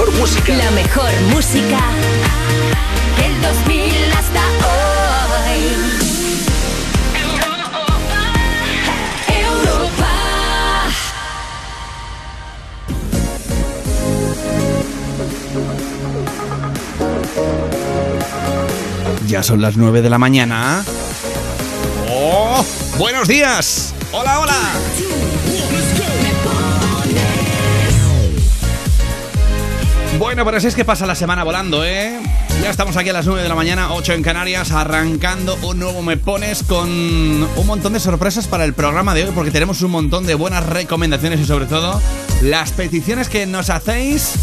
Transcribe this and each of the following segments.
mejor música. La mejor música del 2000 hasta hoy. Europa. Ya son las 9 de la mañana. ¡Oh! ¡Buenos días! ¡Hola, hola! Bueno, pero así es que pasa la semana volando, ¿eh? Ya estamos aquí a las 9 de la mañana, 8 en Canarias, arrancando un nuevo Me Pones con un montón de sorpresas para el programa de hoy, porque tenemos un montón de buenas recomendaciones y sobre todo las peticiones que nos hacéis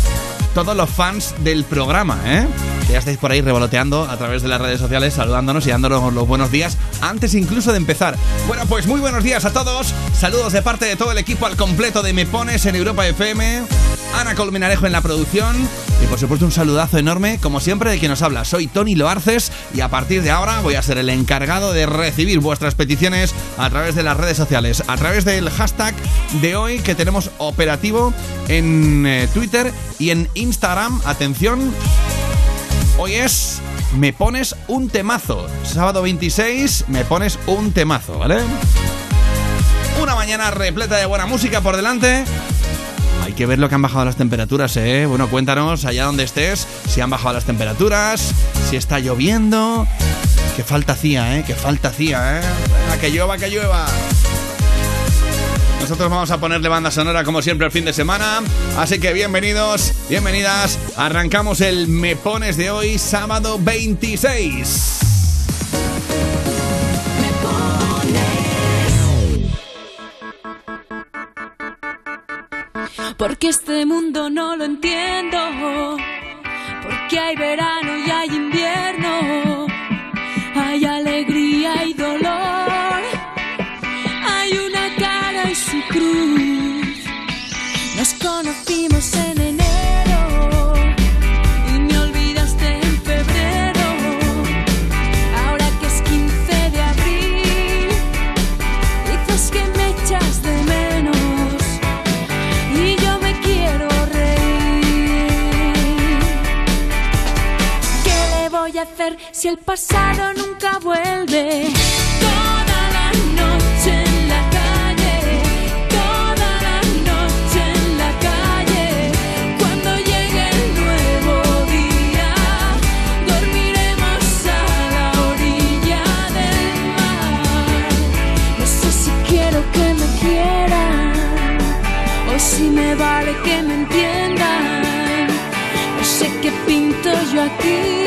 todos los fans del programa, ¿eh? Que ya estáis por ahí revoloteando a través de las redes sociales, saludándonos y dándonos los buenos días antes incluso de empezar. Bueno, pues muy buenos días a todos. Saludos de parte de todo el equipo al completo de Me Pones en Europa FM. Ana Colmenarejo en la producción. Y por supuesto un saludazo enorme, como siempre, de quien nos habla. Soy Tony Loarces y a partir de ahora voy a ser el encargado de recibir vuestras peticiones a través de las redes sociales, a través del hashtag de hoy que tenemos operativo en eh, Twitter y en Instagram. Atención, hoy es me pones un temazo. Sábado 26, me pones un temazo, ¿vale? Una mañana repleta de buena música por delante. Hay que ver lo que han bajado las temperaturas, ¿eh? Bueno, cuéntanos allá donde estés si han bajado las temperaturas, si está lloviendo. Que falta hacía, ¿eh? Que falta hacía, ¿eh? Venga, que llueva, que llueva. Nosotros vamos a ponerle banda sonora como siempre el fin de semana. Así que bienvenidos, bienvenidas. Arrancamos el Me Pones de hoy, sábado 26. Porque este mundo no lo entiendo. Porque hay verano y hay invierno. Hay alegría y dolor. Hay una cara y su cruz. Nos conocimos en si el pasado nunca vuelve? Toda la noche en la calle, toda la noche en la calle. Cuando llegue el nuevo día, dormiremos a la orilla del mar. No sé si quiero que me quieran o si me vale que me entiendan. No sé qué pinto yo aquí.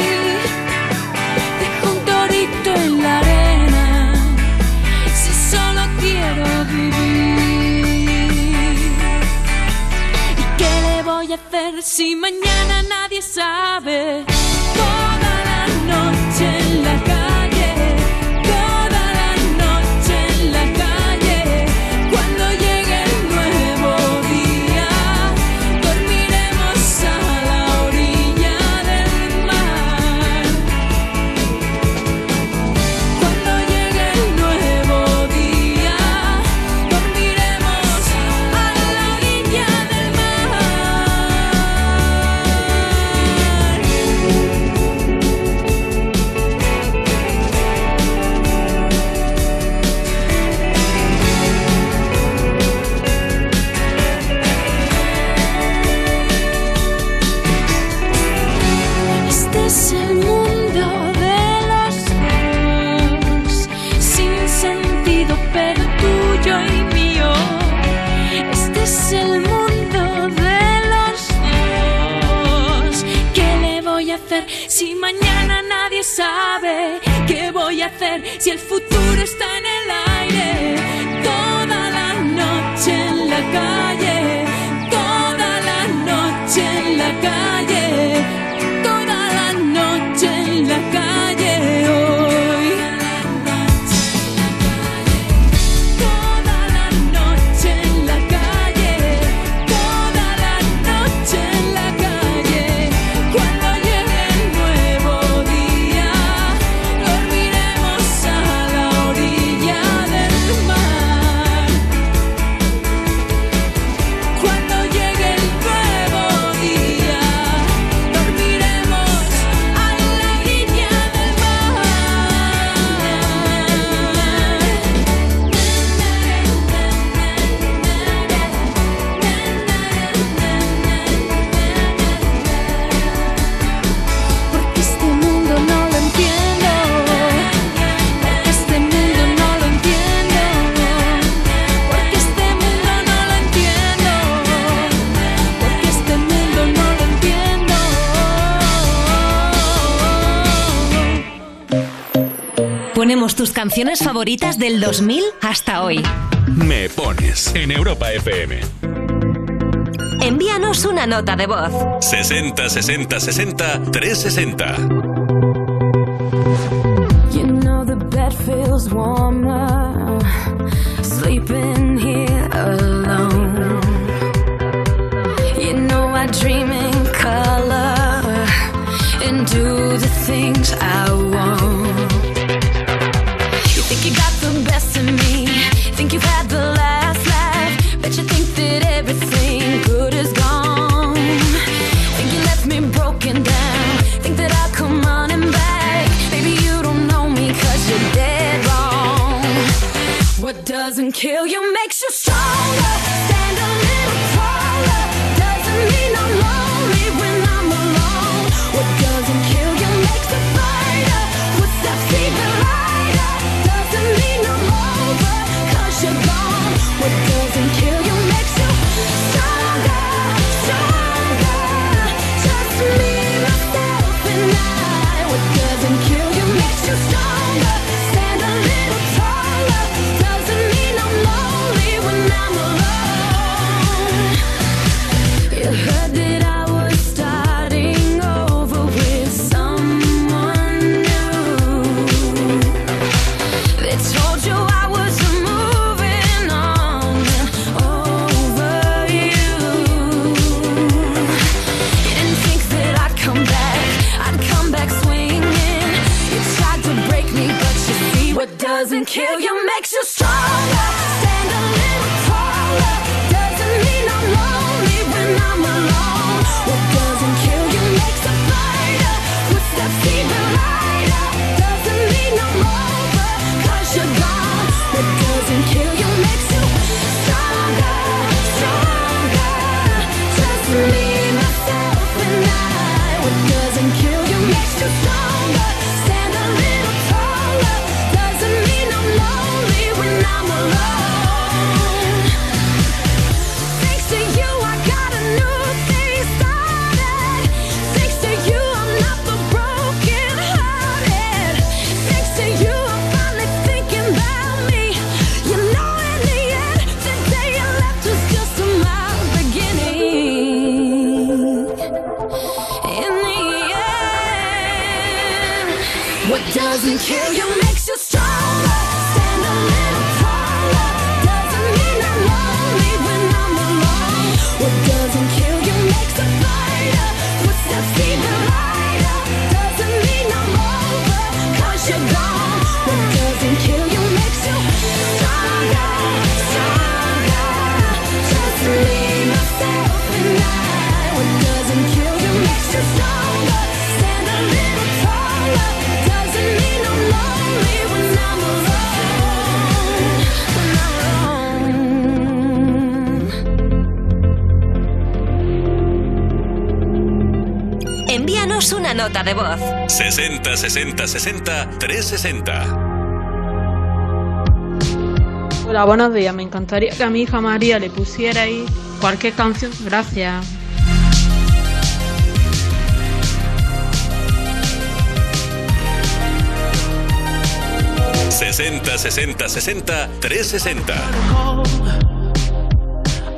Si mañana nadie sabe? Toda la noche hacer si el futuro canciones favoritas del 2000 hasta hoy. Me pones en Europa FM. Envíanos una nota de voz. 60 60 60 360. una nota de voz. 60 60 60 360. Hola, buenos días. Me encantaría que a mi hija María le pusiera ahí cualquier canción. Gracias. ...60 60 60 360.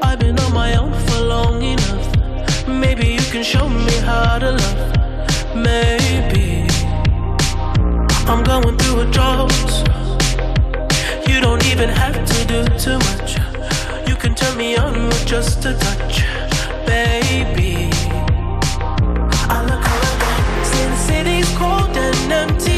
I've been on my own for long enough. Maybe you can show me how to love. Maybe I'm going through a drought. You don't even have to do too much. You can turn me on with just a touch, baby. I look around, see the city's cold and empty.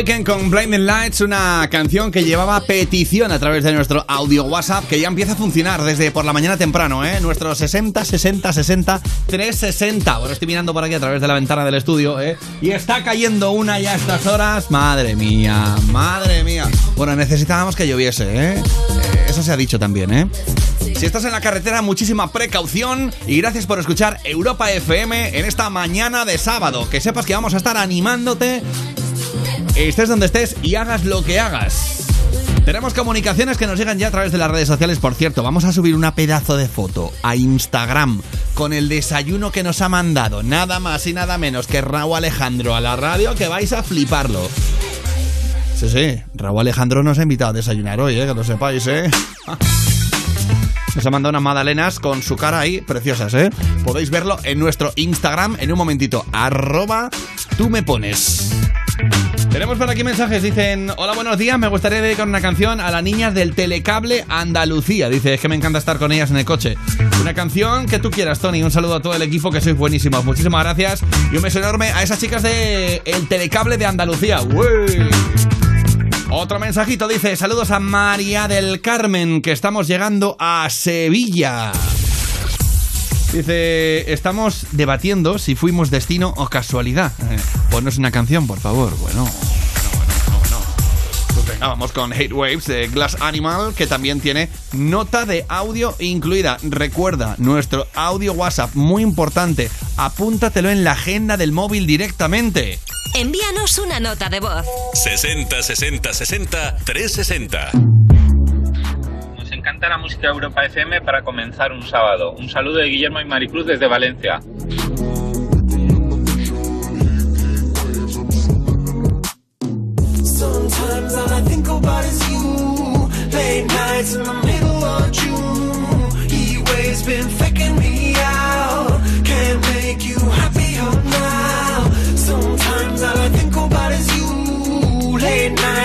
Weeknd con Blinding Lights, una canción que llevaba petición a través de nuestro audio WhatsApp, que ya empieza a funcionar desde por la mañana temprano, ¿eh? Nuestro 60 60 60 360. Bueno, estoy mirando por aquí a través de la ventana del estudio, ¿eh? Y está cayendo una ya a estas horas. Madre mía, madre mía. Bueno, necesitábamos que lloviese, ¿eh? Eh, Eso se ha dicho también, ¿eh? Si estás en la carretera, muchísima precaución y gracias por escuchar Europa FM en esta mañana de sábado. Que sepas que vamos a estar animándote estés donde estés y hagas lo que hagas. Tenemos comunicaciones que nos llegan ya a través de las redes sociales, por cierto. Vamos a subir una pedazo de foto a Instagram con el desayuno que nos ha mandado nada más y nada menos que Raúl Alejandro a la radio que vais a fliparlo. Sí, sí, Raúl Alejandro nos ha invitado a desayunar hoy, eh, que lo sepáis, ¿eh? Nos ha mandado unas magdalenas con su cara ahí, preciosas, ¿eh? Podéis verlo en nuestro Instagram en un momentito. Arroba tú me pones. Tenemos por aquí mensajes, dicen, hola, buenos días, me gustaría dedicar una canción a las niñas del telecable Andalucía. Dice, es que me encanta estar con ellas en el coche. Una canción que tú quieras, Tony. Un saludo a todo el equipo, que sois buenísimos. Muchísimas gracias. Y un beso enorme a esas chicas de el telecable de Andalucía. Otro mensajito dice, saludos a María del Carmen, que estamos llegando a Sevilla. Dice, estamos debatiendo si fuimos destino o casualidad. Eh, ponnos una canción, por favor. Bueno, bueno, bueno, bueno. Venga, vamos con Hate Waves de Glass Animal, que también tiene nota de audio incluida. Recuerda, nuestro audio WhatsApp, muy importante. Apúntatelo en la agenda del móvil directamente. Envíanos una nota de voz. 60 60 60 360. Encanta la música de Europa FM para comenzar un sábado. Un saludo de Guillermo y Maricruz desde Valencia.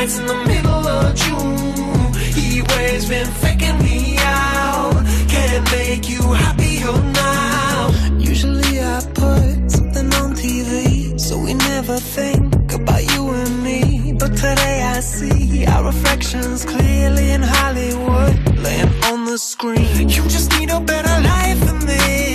Nights in the our reflections clearly in Hollywood, laying on the screen. You just need a better life than this.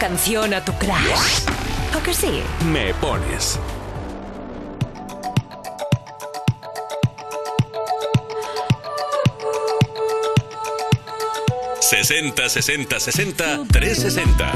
canción a tu crush. ¿O que sí? Me pones. Sesenta, sesenta, sesenta, tres sesenta.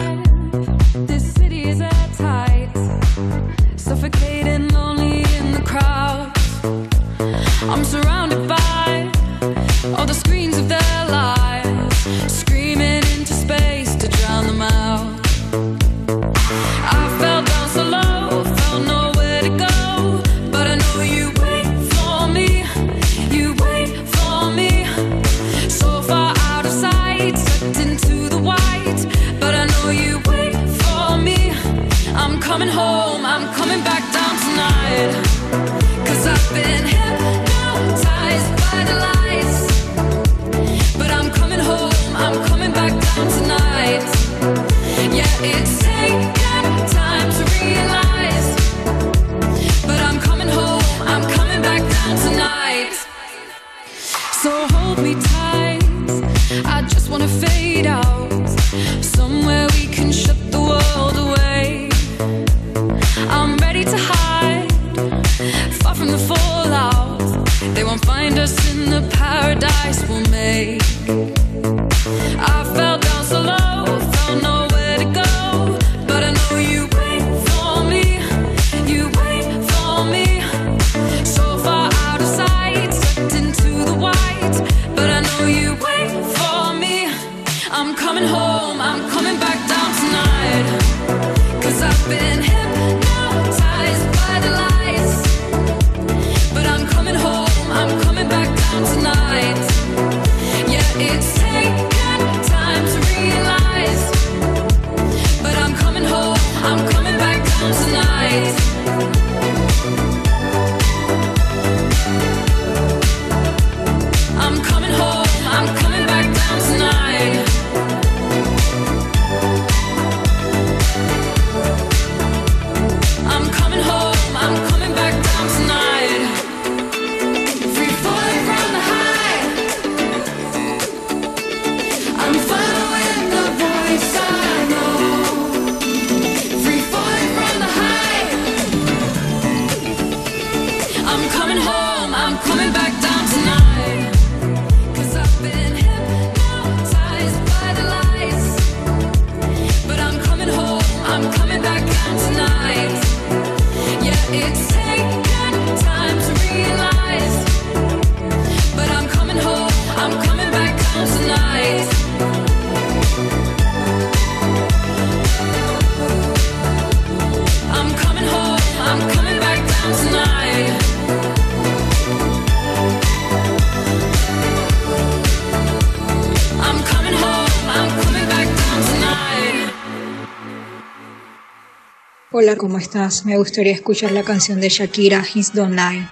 ¿cómo estás? Me gustaría escuchar la canción de Shakira, His Don't Lie.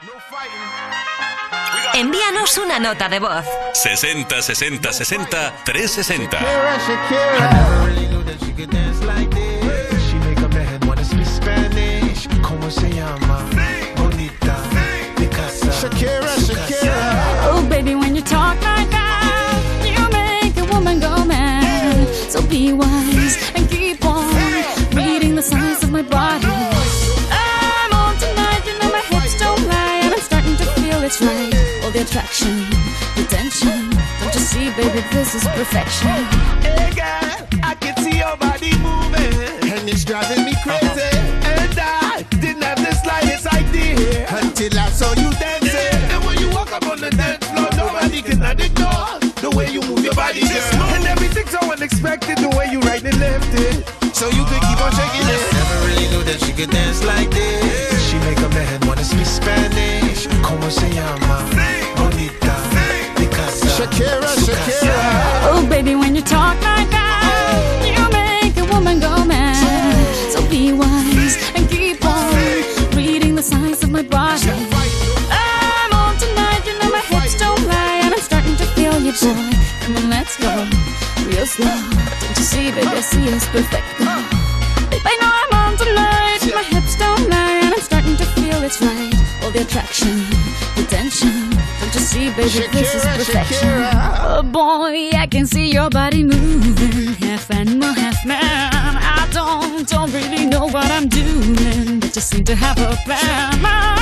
Envíanos una nota de voz. 60 60 60 360. perfection. Hey girl, I can see your body moving, and it's driving me crazy. And I didn't have the slightest idea until I saw you dancing. Yeah. And when you walk up on the dance floor, nobody can ignore the way you move your body, girl. And everything's so unexpected, the way you right and left it, so you can keep on shaking it. Never really knew that she could dance like this. Attraction, attention. Don't you see, baby, this is perfection. Shakira. Oh boy, I can see your body moving, half animal, half man. I don't, don't really know what I'm doing, but just seem to have a plan.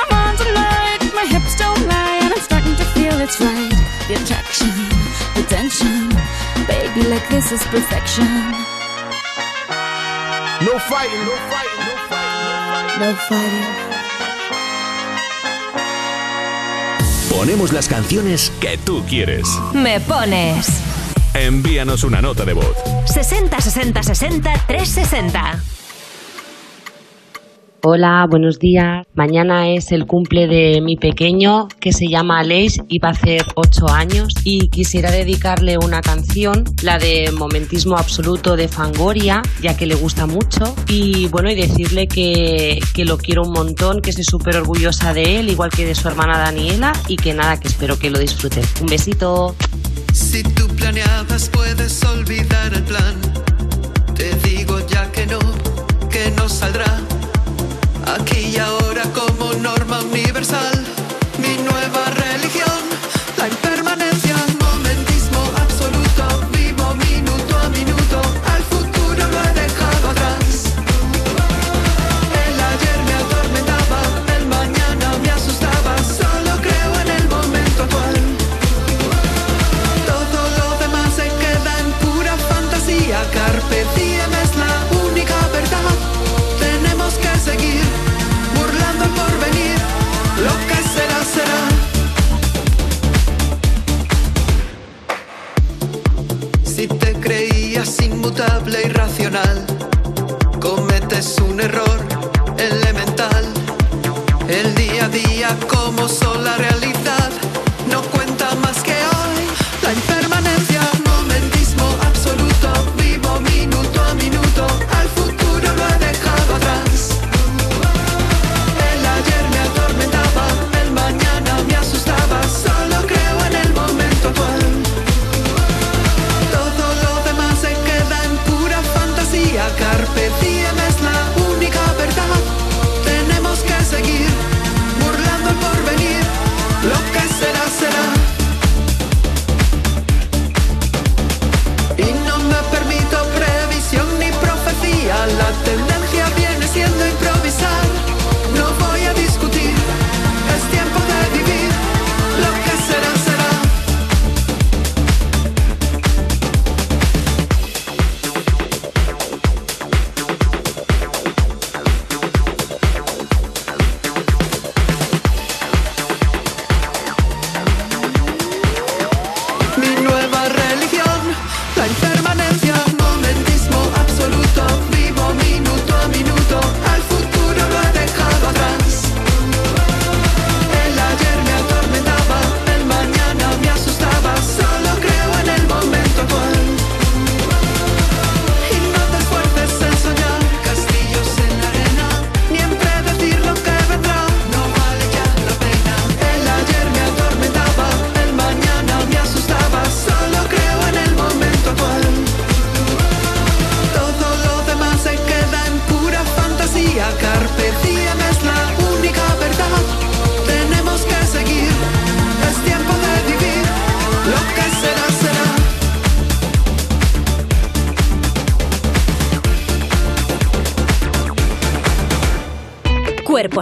I'm on tonight, my hips don't lie, and I'm starting to feel it's right. The attraction, the tension. Baby, like this is perfection. No fighting, no fighting, no fighting. No fighting. Ponemos las canciones que tú quieres. Me pones. Envíanos una nota de voz. 60 60 60 360. Hola, buenos días. Mañana es el cumple de mi pequeño que se llama Aleix y va a hacer 8 años y quisiera dedicarle una canción, la de Momentismo Absoluto de Fangoria, ya que le gusta mucho y bueno, y decirle que, que lo quiero un montón, que estoy súper orgullosa de él, igual que de su hermana Daniela y que nada, que espero que lo disfruten. Un besito. Si tú planeabas puedes olvidar el plan. Te digo ya que no, que no saldrá. Aquí y ahora como norma universal. Mi nueva religión,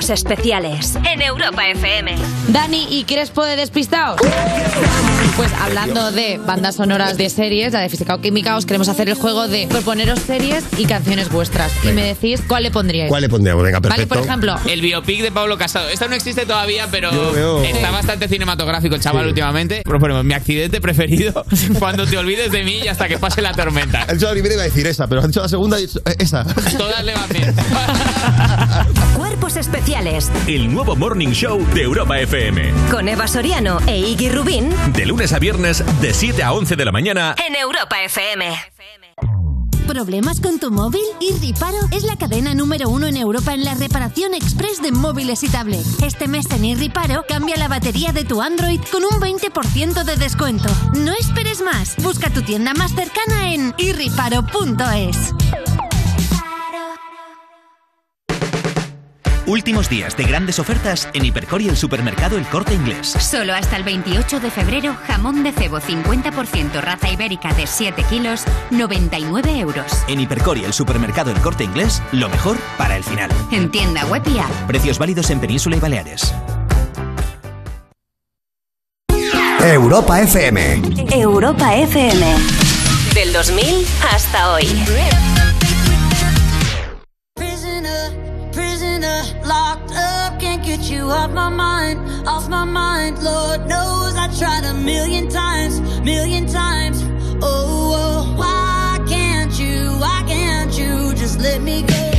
Especiales en Europa FM. Dani y Crespo de Despistados. Pues hablando de bandas sonoras de series, la de Física o Química, os queremos hacer el juego de proponeros series y canciones vuestras. Y me decís cuál le pondríais. ¿Cuál le pondríamos? Venga, Vale, perfecto. por ejemplo, El biopic de Pablo Casado. Esto no existe todavía, pero Yo lo veo. está bastante cinematográfico el chaval últimamente. Proponemos mi accidente preferido cuando te olvides de mí y hasta que pase la tormenta. Ha dicho la primera iba a decir esa, pero ha dicho la segunda y eh, esa. Todas le van bien. Cuerpos Especiales El nuevo Morning Show de Europa FM. con Eva Soriano e Iggy Rubín De lunes a viernes, de 7 a 11 de la mañana. en Europa FM. ¿Problemas con tu móvil? Irriparo es la cadena número uno en Europa en la reparación express de móviles y tablets. Este mes en Irriparo cambia la batería de tu Android con un 20% de descuento. No esperes más. Busca tu tienda más cercana en irriparo.es. Últimos días de grandes ofertas en Hipercor y el supermercado El Corte Inglés. Solo hasta el 28 de febrero, jamón de cebo 50% raza ibérica de 7 kilos, 99 euros. En Hipercor y el supermercado El Corte Inglés, lo mejor para el final. En tienda web y app. Precios válidos en Península y Baleares. Europa FM. Europa FM. Del 2000 hasta hoy. Locked up, can't get you off my mind, off my mind. Lord knows I tried a million times, million times. Oh, oh, why can't you, why can't you just let me go?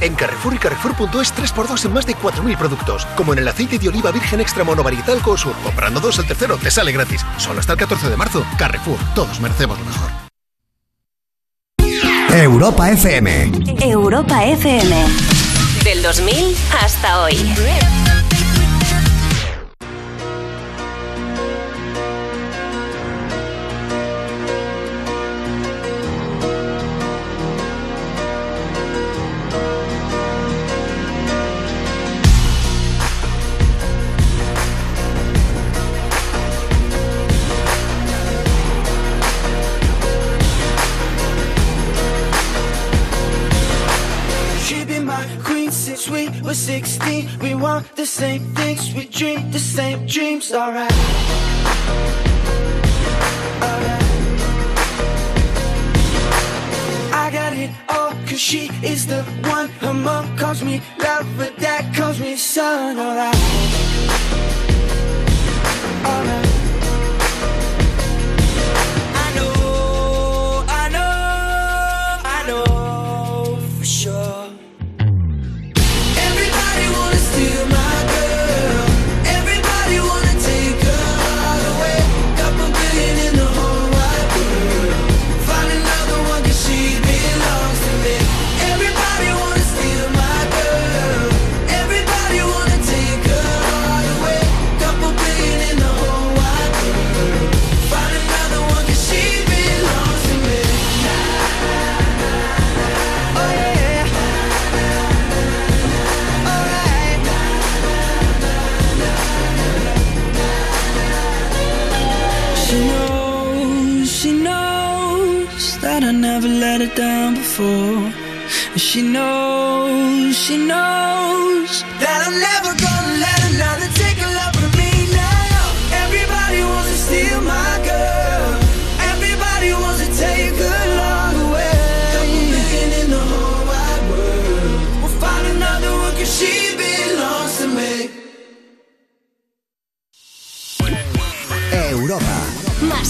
En Carrefour y Carrefour.es 3x2 en más de 4.000 productos, como en el aceite de oliva virgen extra monovarietal Cosur. Comprando dos, el tercero te sale gratis. Solo hasta el 14 de marzo. Carrefour, todos merecemos lo mejor. Europa FM. Europa FM. Del 2000 hasta hoy. 16. We want the same things, we dream the same dreams, alright. Alright. I got it all, cause she is the one. Her mom calls me love, but dad calls me son, alright. Alright. And she knows, she knows that I'm never gonna let another take a love from me now. Everybody wants to steal my girl. Everybody wants to take her long away. Couple million in the whole wide world. We'll find another one 'cause she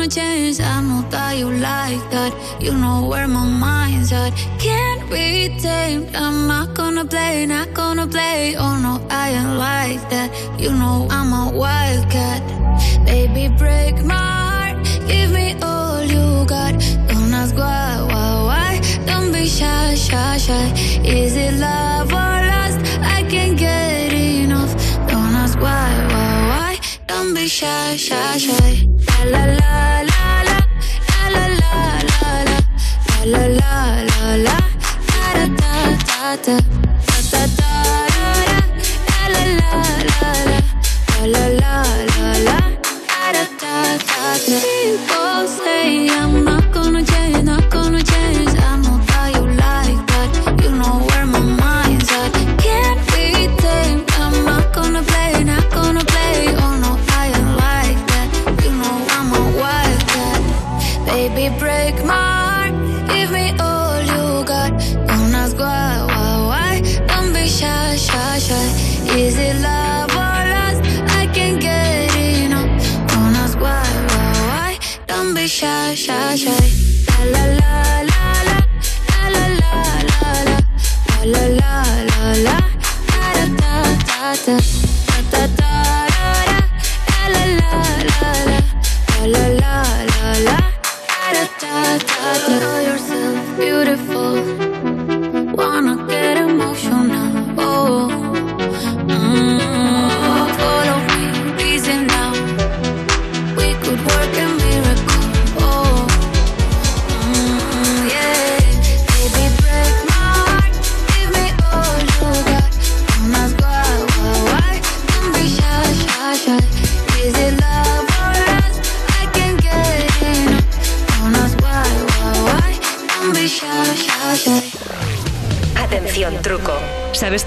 Gonna change. I know that you like that. You know where my mind's at. Can't be tamed. I'm not gonna play, not gonna play. Oh no, I ain't like that. You know I'm a wildcat. Baby, break my heart. Give me all you got. Don't ask why, why, why. Don't be shy, shy, shy. Is it love or lust? I can't get enough. Don't ask why, why, why. Don't be shy, shy, shy. La la la ta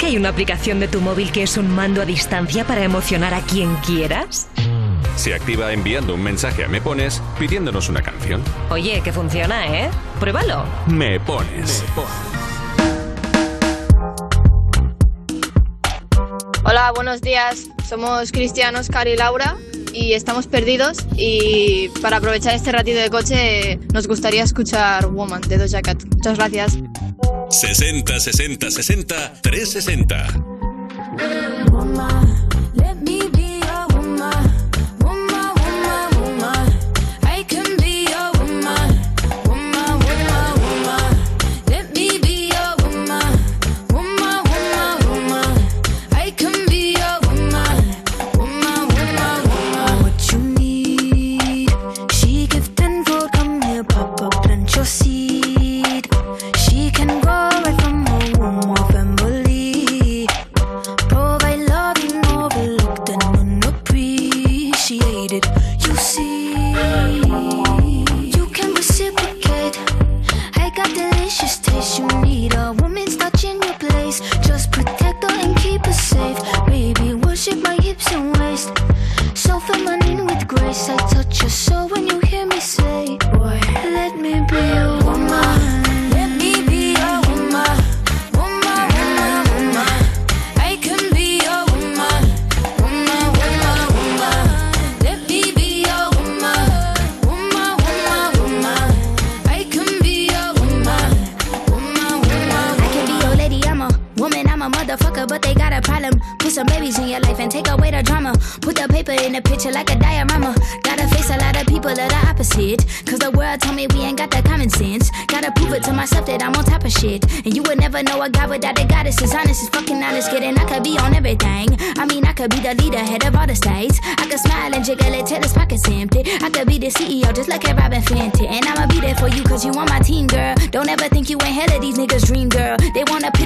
hay una aplicación de tu móvil que es un mando a distancia para emocionar a quien quieras? Se activa enviando un mensaje a Me Pones pidiéndonos una canción. Oye, que funciona, ¿eh? Pruébalo. Me Pones. Me pones. Hola, buenos días. Somos Cristian, Oscar y Laura y estamos perdidos y para aprovechar este ratito de coche nos gustaría escuchar Woman de Doja Cat. Muchas gracias. 60 60 60 360.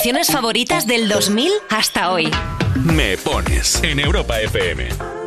canciones favoritas del 2000 hasta hoy. Me pones en Europa FM.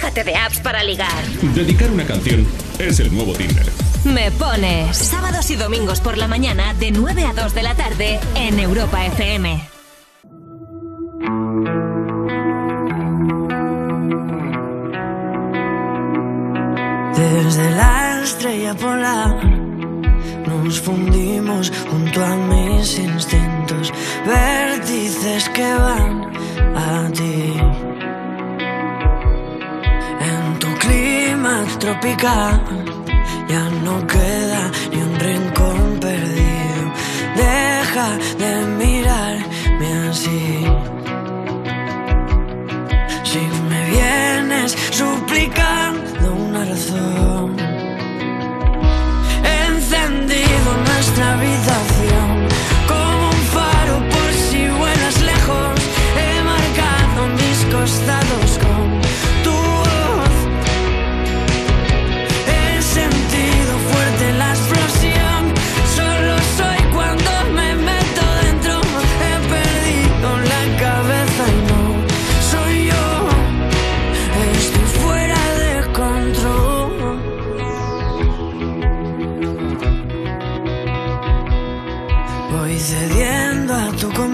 Déjate de apps para ligar. Dedicar una canción es el nuevo Tinder. Me pones sábados y domingos por la mañana de 9 a 2 de la tarde en Europa FM. Desde la estrella polar nos fundimos junto a mis instintos, vértices que van a ti tropical. Ya no queda ni un rincón perdido. Deja de mirarme así. Si me vienes suplicando una razón, he encendido nuestra habitación.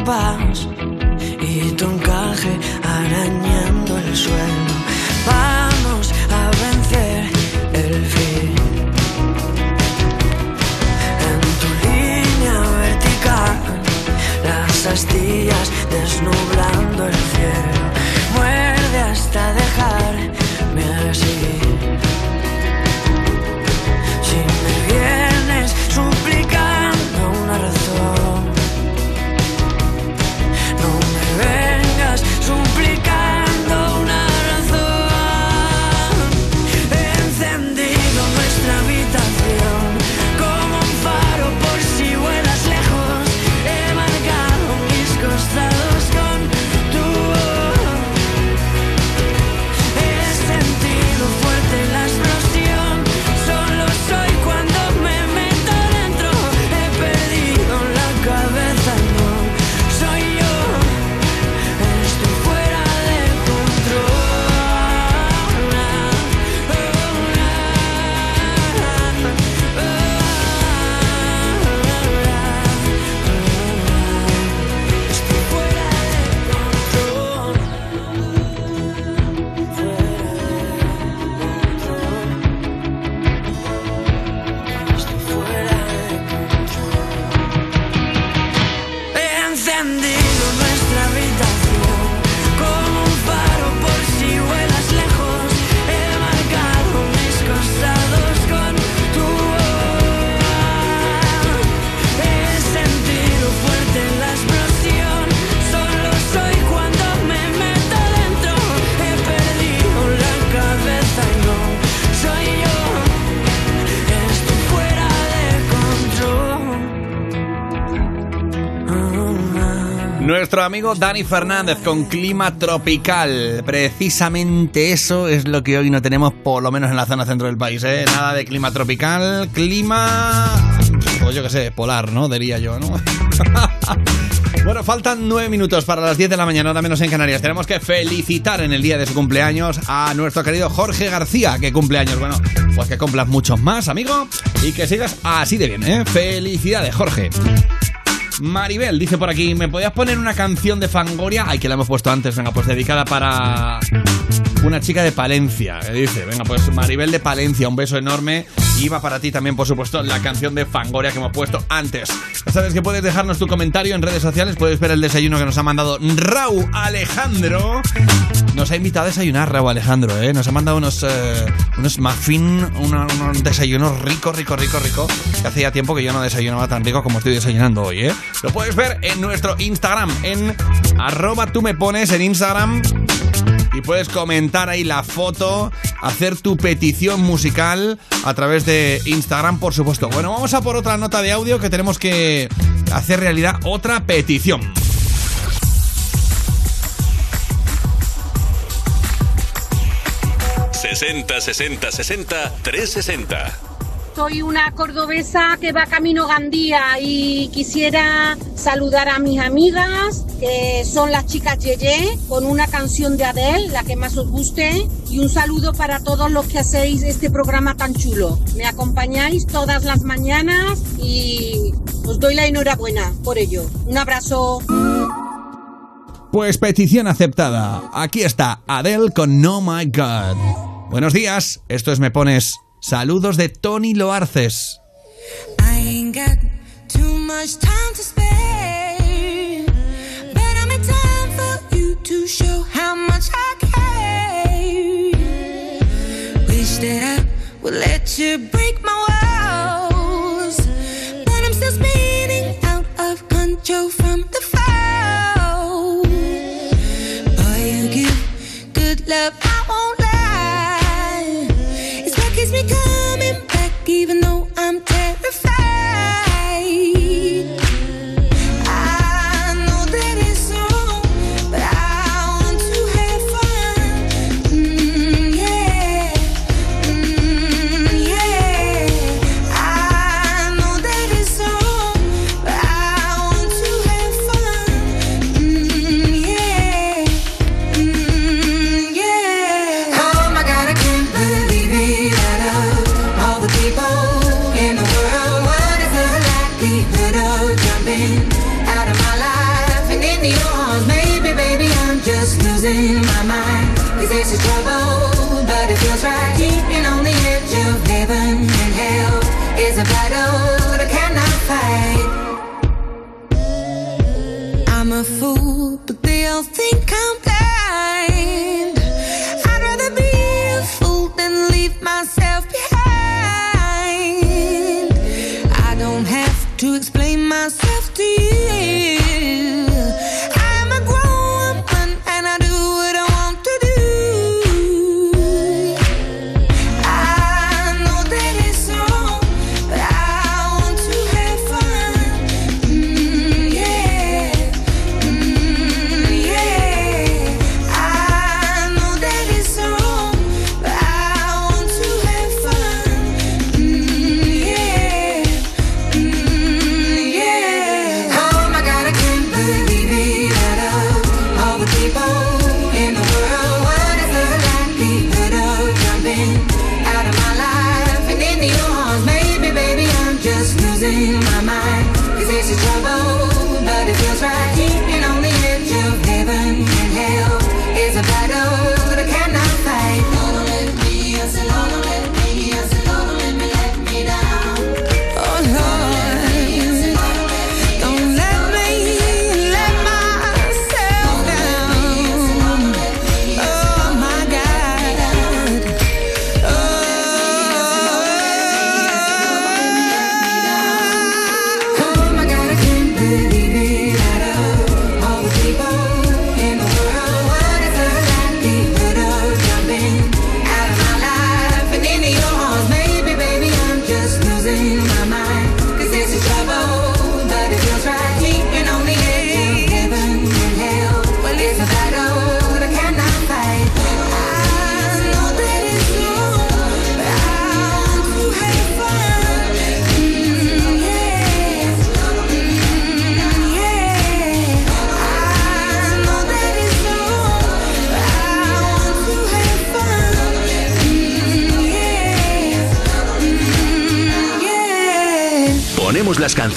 by Nuestro amigo Dani Fernández con clima tropical. Precisamente eso es lo que hoy no tenemos, por lo menos en la zona centro del país. ¿eh? Nada de clima tropical, clima. Pues yo qué sé, polar, ¿no? Diría yo, ¿no? Bueno, faltan nueve minutos para las 10 de la mañana, ahora menos en Canarias. Tenemos que felicitar en el día de su cumpleaños a nuestro querido Jorge García, que cumpleaños. Bueno, pues que cumplas muchos más, amigo, y que sigas así de bien, ¿eh? Felicidades, Jorge. Maribel dice por aquí, ¿me podías poner una canción de Fangoria? Ay, que la hemos puesto antes, venga, pues dedicada para una chica de Palencia, que dice, venga, pues Maribel de Palencia, un beso enorme. Y va para ti también, por supuesto, la canción de Fangoria que hemos puesto antes. Sabes que puedes dejarnos tu comentario en redes sociales, puedes ver el desayuno que nos ha mandado Raúl Alejandro. Nos ha invitado a desayunar Raúl Alejandro, ¿eh? Nos ha mandado unos, eh, unos muffin, unos desayunos rico, rico, rico, rico. Que hacía tiempo que yo no desayunaba tan rico como estoy desayunando hoy, ¿eh? Lo puedes ver en nuestro Instagram, en arroba tú me pones en Instagram. Y puedes comentar ahí la foto, hacer tu petición musical a través de Instagram, por supuesto. Bueno, vamos a por otra nota de audio que tenemos que hacer realidad otra petición. 60 60 60 360. Soy una cordobesa que va camino Gandía y quisiera saludar a mis amigas, que son las chicas Yeye, con una canción de Adele, la que más os guste, y un saludo para todos los que hacéis este programa tan chulo. Me acompañáis todas las mañanas y os doy la enhorabuena por ello. Un abrazo. Pues petición aceptada. Aquí está Adele con No My God. Buenos días, esto es Me Pones. Saludos de Tony Loarces.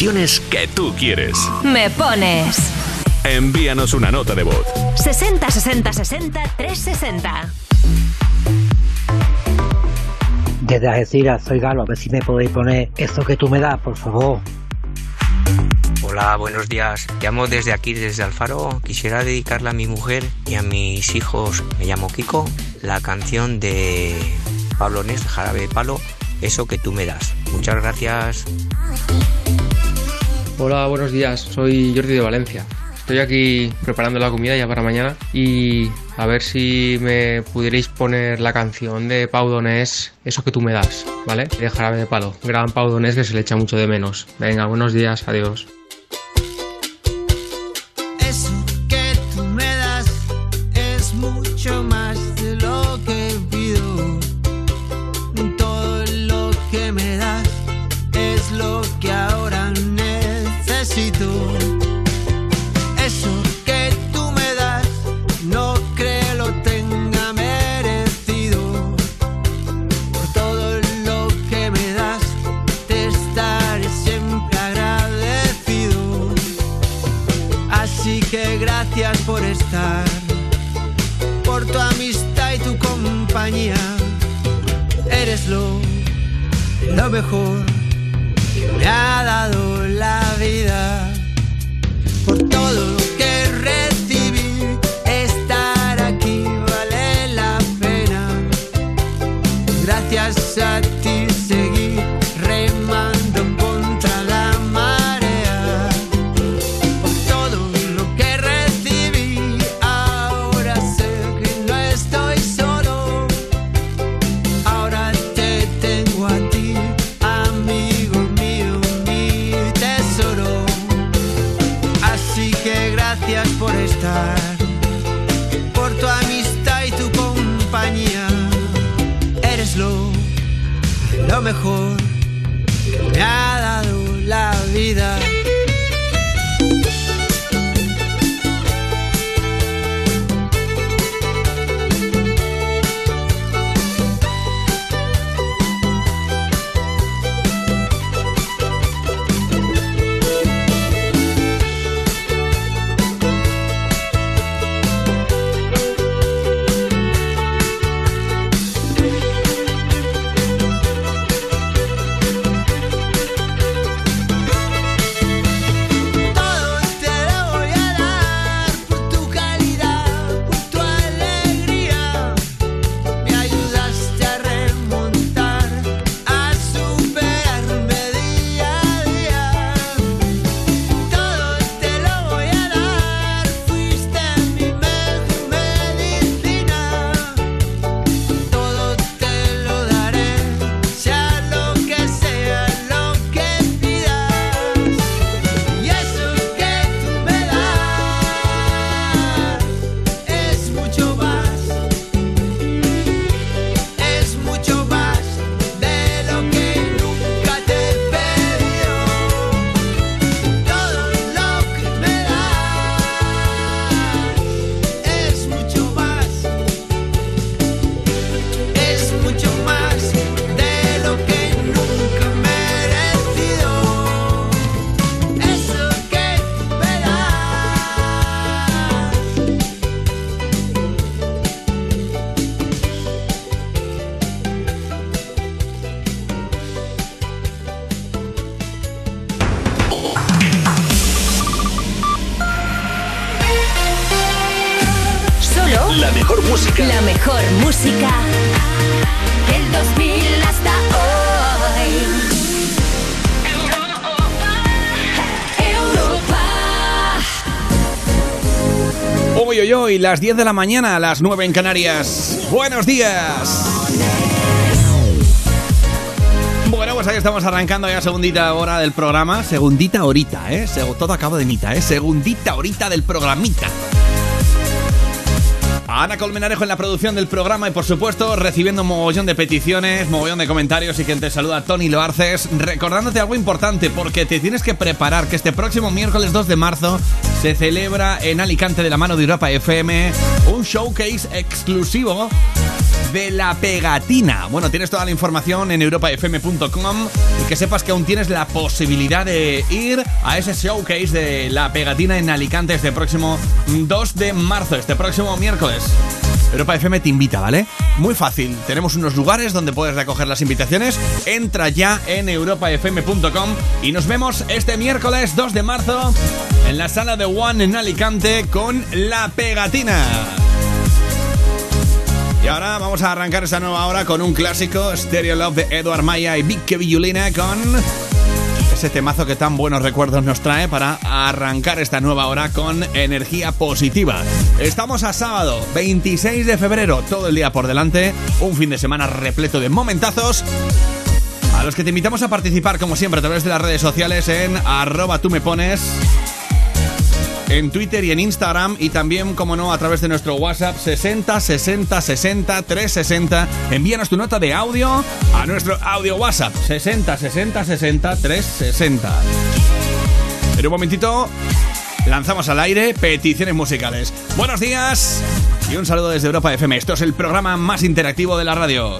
Canciones que tú quieres. Me pones. Envíanos una nota de voz. 60 60 60 360. Desde Algeciras, soy Galo, a ver si me podéis poner eso que tú me das, por favor. Hola, buenos días. Llamo desde aquí, desde Alfaro. Quisiera dedicarle a mi mujer y a mis hijos, me llamo Kiko, la canción de Pablo Nes, Jarabe de Palo, Eso que tú me das. Muchas gracias. Hola, buenos días. Soy Jordi de Valencia. Estoy aquí preparando la comida ya para mañana y a ver si me pudierais poner la canción de Pau Donés, Eso que tú me das, ¿vale? De de Palo. Gran Pau Donés que se le echa mucho de menos. Venga, buenos días, adiós. Las 10 de la mañana, las 9 en Canarias. Buenos días. Bueno, pues ahí estamos arrancando ya segundita hora del programa. Segundita horita, ¿eh? Todo acabo de mita, ¿eh? Segundita horita del programita. Ana Colmenarejo en la producción del programa y por supuesto recibiendo un mogollón de peticiones, mogollón de comentarios y quien te saluda Tony Loarces, recordándote algo importante porque te tienes que preparar que este próximo miércoles 2 de marzo se celebra en Alicante de la mano de Europa FM un showcase exclusivo de La Pegatina. Bueno, tienes toda la información en europafm.com y que sepas que aún tienes la posibilidad de ir a ese showcase de La Pegatina en Alicante este próximo 2 de marzo, este próximo miércoles. Europa FM te invita, ¿vale? Muy fácil, tenemos unos lugares donde puedes recoger las invitaciones. Entra ya en europafm.com y nos vemos este miércoles 2 de marzo en la sala de One en Alicante con La Pegatina. Y ahora vamos a arrancar esta nueva hora con un clásico, Stereo Love de Edward Maya y Vicky Villulina con ese temazo que tan buenos recuerdos nos trae para arrancar esta nueva hora con energía positiva. Estamos a sábado 26 de febrero, todo el día por delante, un fin de semana repleto de momentazos. A los que te invitamos a participar, como siempre, a través de las redes sociales en arroba tú me pones en Twitter y en Instagram y también, como no, a través de nuestro WhatsApp 60 60 60 360. Envíanos tu nota de audio a nuestro audio WhatsApp 60 60 60 360. En un momentito lanzamos al aire peticiones musicales. Buenos días y un saludo desde Europa FM. Esto es el programa más interactivo de la radio.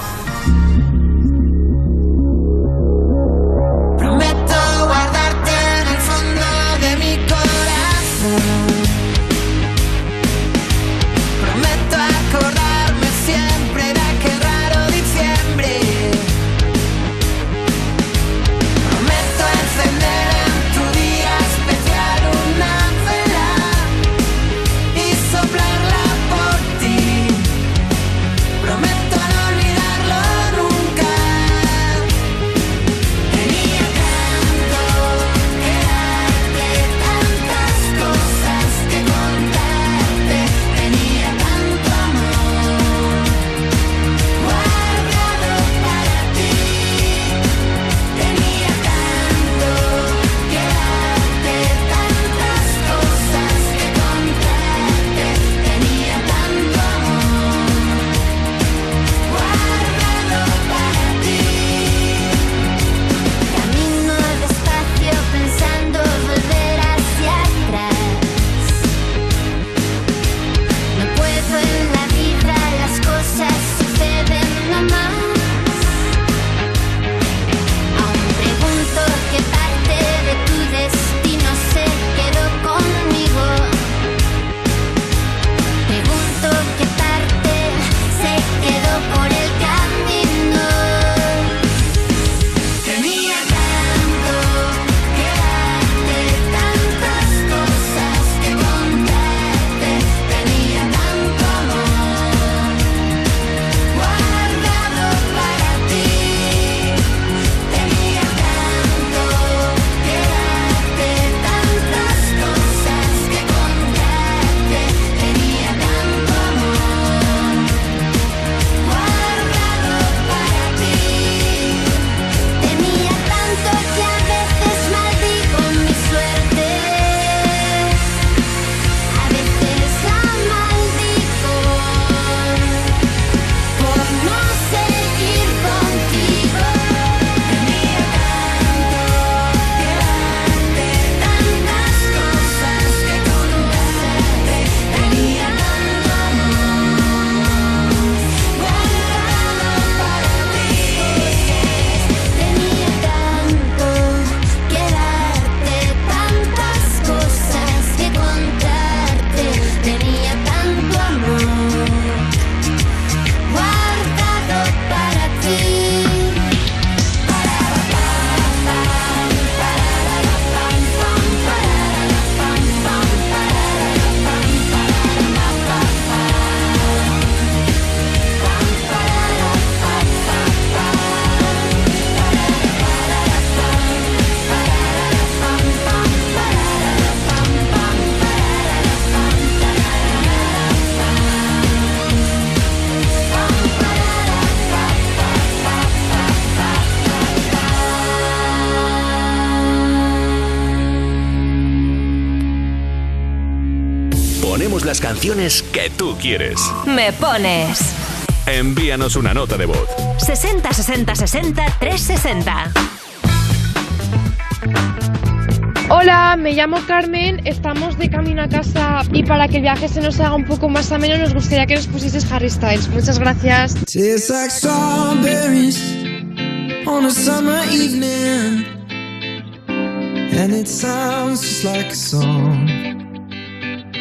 que tú quieres. Me pones. Envíanos una nota de voz. 60 60 60 360. Hola, me llamo Carmen, estamos de camino a casa y para que el viaje se nos haga un poco más ameno nos gustaría que nos pusieses Harry Styles. Muchas gracias.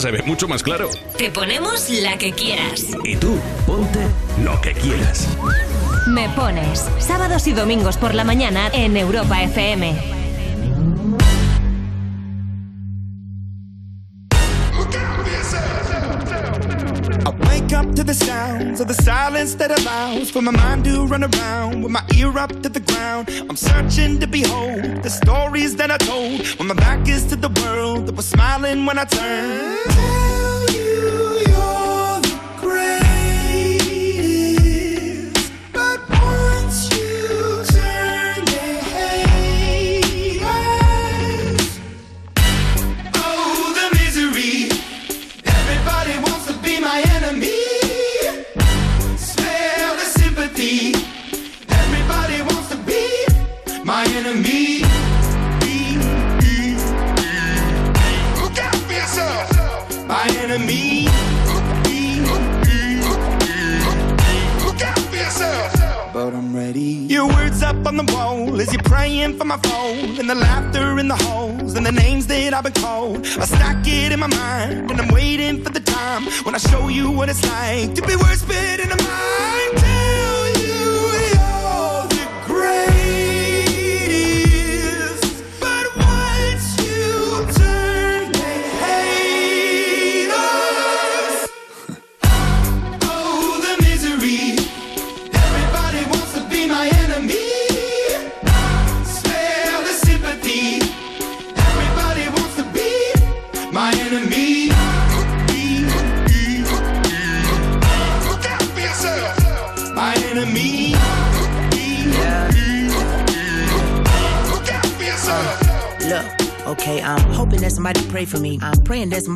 se ve mucho más claro. Te ponemos la que quieras. Y tú, ponte lo que quieras. Me pones sábados y domingos por la mañana en Europa FM. To the sounds of the silence that allows for my mind to run around with my ear up to the ground. I'm searching to behold the stories that I told when my back is to the world that was smiling when I turned.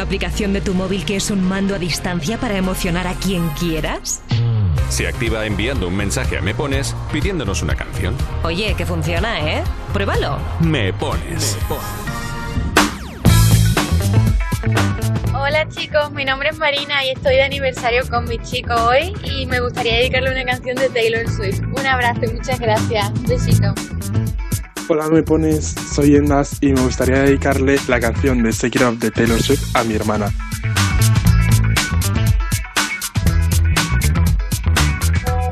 una aplicación de tu móvil que es un mando a distancia para emocionar a quien quieras? Se activa enviando un mensaje a Me Pones pidiéndonos una canción. Oye, que funciona, ¿eh? Pruébalo. Me Pones. Hola chicos, mi nombre es Marina y estoy de aniversario con mi chico hoy y me gustaría dedicarle una canción de Taylor Swift. Un abrazo y muchas gracias. Besitos hola, me pones Soy Endas y me gustaría dedicarle la canción de Secret of the Taylor Swift a mi hermana.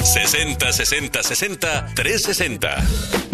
¡60, 60, 60, 360.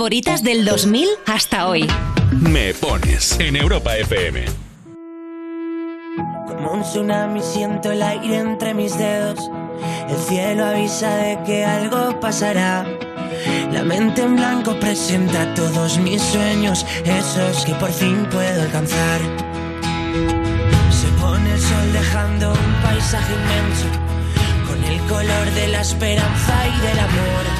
Favoritas del 2000 hasta hoy. Me pones en Europa FM. Como un tsunami siento el aire entre mis dedos. El cielo avisa de que algo pasará. La mente en blanco presenta todos mis sueños, esos que por fin puedo alcanzar. Se pone el sol dejando un paisaje inmenso, con el color de la esperanza y del amor.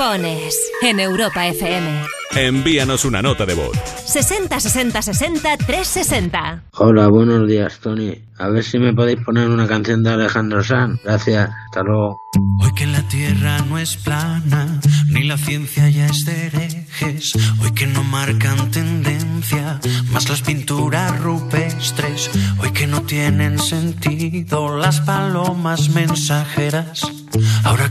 Pones en Europa FM. Envíanos una nota de voz. 60 60 60 360. Hola, buenos días, Tony. A ver si me podéis poner una canción de Alejandro Sanz. Gracias, hasta luego. Hoy que la tierra no es plana, ni la ciencia ya es de herejes. Hoy que no marcan tendencia, más las pinturas rupestres. Hoy que no tienen sentido las palomas mensajeras.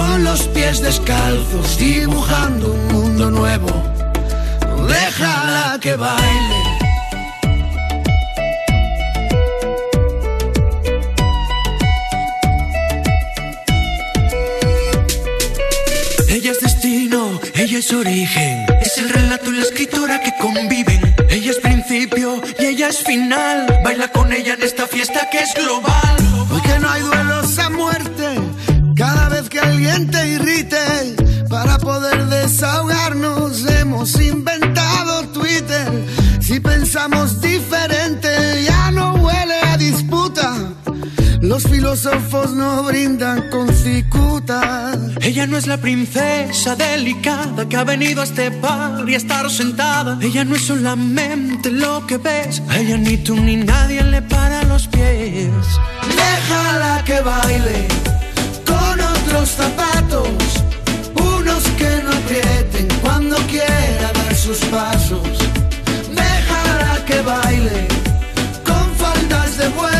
Con los pies descalzos dibujando un mundo nuevo. Déjala que baile. Ella es destino, ella es origen, es el relato y la escritora que conviven. Ella es principio y ella es final. Baila con ella en esta fiesta que es global. Hoy que no hay duelos a muerte, que alguien te irrite, para poder desahogarnos hemos inventado Twitter. Si pensamos diferente, ya no huele a disputa. Los filósofos no brindan con cicutas. Ella no es la princesa delicada que ha venido a este par y a estar sentada. Ella no es solamente lo que ves. A ella ni tú ni nadie le para los pies. Déjala que baile zapatos, unos que no aprieten cuando quiera dar sus pasos. Déjala que baile con faldas de vuelo,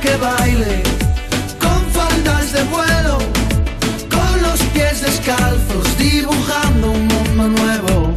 Que baile con faldas de vuelo, con los pies descalzos, dibujando un mundo nuevo.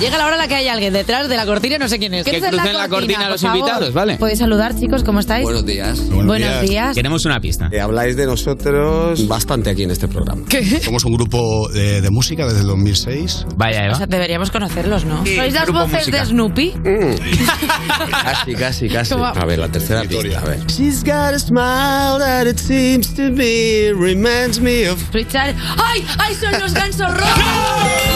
Llega la hora en la que hay alguien detrás de la cortina, no sé quién es. Que ¿Quieres crucen la cortina por los favor? invitados, vale. Podéis saludar, chicos, ¿cómo estáis? Buenos días. Buenos días. Queremos una pista. Eh, habláis de nosotros bastante aquí en este programa. ¿Qué? Somos un grupo de, de música desde el 2006. Vaya, O sea, deberíamos conocerlos, ¿no? Sí, ¿Sois las voces de Snoopy? Casi, casi, casi. ¿Cómo? A ver, la tercera pista, a ver. She's got a smile that it seems to me reminds me of. Richard. ¡Ay! ¡Ay, son los gansos rojos!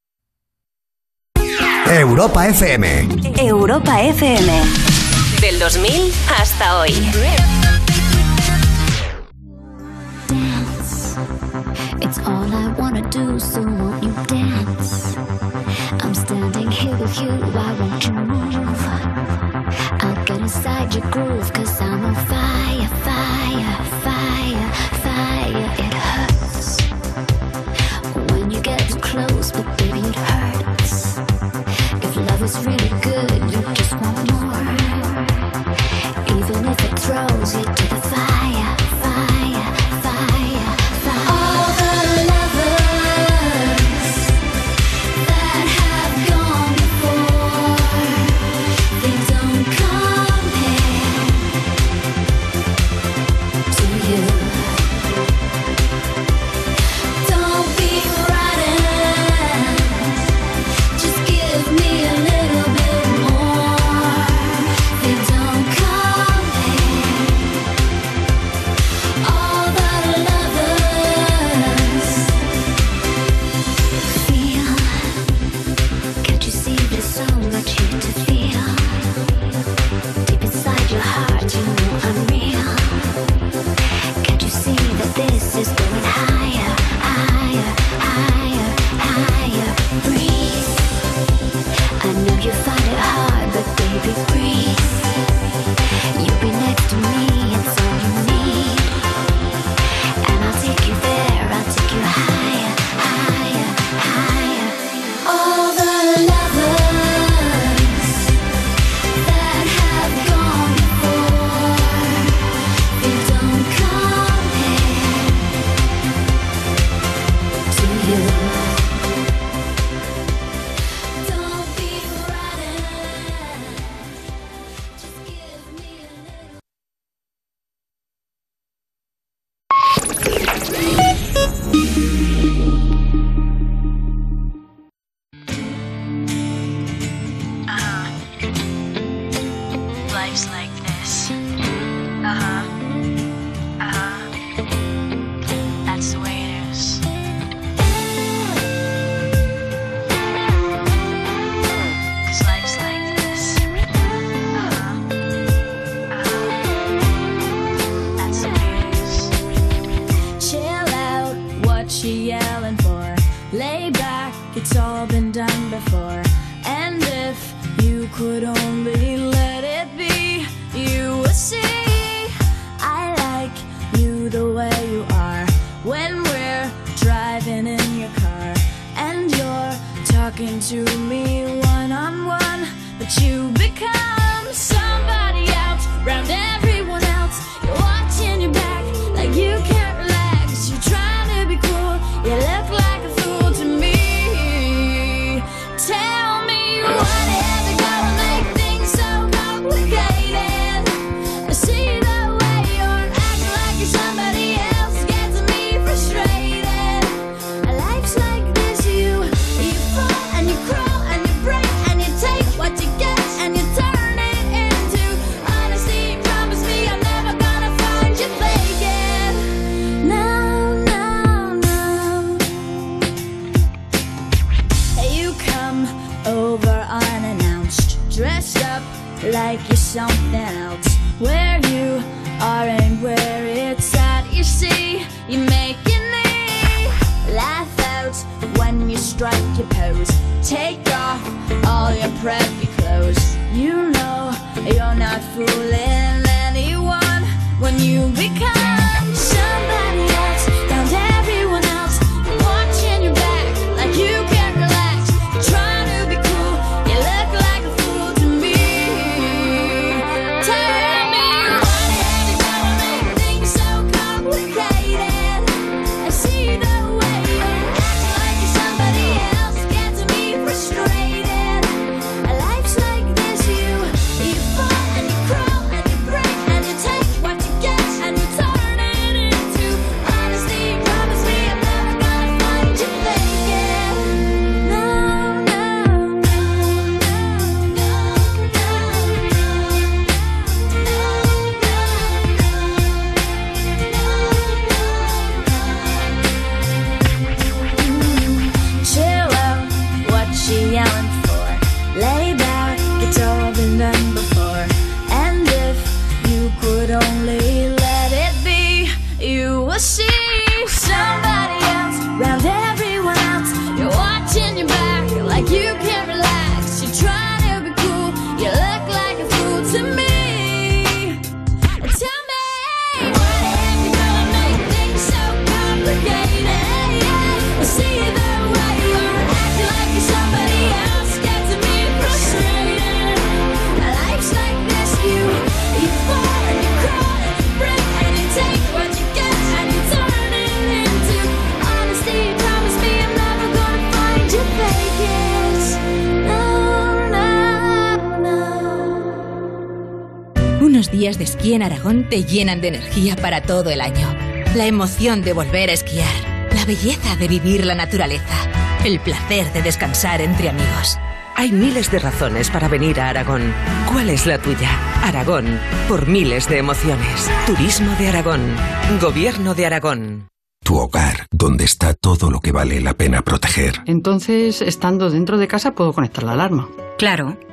Europa FM. Europa FM. Del 2000 hasta hoy. It's all I wanna do, so won't you dance? I'm standing here with you, why won't you move? I'll get inside your groove, cause I'm on fire, fire, fire, fire. If love is really good, Aquí en Aragón te llenan de energía para todo el año. La emoción de volver a esquiar, la belleza de vivir la naturaleza, el placer de descansar entre amigos. Hay miles de razones para venir a Aragón. ¿Cuál es la tuya? Aragón, por miles de emociones. Turismo de Aragón. Gobierno de Aragón. Tu hogar, donde está todo lo que vale la pena proteger. Entonces, estando dentro de casa, puedo conectar la alarma. Claro.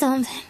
something.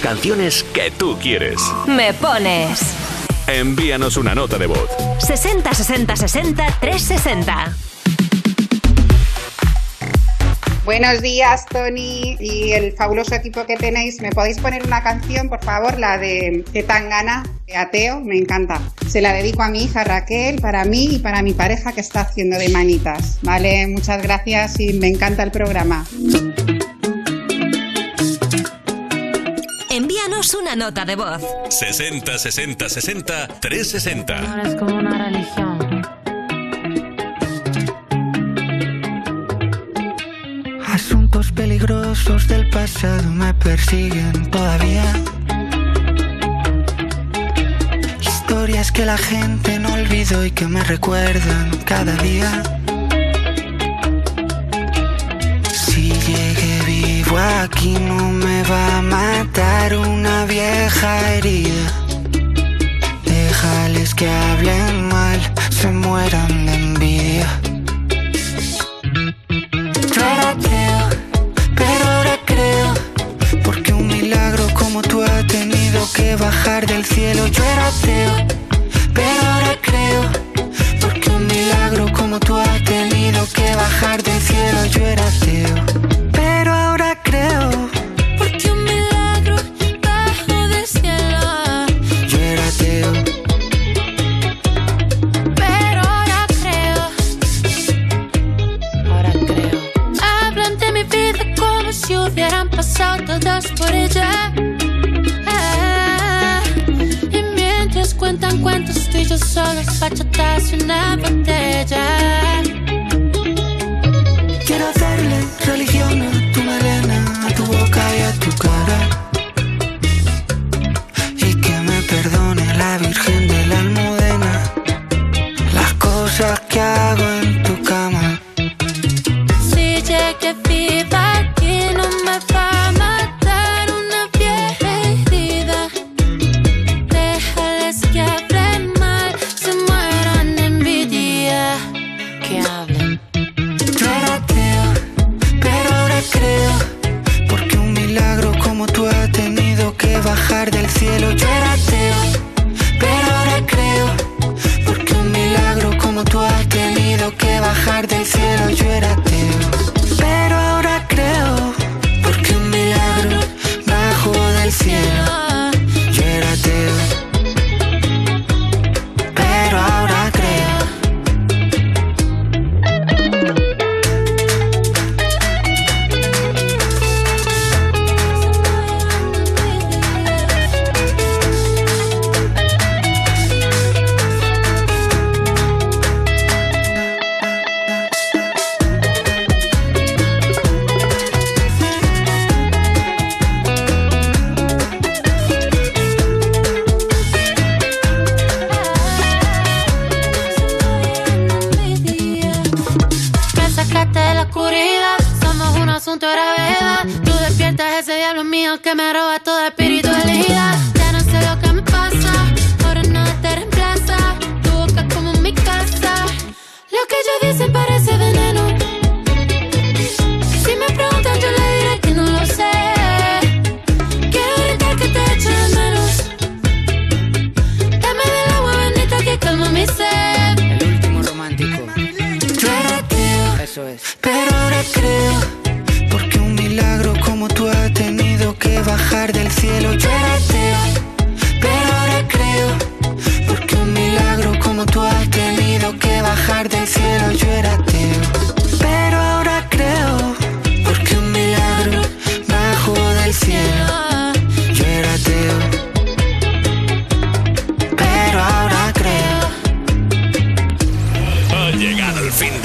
Las canciones que tú quieres. Me pones. Envíanos una nota de voz. 60 60 60 360. Buenos días, Tony y el fabuloso equipo que tenéis. ¿Me podéis poner una canción, por favor? La de Que tan gana, de Ateo, me encanta. Se la dedico a mi hija Raquel, para mí y para mi pareja que está haciendo de manitas. Vale, muchas gracias y me encanta el programa. Una nota de voz. 60 60 60 360. Es como una religión. Asuntos peligrosos del pasado me persiguen todavía. Historias que la gente no olvidó y que me recuerdan cada día. Aquí no me va a matar una vieja herida. Déjales que hablen mal, se mueran de envidia. Yo era ateo, pero ahora creo. Porque un milagro como tú ha tenido que bajar del cielo. Yo era ateo,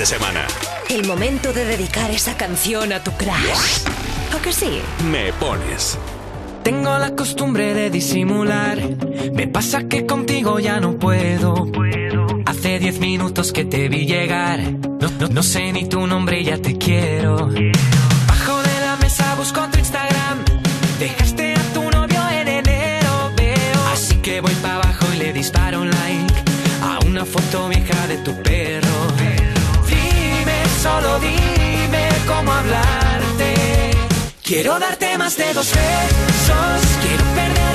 de semana. El momento de dedicar esa canción a tu crush. ¿O que sí? Me pones. Tengo la costumbre de disimular. Me pasa que contigo ya no puedo. Hace diez minutos que te vi llegar. No, no- no sé ni tu nombre y ya te quiero. Bajo de la mesa busco tu Instagram. Dejaste a tu novio en enero, veo. Así que voy para abajo y le disparo un like a una foto vieja Quiero darte más de dos besos. Quiero perder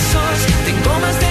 Tengo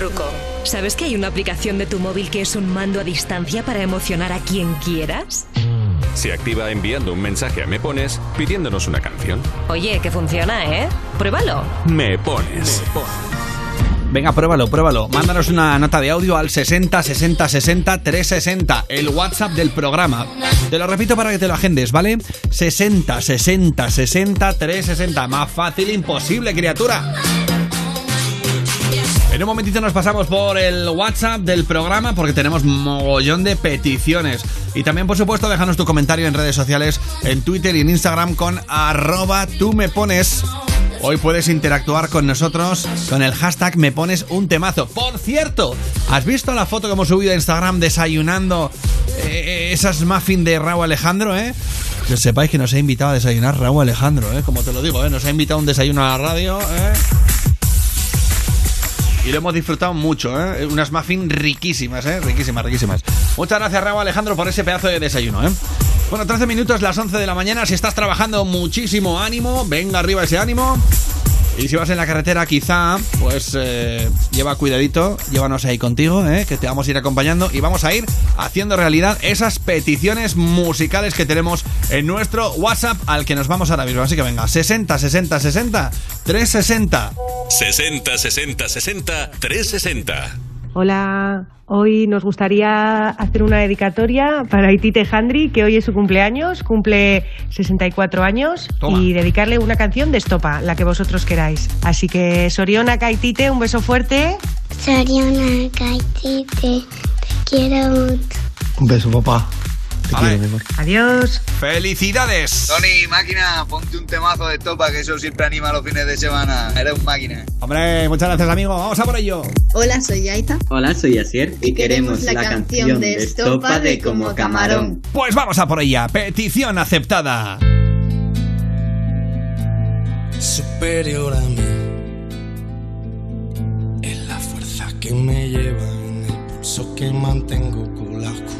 truco. ¿Sabes que hay una aplicación de tu móvil que es un mando a distancia para emocionar a quien quieras? Se activa enviando un mensaje a Me Pones pidiéndonos una canción. Oye, que funciona, ¿eh? Pruébalo. Me Pones. Venga, pruébalo, pruébalo. Mándanos una nota de audio al 60 60 60 360, el WhatsApp del programa. Te lo repito para que te lo agendes, ¿vale? 60 60 60 360. Más fácil imposible, criatura. En un momentito nos pasamos por el WhatsApp del programa porque tenemos mogollón de peticiones. Y también, por supuesto, déjanos tu comentario en redes sociales, en Twitter y en Instagram con arroba tú me pones. Hoy puedes interactuar con nosotros con el hashtag me pones un temazo. Por cierto, ¿has visto la foto que hemos subido a Instagram desayunando eh, esas muffins de Raúl Alejandro, eh? Que sepáis que nos ha invitado a desayunar Raúl Alejandro, eh. Como te lo digo, eh. Nos ha invitado a un desayuno a la radio, eh. Y lo hemos disfrutado mucho, ¿eh? Unas muffins riquísimas, ¿eh? Riquísimas, riquísimas. Muchas gracias, Raúl Alejandro, por ese pedazo de desayuno, ¿eh? Bueno, 13 minutos, las 11 de la mañana. Si estás trabajando, muchísimo ánimo. Venga arriba ese ánimo. Y si vas en la carretera, quizá, pues eh, lleva cuidadito, llévanos ahí contigo, ¿eh? que te vamos a ir acompañando y vamos a ir haciendo realidad esas peticiones musicales que tenemos en nuestro WhatsApp al que nos vamos ahora mismo. Así que venga, 60 60 60 360. 60 60 60 360. Hola, hoy nos gustaría hacer una dedicatoria para Itite Handri, que hoy es su cumpleaños, cumple 64 años, Toma. y dedicarle una canción de estopa, la que vosotros queráis. Así que Soriona Kaitite, un beso fuerte. Soriana, Kaitite, te quiero mucho. Un beso, papá. Te quiero, mi amor. Adiós. ¡Felicidades! Tony, máquina, ponte un temazo de topa que eso siempre anima los fines de semana. Eres un máquina. Hombre, muchas gracias, amigo. Vamos a por ello. Hola, soy Aita. Hola, soy Asier y, queremos la, canción de Estopa de Como Camarón. Pues vamos a por ella. Petición aceptada. superior a mí. Es la fuerza que me lleva en el pulso que mantengo con la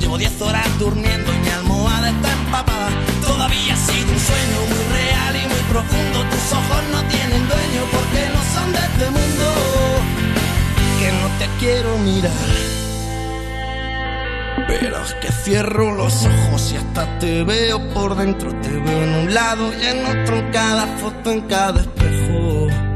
Llevo 10 horas durmiendo y mi almohada está empapada. Todavía ha sido un sueño muy real y muy profundo. Tus ojos no tienen dueño porque no son de este mundo. Que no te quiero mirar. Pero es que cierro los ojos y hasta te veo por dentro. Te veo en un lado y en otro, en cada foto, en cada espejo.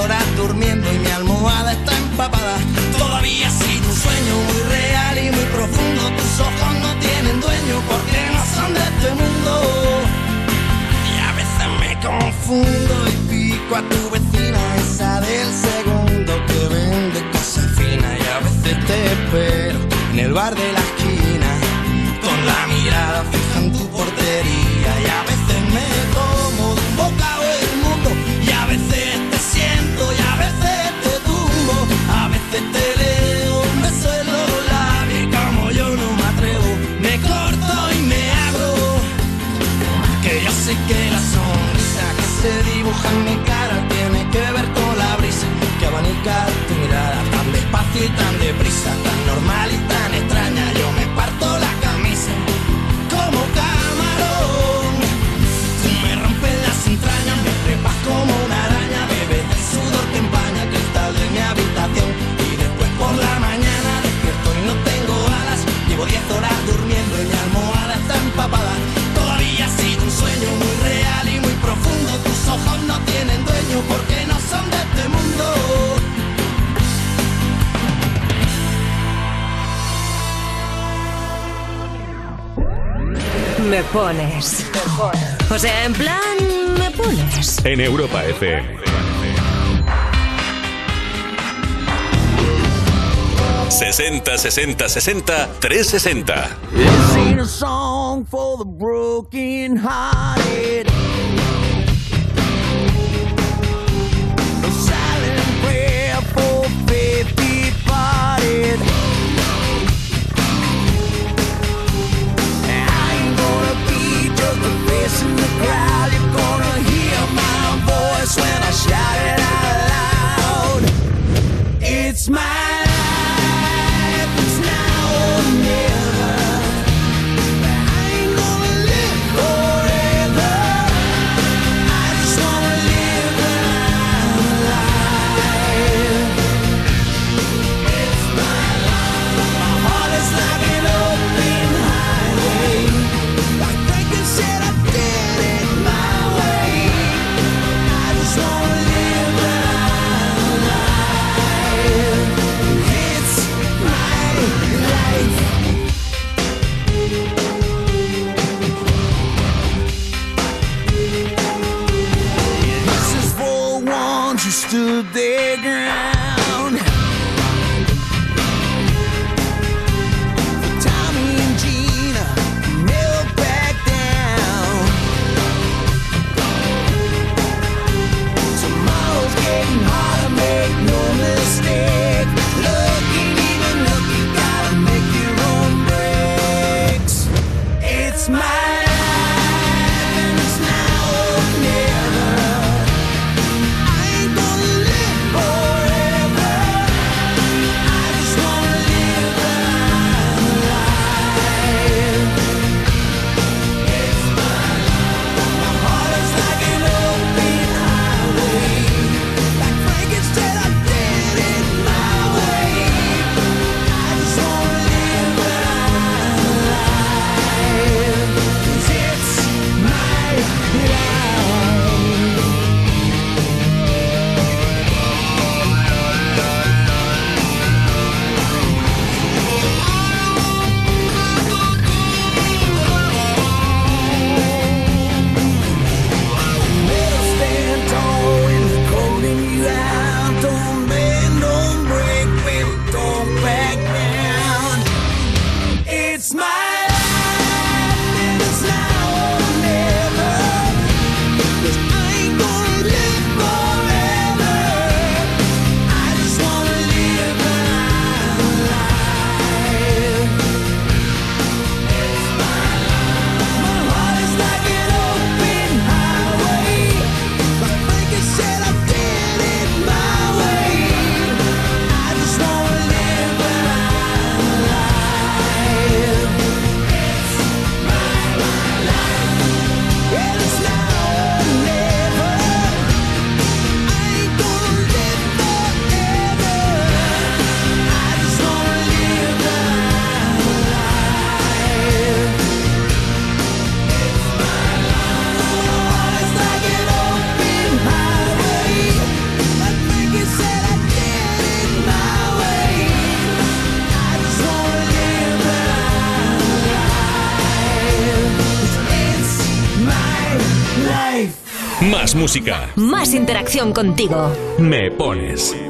horas durmiendo y mi almohada está empapada. Todavía ha un sueño muy real y muy profundo. Tus ojos no tienen dueño porque no son de este mundo. Y a veces me confundo y pico a tu vecina, esa del segundo que vende cosas finas. Y a veces te espero en el bar de la esquina, con la mirada fija en tu portería. Y a Me pones. O sea, en plan, me pones. En Europa FM. Sesenta, sesenta, sesenta, tres sesenta. This ain't a song for the broken hearted. shout. Música. Más interacción contigo. Me pones.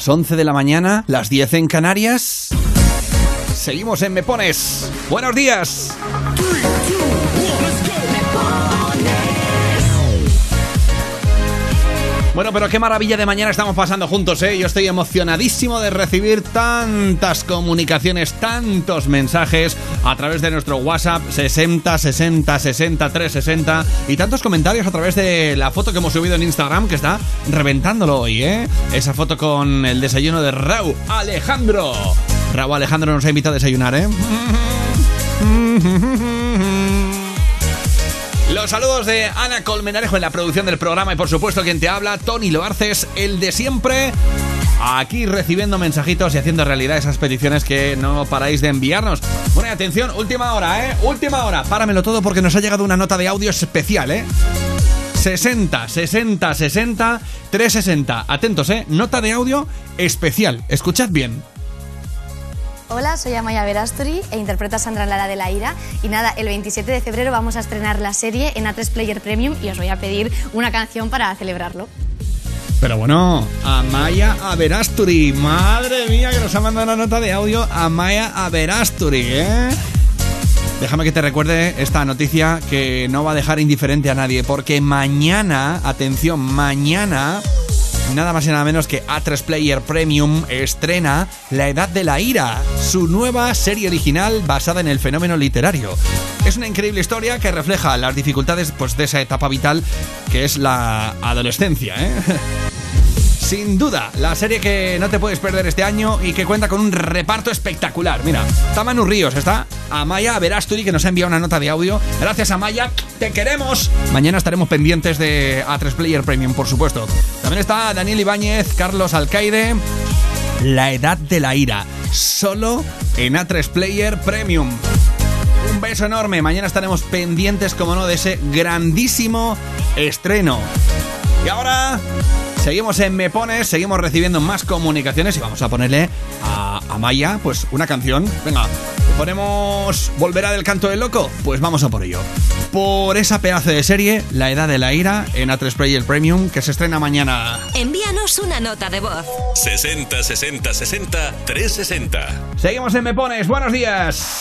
Las 11 de la mañana, las 10 en Canarias. Seguimos en Me Pones. Buenos días. Bueno, pero qué maravilla de mañana estamos pasando juntos, ¿eh? Yo estoy emocionadísimo de recibir tantas comunicaciones, tantos mensajes a través de nuestro WhatsApp 60 60 60 360 y tantos comentarios a través de la foto que hemos subido en Instagram que está reventándolo hoy, ¿eh? Esa foto con el desayuno de Raúl Alejandro. Raúl Alejandro nos ha invitado a desayunar, ¿eh? Los saludos de Ana Colmenarejo en la producción del programa y por supuesto quien te habla, Tony Loarces, el de siempre, aquí recibiendo mensajitos y haciendo realidad esas peticiones que no paráis de enviarnos. Y atención, última hora, ¿eh? Última hora. Páramelo todo porque nos ha llegado una nota de audio especial, ¿eh? 60, 60, 60, 360. Atentos, ¿eh? Nota de audio especial. Escuchad bien. Hola, soy Amaya Verasturi e interpreto a Sandra Lara de la Ira. Y nada, el 27 de febrero vamos a estrenar la serie en A3 Player Premium y os voy a pedir una canción para celebrarlo. Pero bueno, Amaya Averasturi. Madre mía, que nos ha mandado una nota de audio Amaya Averasturi, ¿eh? Déjame que te recuerde esta noticia que no va a dejar indiferente a nadie, porque mañana, atención, mañana, nada más y nada menos que A3 Player Premium estrena La Edad de la Ira, su nueva serie original basada en el fenómeno literario. Es una increíble historia que refleja las dificultades pues, de esa etapa vital que es la adolescencia, ¿eh? Sin duda, la serie que no te puedes perder este año y que cuenta con un reparto espectacular. Mira, está Manu Ríos, está Amaya Verasturi que nos ha enviado una nota de audio. Gracias Amaya, te queremos. Mañana estaremos pendientes de A3 Player Premium, por supuesto. También está Daniel Ibáñez, Carlos Alcaide. La Edad de la Ira, solo en A3 Player Premium. Un beso enorme. Mañana estaremos pendientes, como no, de ese grandísimo estreno. Y ahora seguimos en Me Pones, seguimos recibiendo más comunicaciones y vamos a ponerle a, a Maya pues una canción. Venga, ¿Ponemos Volverá del canto del loco? Pues vamos a por ello. Por esa pedazo de serie, La Edad de la Ira, en A3 Player Premium, que se estrena mañana. Envíanos una nota de voz. 60 60 60 360. Seguimos en Me Pones. Buenos días.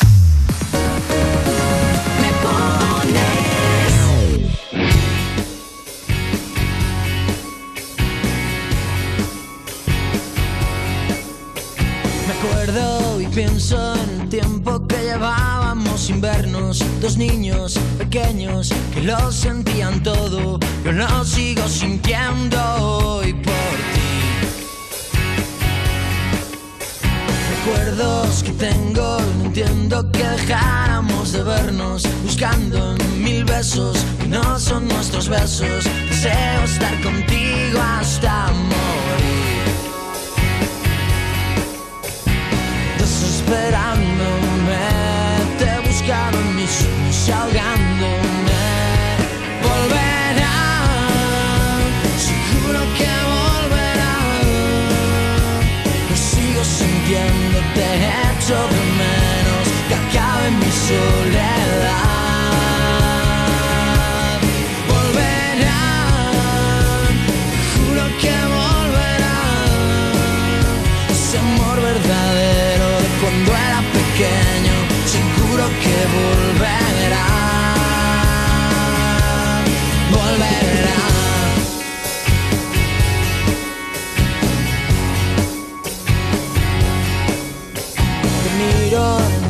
Pienso en el tiempo que llevábamos sin vernos. Dos niños pequeños que lo sentían todo. Yo lo sigo sintiendo hoy por ti. Recuerdos que tengo, no entiendo que dejáramos de vernos. Buscando mil besos que no son nuestros besos. Deseo estar contigo hasta morir. Desesperándome, te buscaron mis sueños ahogándome. Volverá, seguro que volverá. Lo sigo sintiendo, te echo de menos, que acabe mi soledad.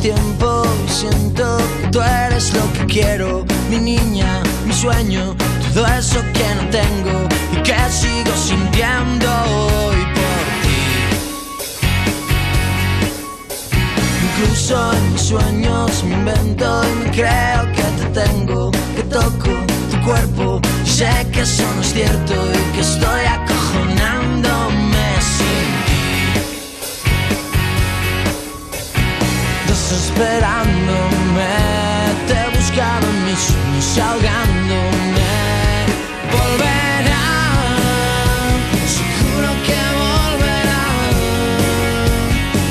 Tiempo siento que tú eres lo que quiero, mi niña, mi sueño, todo eso que no tengo y que sigo sintiendo hoy por ti. Incluso en mis sueños me invento y me creo que te tengo, que toco tu cuerpo y sé que eso no es cierto y que estoy acojonándome Desesperándome, te buscaron mis sueños ahogándome. Volverá, seguro que volverá.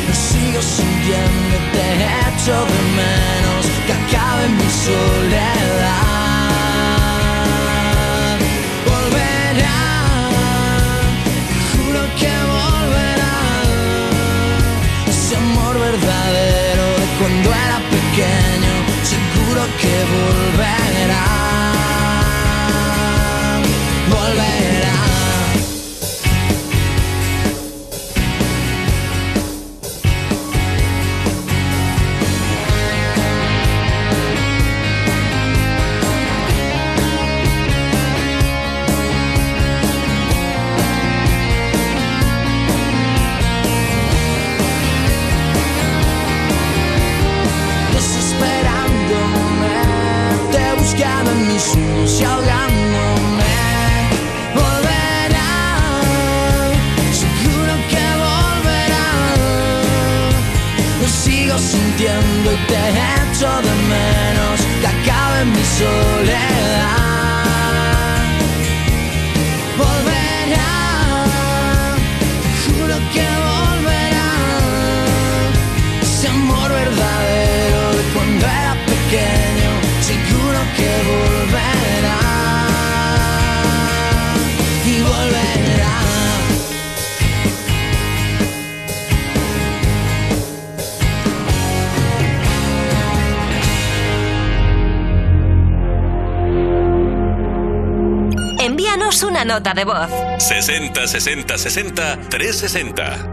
Lo sigo sintiendo, te echo de menos que acabe mi soledad. Nota de voz. 60 60 60 360.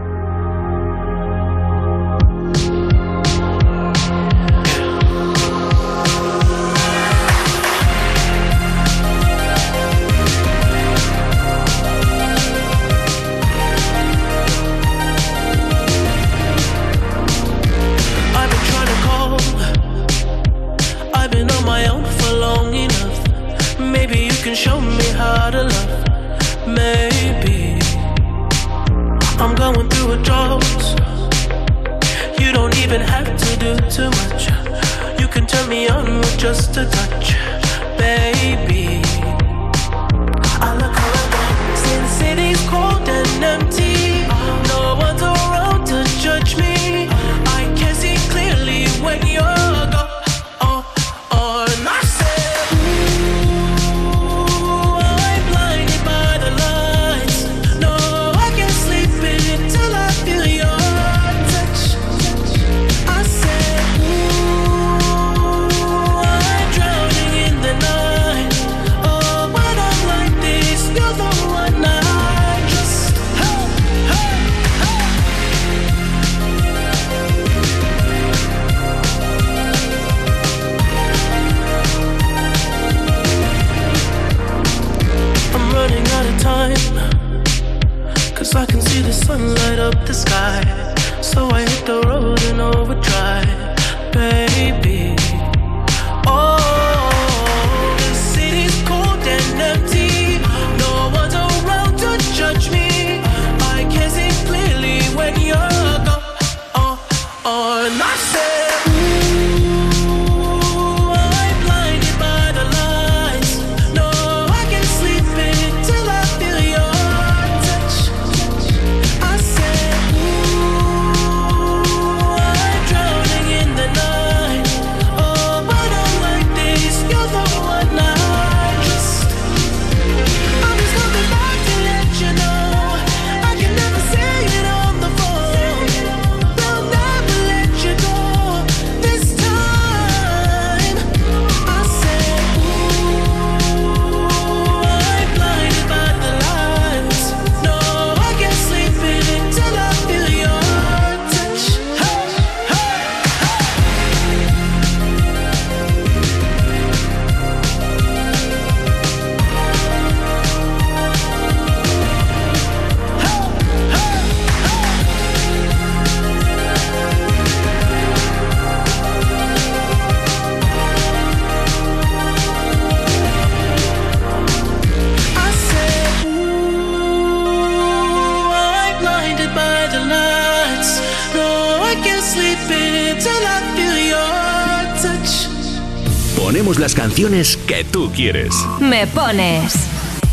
quieres. Me pones.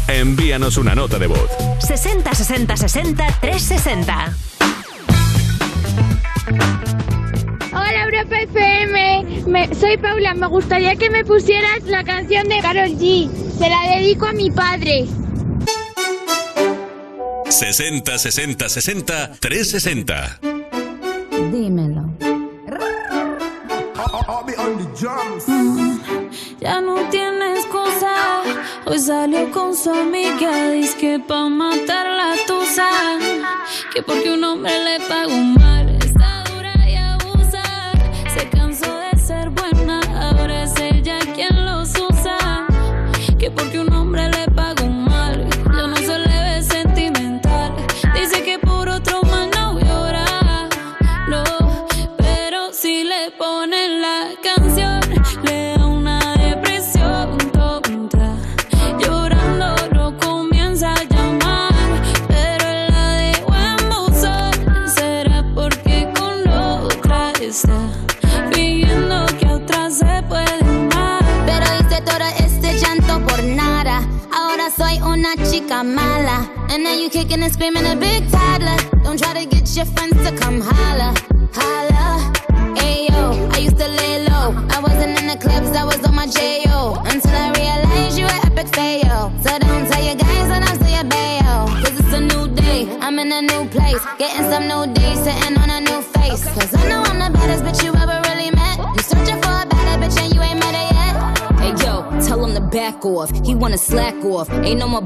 Envíanos una nota de voz. 60 60 60 360. Hola Europa FM, me, soy Paula. Me gustaría que me pusieras la canción de Carol G. Se la dedico a mi padre. 60 60 60 360. pago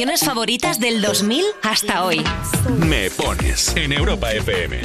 canciones favoritas del 2000 hasta hoy. Me pones en Europa FM.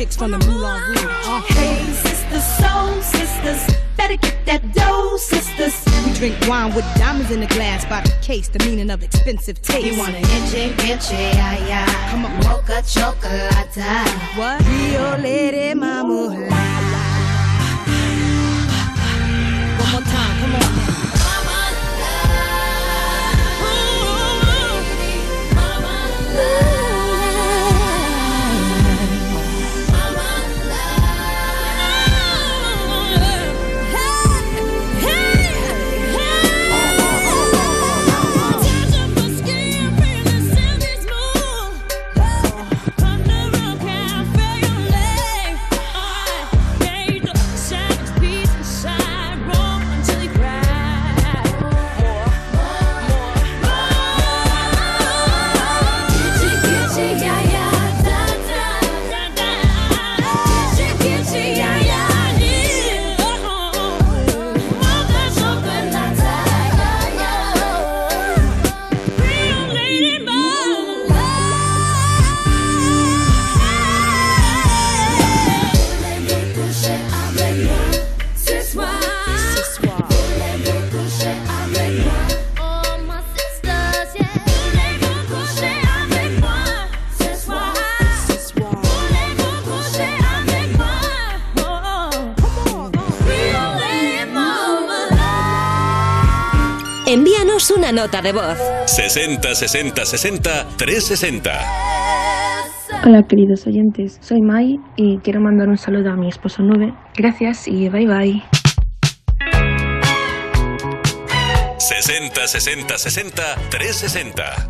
chicks from the Moulin Rouge. Uh. Hey, sisters, soul sisters, better get that dough, sisters. We drink wine with diamonds in the glass by the case, the meaning of expensive taste. You want an inch, inch, yeah, yeah. Come on, mocha, choca, nota de voz. 60 60 60 360. Hola queridos oyentes, soy Mai y quiero mandar un saludo a mi esposo Nube. Gracias y bye bye. 60 60 60 360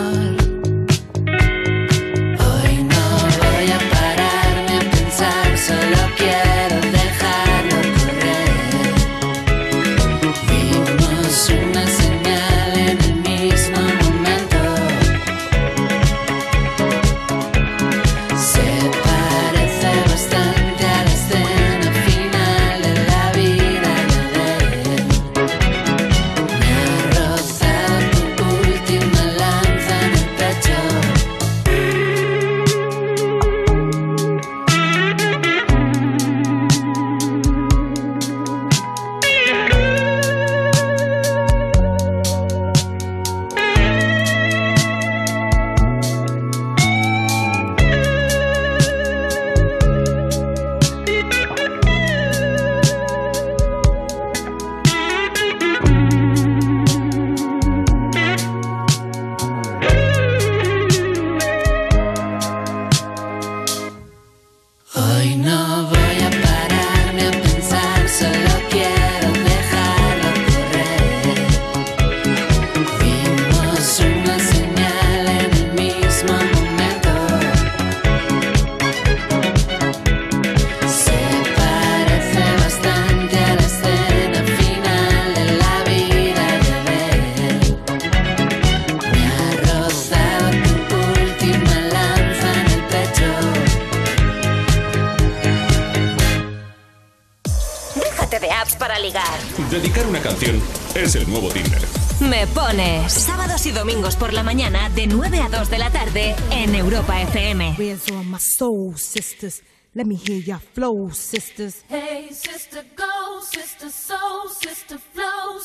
Sisters? Let me hear your flow, sisters. Hey, sister, go, sister, soul, sister, flow,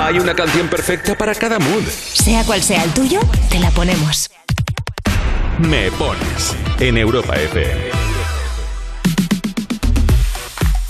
Hay una canción perfecta para cada mood. Sea cual sea el tuyo, te la ponemos. Me pones en Europa FM.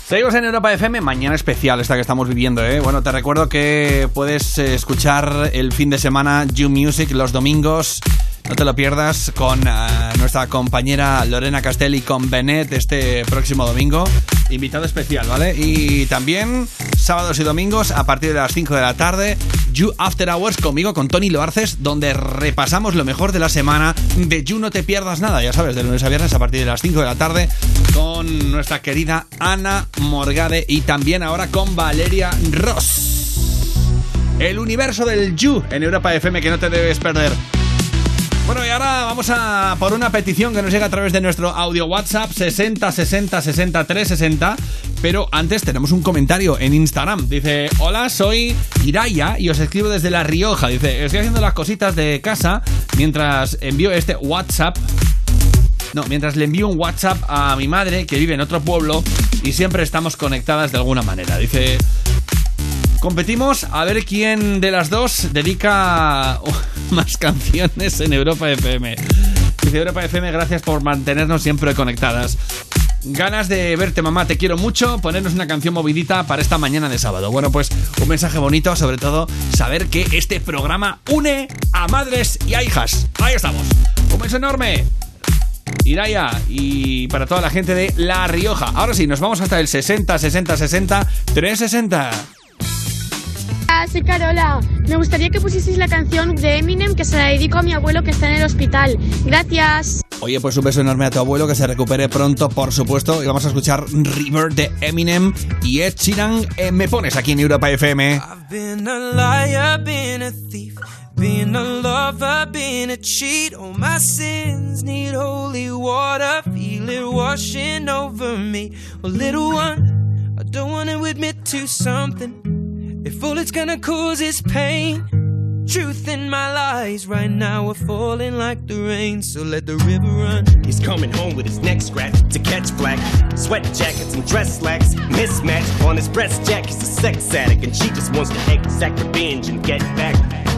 Seguimos en Europa FM, mañana especial esta que estamos viviendo, ¿eh? Bueno, te recuerdo que puedes eh, escuchar el fin de semana You Music los domingos. No te lo pierdas con eh, nuestra compañera Lorena Castelli con Benet este próximo domingo. Invitado especial, ¿vale? Y también sábados y domingos a partir de las 5 de la tarde, You After Hours conmigo, con Tony Loarces, donde repasamos lo mejor de la semana de You No Te Pierdas Nada, ya sabes, de lunes a viernes a partir de las 5 de la tarde, con nuestra querida Ana Morgade y también ahora con Valeria Ross. El universo del You en Europa FM que no te debes perder. Bueno, y ahora vamos a por una petición que nos llega a través de nuestro audio WhatsApp 60 60 60 360. Pero antes tenemos un comentario en Instagram. Dice: Hola, soy Iraya y os escribo desde La Rioja. Dice: Estoy haciendo las cositas de casa mientras envío este WhatsApp. No, mientras le envío un WhatsApp a mi madre que vive en otro pueblo y siempre estamos conectadas de alguna manera. Dice. Competimos a ver quién de las dos dedica más canciones en Europa FM. Dice Europa FM, gracias por mantenernos siempre conectadas. Ganas de verte, mamá, te quiero mucho. Ponernos una canción movidita para esta mañana de sábado. Bueno, pues un mensaje bonito, sobre todo saber que este programa une a madres y a hijas. Ahí estamos. Un beso enorme. Iraya y para toda la gente de La Rioja. Ahora sí, nos vamos hasta el 60 60 60 360. Hola, soy Carola. Me gustaría que pusieseis la canción de Eminem que se la dedico a mi abuelo que está en el hospital. Gracias. Oye, pues un beso enorme a tu abuelo, que se recupere pronto, por supuesto. Y vamos a escuchar River de Eminem y Ed Sheeran. Eh, me pones aquí en Europa FM. Been a liar, been a thief, been a lover, been a cheat. All my sins need holy water, feel it washing over me. Little one, I don't want to admit to something. If all it's gonna cause is pain, truth in my lies right now are falling like the rain. So let the river run. He's coming home with his neck scratched to catch black. Sweat jackets and dress slacks. mismatched on his breast jack. He's a sex addict and she just wants to exact revenge and get back.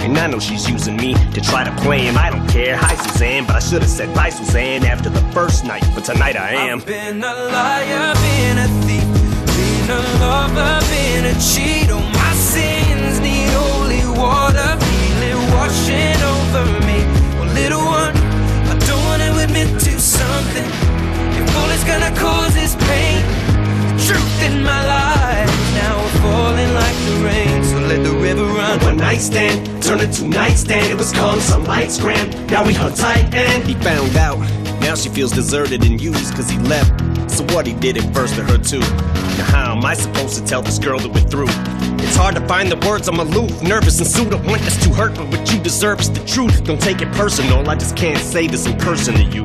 And I know she's using me to try to play him. I don't care. Hi, Suzanne, but I should have said bye, Suzanne, after the first night. But tonight I am. I've been a liar, been a thief, been a lover, been a cheat. Oh, my sins need holy water, feel it washing over me. Well, little one, I don't wanna admit to something. If all it's gonna cause is pain, the truth in my life now falling like the rain. Let the river run. One night stand turned into nightstand. It was calm, some lights grand. Now we hung tight and he found out. Now she feels deserted and used cause he left. So what he did it first to her too. Now how am I supposed to tell this girl that we're through? It's hard to find the words, I'm aloof, nervous and sued. I want this to hurt, but what you deserve is the truth. Don't take it personal, I just can't say this in person to you.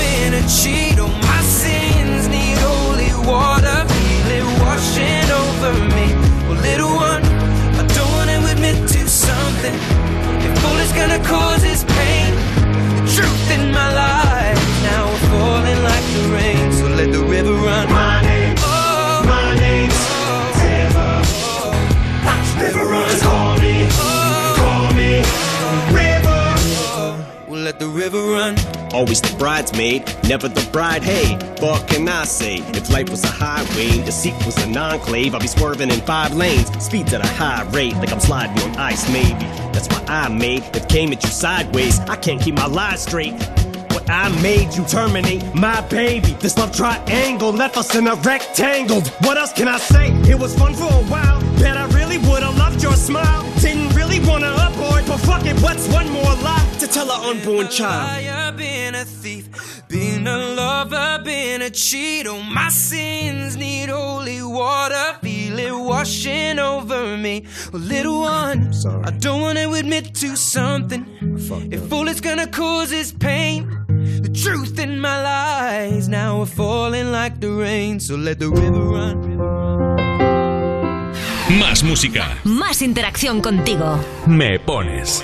been a cheat. Oh, my sins need holy water, feel it washing over me. Well, little one, I don't wanna admit to something. If it's gonna cause is pain, the truth in my life now we're falling like the rain. So let the river run. Let the river run. Always the bridesmaid, never the bride. Hey, what can I say? If life was a highway, the seat was an enclave, I'd be swerving in five lanes, speeds at a high rate, like I'm sliding on ice, maybe. That's why I made it came at you sideways. I can't keep my lies straight. What I made you terminate my baby. This love triangle left us in a rectangle. What else can I say? It was fun for a while. Bet I really would've loved your smile. Didn't really wanna abort, but fuck it, what's one more lie tell our unborn child? liar, been a thief, been a lover, been a cheat. Oh, my sins need holy water, feel it washing over me. Well, little one, I don't wanna admit to something. If all it's gonna cause is pain, the truth in my lies now we're falling like the rain. So let the river run. Más música. Más interacción contigo. Me pones.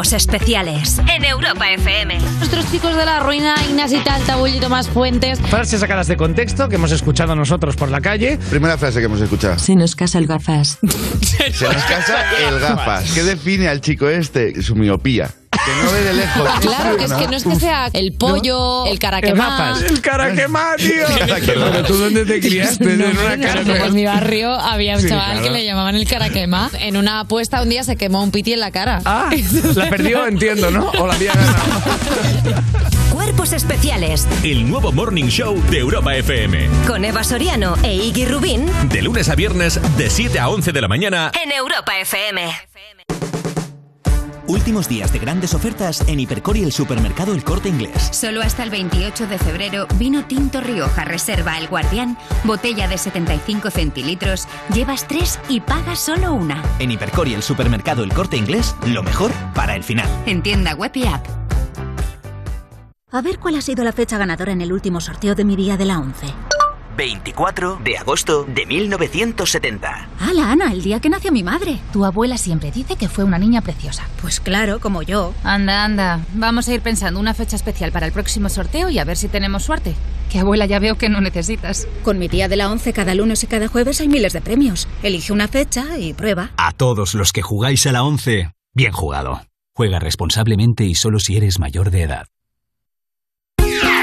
Cuerpos especiales en Europa FM. Nuestros chicos de la ruina, Ignacio y tal, Tabull y Tomás Fuentes. Frases sacadas de contexto que hemos escuchado nosotros por la calle. Primera frase que hemos escuchado. Se nos casa el gafas. Se nos casa el gafas. ¿Qué define al chico este? Su miopía. De lejos. Claro, que es que no es que sea el pollo, el caraquemá. El caraquemá, tío. Pero tú dónde te criaste en una Pues en mi barrio había un Sí, chaval claro. que le llamaban el caraquemá. En una apuesta un día se quemó un piti en la cara. Ah, la perdió, entiendo, ¿no? O la había ganado. Cuerpos especiales El nuevo Morning Show de Europa FM. con Eva Soriano e Iggy Rubín De lunes a viernes, de 7 a 11 de la mañana. en Europa FM. Últimos días de grandes ofertas en Hipercor y el supermercado El Corte Inglés. Solo hasta el 28 de febrero, vino tinto Rioja Reserva El Guardián, botella de 75 centilitros, llevas tres y pagas solo una. En Hipercor y el supermercado El Corte Inglés, lo mejor para el final. En tienda web y app. A ver cuál ha sido la fecha ganadora en el último sorteo de mi día de la 11. 24 de agosto de 1970. ¡Hala, Ana! El día que nació mi madre. Tu abuela siempre dice que fue una niña preciosa. Pues claro, como yo. Anda, anda. Vamos a ir pensando una fecha especial para el próximo sorteo y a ver si tenemos suerte. Que abuela ya veo que no necesitas. Con mi día de la 11 cada lunes y cada jueves hay miles de premios. Elige una fecha y prueba. A todos los que jugáis a la 11, bien jugado. Juega responsablemente y solo si eres mayor de edad.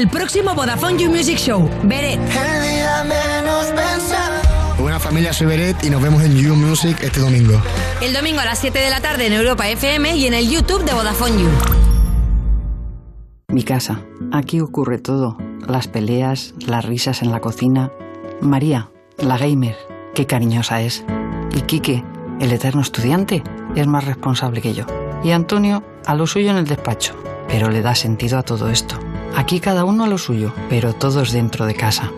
Del próximo Vodafone You Music Show, Beret. Buena familia, soy Beret y nos vemos en You Music este domingo. El domingo a las 7 de la tarde en Europa FM y en el YouTube de Vodafone You. Mi casa. Aquí ocurre todo. Las peleas, las risas en la cocina. María, la gamer, qué cariñosa es. Y Quique, el eterno estudiante, es más responsable que yo. Y Antonio, a lo suyo en el despacho. Pero le da sentido a todo esto. Aquí cada uno a lo suyo, pero todos dentro de casa.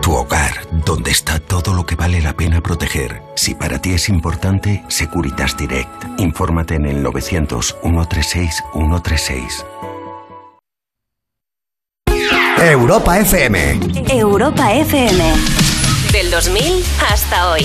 Tu hogar, donde está todo lo que vale la pena proteger. Si para ti es importante, Securitas Direct. Infórmate en el 900 136 136. Europa FM. Europa FM. Del 2000 hasta hoy.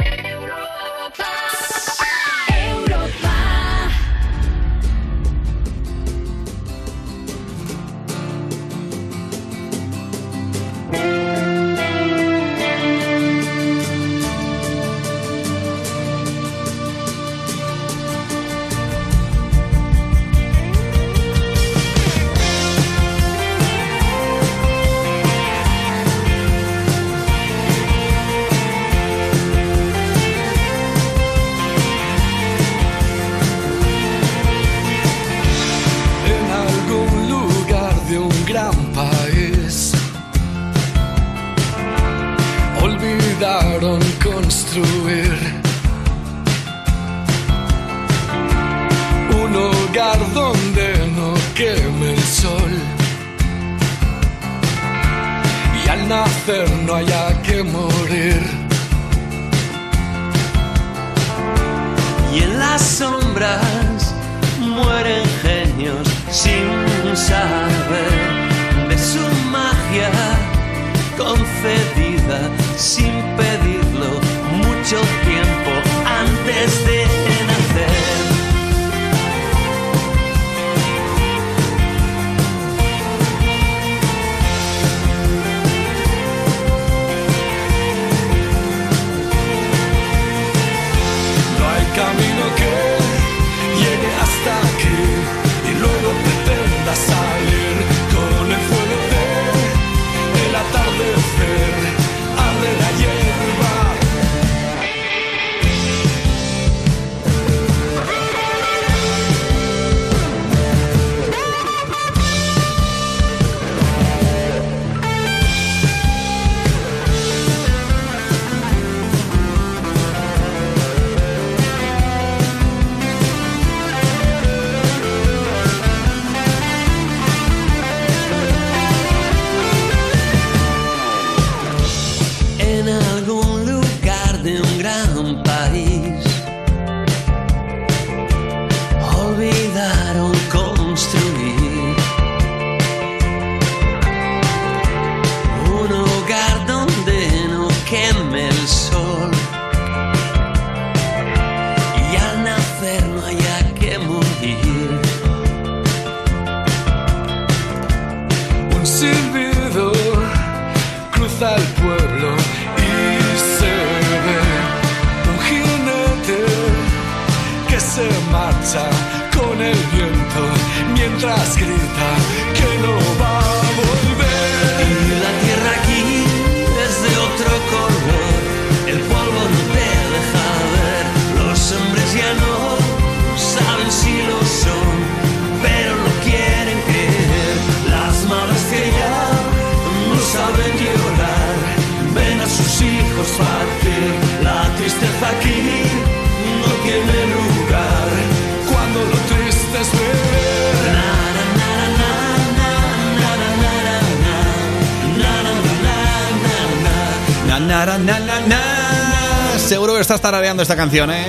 Canción, ¿eh?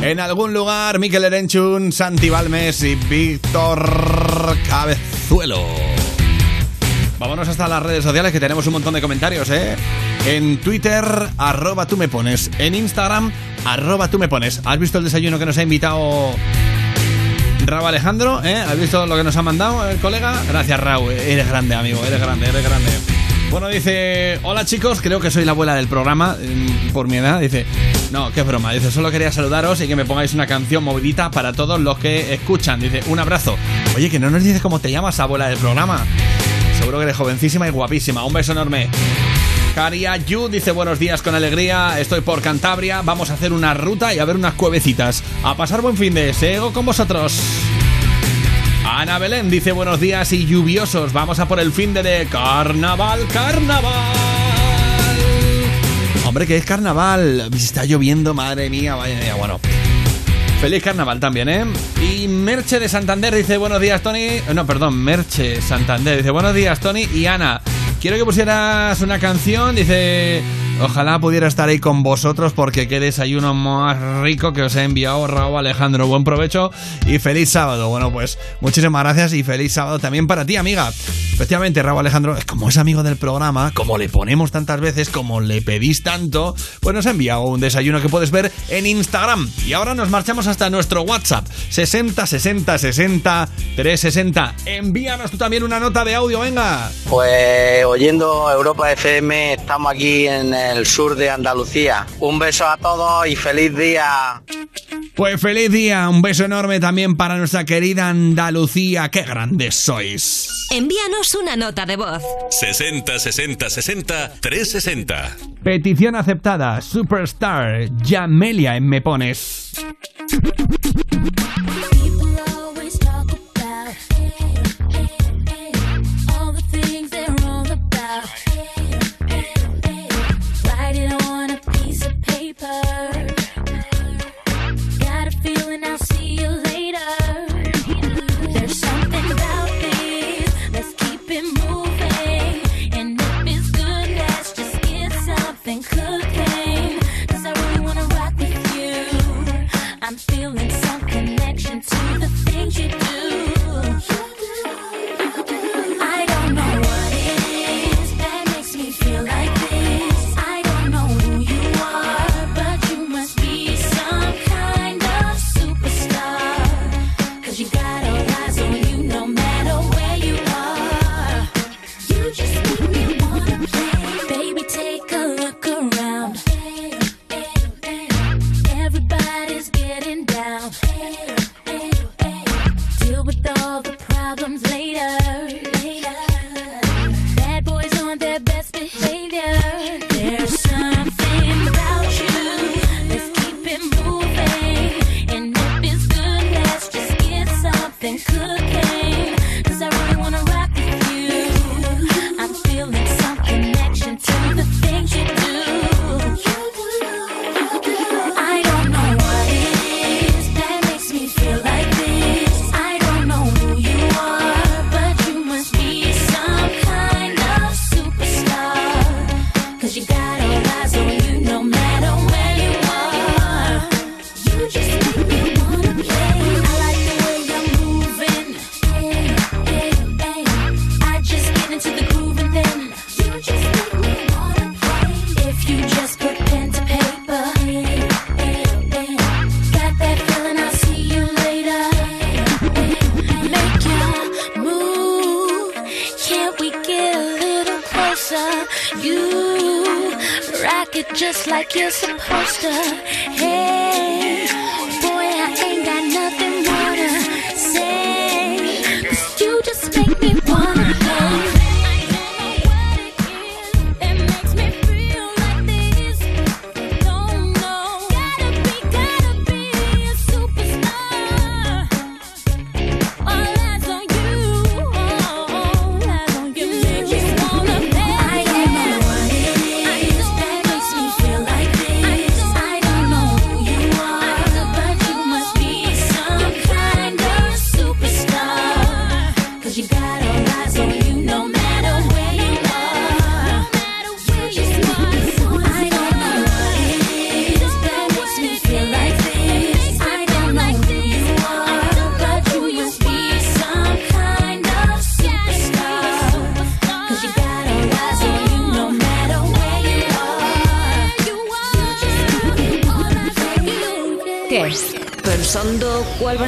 En algún lugar, Miquel Erenchun, Santi Balmes y Víctor Cabezuelo. Vámonos hasta las redes sociales que tenemos un montón de comentarios, ¿eh? En Twitter, arroba tú me pones. En Instagram, arroba tú me pones. ¿Has visto el desayuno que nos ha invitado Raúl Alejandro? ¿eh? ¿Has visto lo que nos ha mandado el colega? Gracias, Raúl. Eres grande, amigo. Eres grande, eres grande. Bueno, dice, hola chicos, creo que soy la abuela del programa, mm, por mi edad. Dice, no, qué broma. Dice, solo quería saludaros y que me pongáis una canción movidita para todos los que escuchan. Dice, un abrazo. Oye, que no nos dices cómo te llamas, abuela del programa. Seguro que eres jovencísima y guapísima. Un beso enorme. Caria Yu dice buenos días con alegría, estoy por Cantabria, vamos a hacer una ruta y a ver unas cuevecitas. A pasar buen fin de sego con vosotros. Ana Belén dice buenos días y lluviosos, vamos a por el fin de, carnaval, carnaval. Hombre, que es carnaval, está lloviendo, madre mía, vaya bueno. Feliz carnaval también, ¿eh? Y Merche de Santander dice buenos días, Tony. No, perdón, Merche Santander dice buenos días, Tony y Ana. Quiero que pusieras una canción, dice... Ojalá pudiera estar ahí con vosotros porque qué desayuno más rico que os he enviado Raúl Alejandro. Buen provecho y feliz sábado. Bueno, pues muchísimas gracias y feliz sábado también para ti, amiga. Efectivamente, Raúl Alejandro, como es amigo del programa, como le ponemos tantas veces, como le pedís tanto, pues nos ha enviado un desayuno que puedes ver en Instagram. Y ahora nos marchamos hasta nuestro WhatsApp 60 60 60 360. Envíanos tú también una nota de audio, venga. Pues oyendo Europa FM, estamos aquí en el sur de Andalucía. Un beso a todos y feliz día. Pues feliz día, un beso enorme también para nuestra querida Andalucía. ¡Qué grandes sois! Envíanos una nota de voz. 60 60 60 360. Petición aceptada, Superstar, Yamelia en Me Pones.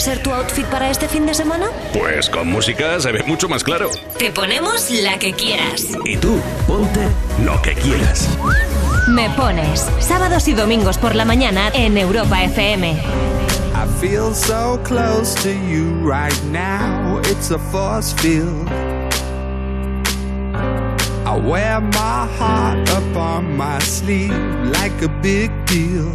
Ser tu outfit para este fin de semana? Pues con música se ve mucho más claro. Te ponemos la que quieras. Y tú, ponte lo que quieras. Me pones sábados y domingos por la mañana en Europa FM. I feel so close to you right now. It's a force field. I wear my heart up on my sleeve like a big deal.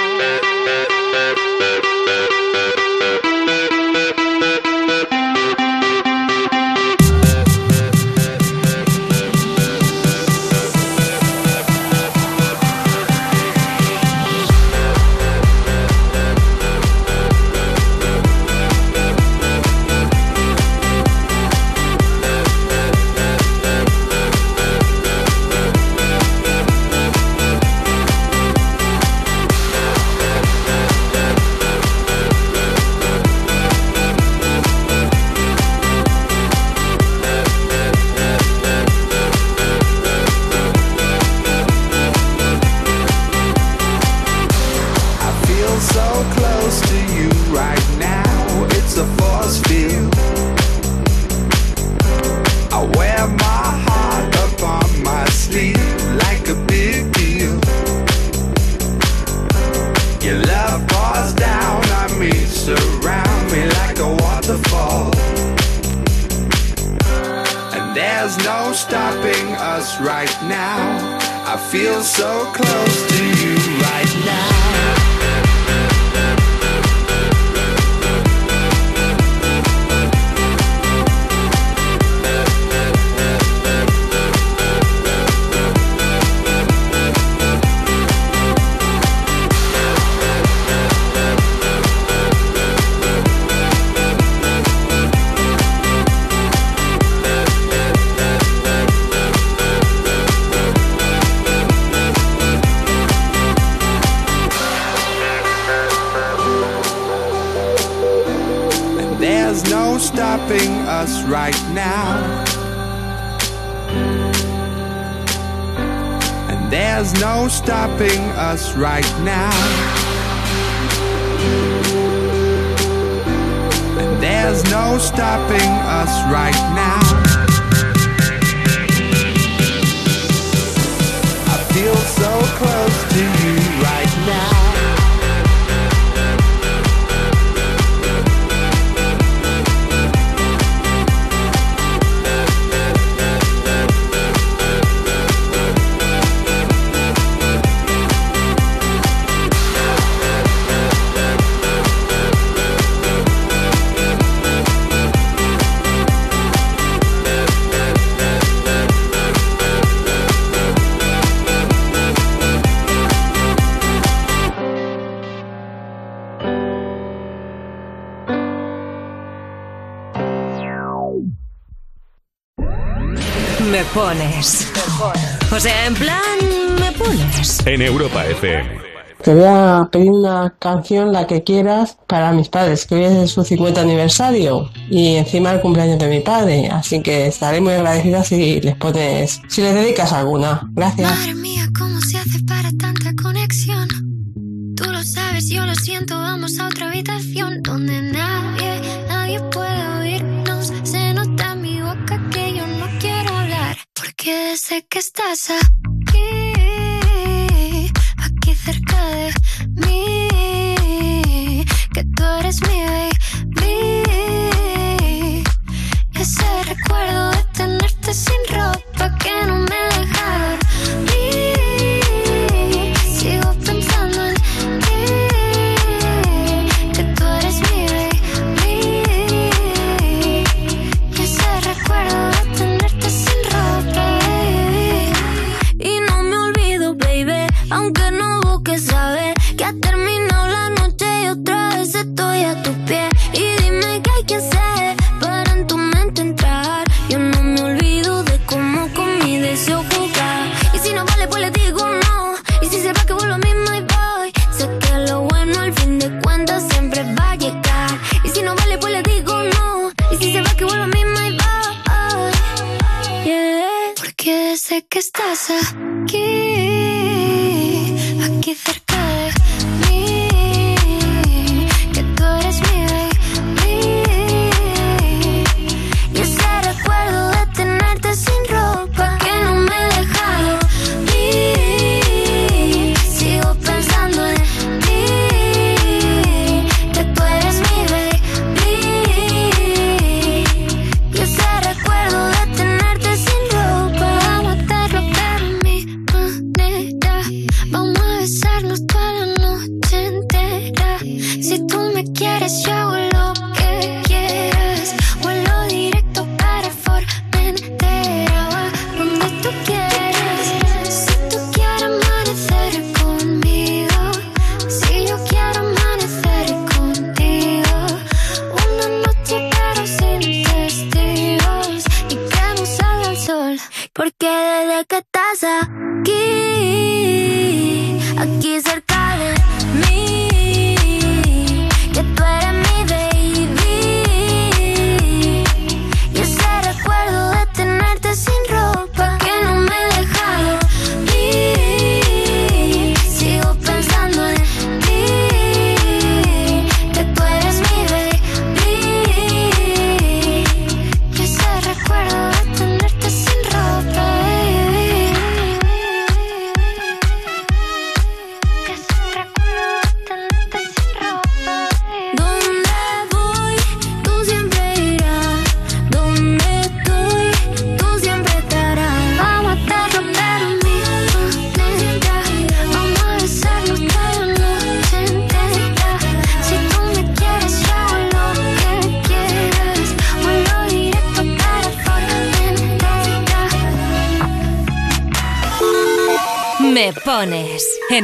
Pones. O sea, en plan, me pones. En Europa FM. Te voy a pedir una canción, la que quieras, para mis padres, que hoy es su 50 aniversario y encima el cumpleaños de mi padre. Así que estaré muy agradecida si les pones, si les dedicas alguna. Gracias.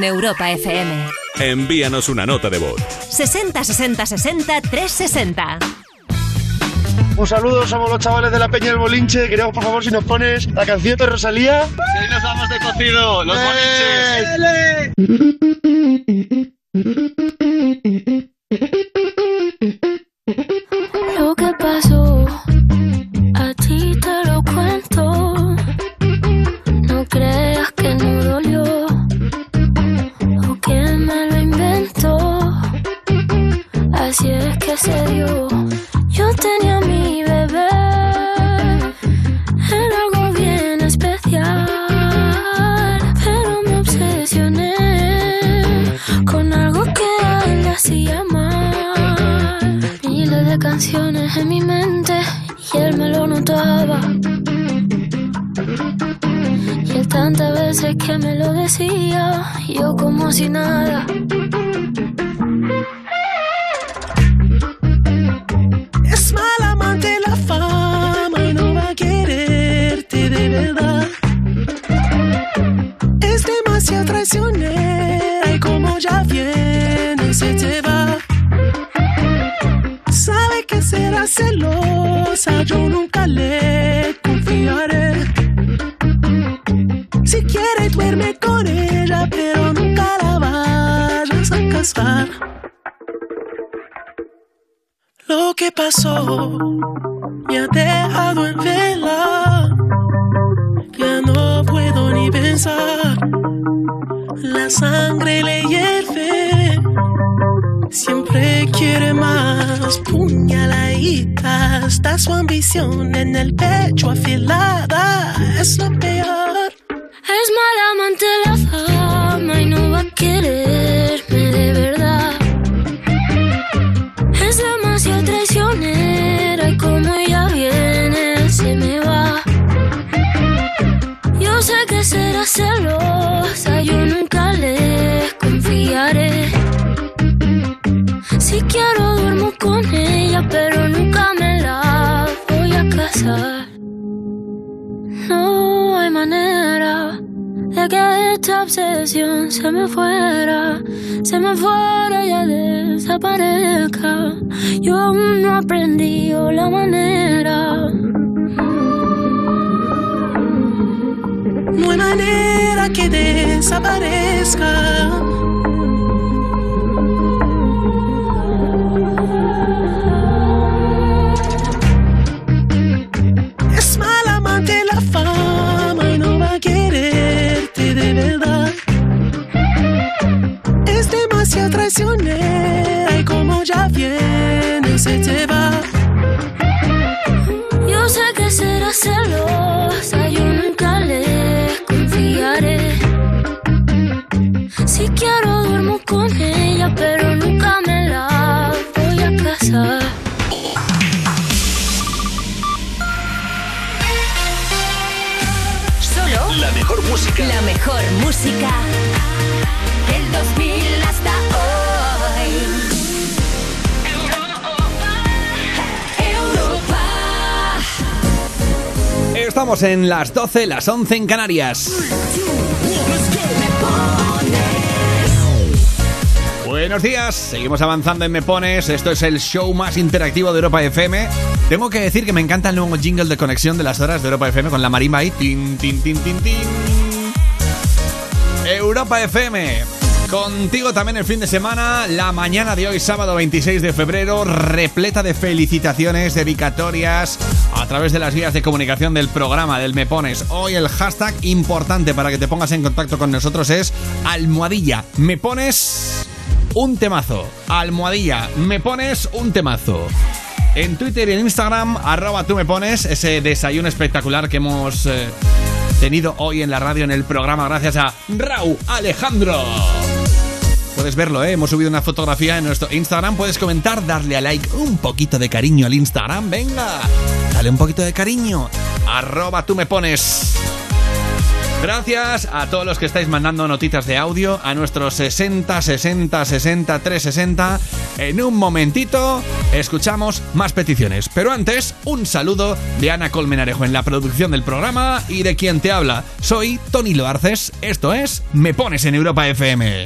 Europa FM. Envíanos una nota de voz. 60 60 60 360. Un saludo, somos los chavales de la Peña del Bolinche. Queremos, por favor, si nos pones la canción de Rosalía. Sí, nos vamos de cocido, los ¡Eh! bolinches. ¡Eh! Que esta obsesión se me fuera, se me fuera y desaparezca. Yo aún no aprendí la manera. No hay manera que desaparezca. Ilusioné. Ay, como ya viene y se te va. Yo sé que será celosa, yo nunca le confiaré. Si quiero duermo con ella, pero nunca me la voy a casar. Solo La mejor música. la mejor música del 2000 Estamos en las 12, las 11 en Canarias. Buenos días, seguimos avanzando en Me Pones. Esto es el show más interactivo de Europa FM. Tengo que decir que me encanta el nuevo jingle de conexión de las horas de Europa FM con la marimba ahí. Tin. Europa FM. Contigo también el fin de semana, la mañana de hoy, sábado 26 de febrero, repleta de felicitaciones, dedicatorias través de las vías de comunicación del programa del Me Pones. Hoy el hashtag importante para que te pongas en contacto con nosotros es almohadilla. Me pones un temazo. Almohadilla. Me pones un temazo. En Twitter y en Instagram, arroba tú me pones ese desayuno espectacular que hemos eh, tenido hoy en la radio en el programa gracias a Raúl Alejandro. Puedes verlo, ¿eh? hemos subido una fotografía en nuestro Instagram. Puedes comentar, darle a like, un poquito de cariño al Instagram. Venga, dale un poquito de cariño. Arroba tú me pones. Gracias a todos los que estáis mandando notitas de audio a nuestros 60 60 60 360. En un momentito escuchamos más peticiones. Pero antes, un saludo de Ana Colmenarejo en la producción del programa y de quien te habla. Soy Tony Loarces. Esto es Me Pones en Europa FM.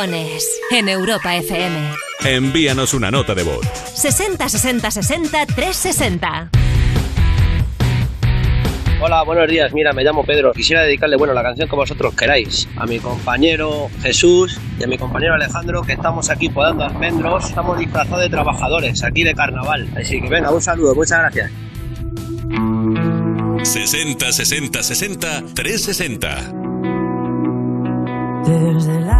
pones en Europa FM. Envíanos una nota de voz. 60 60 60 360. Hola, buenos días. Mira, me llamo Pedro. Quisiera dedicarle, bueno, la canción que vosotros queráis. A mi compañero Jesús y a mi compañero Alejandro, que estamos aquí podando almendros. Estamos disfrazados de trabajadores, aquí de carnaval. Así que venga, un saludo. Muchas gracias. 60 60 60 360. Desde la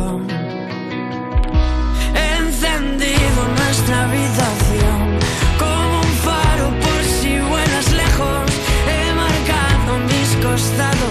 encendido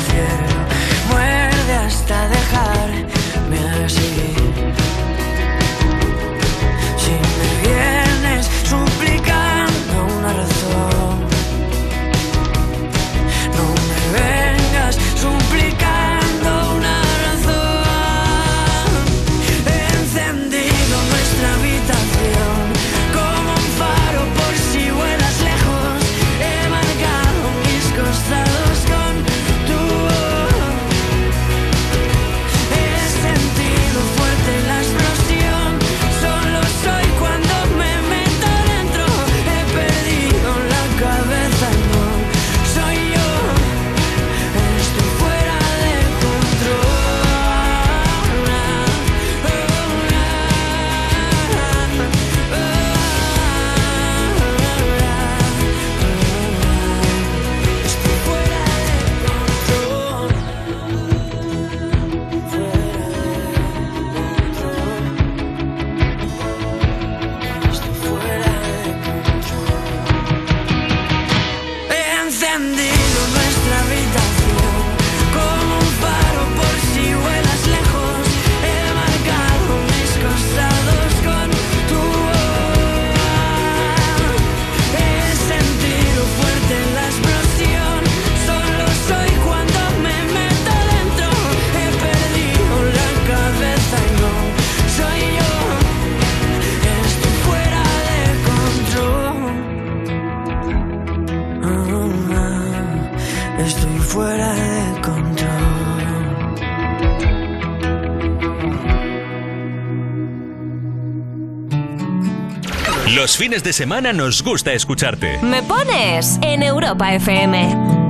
fines de semana nos gusta escucharte. Me pones en Europa FM.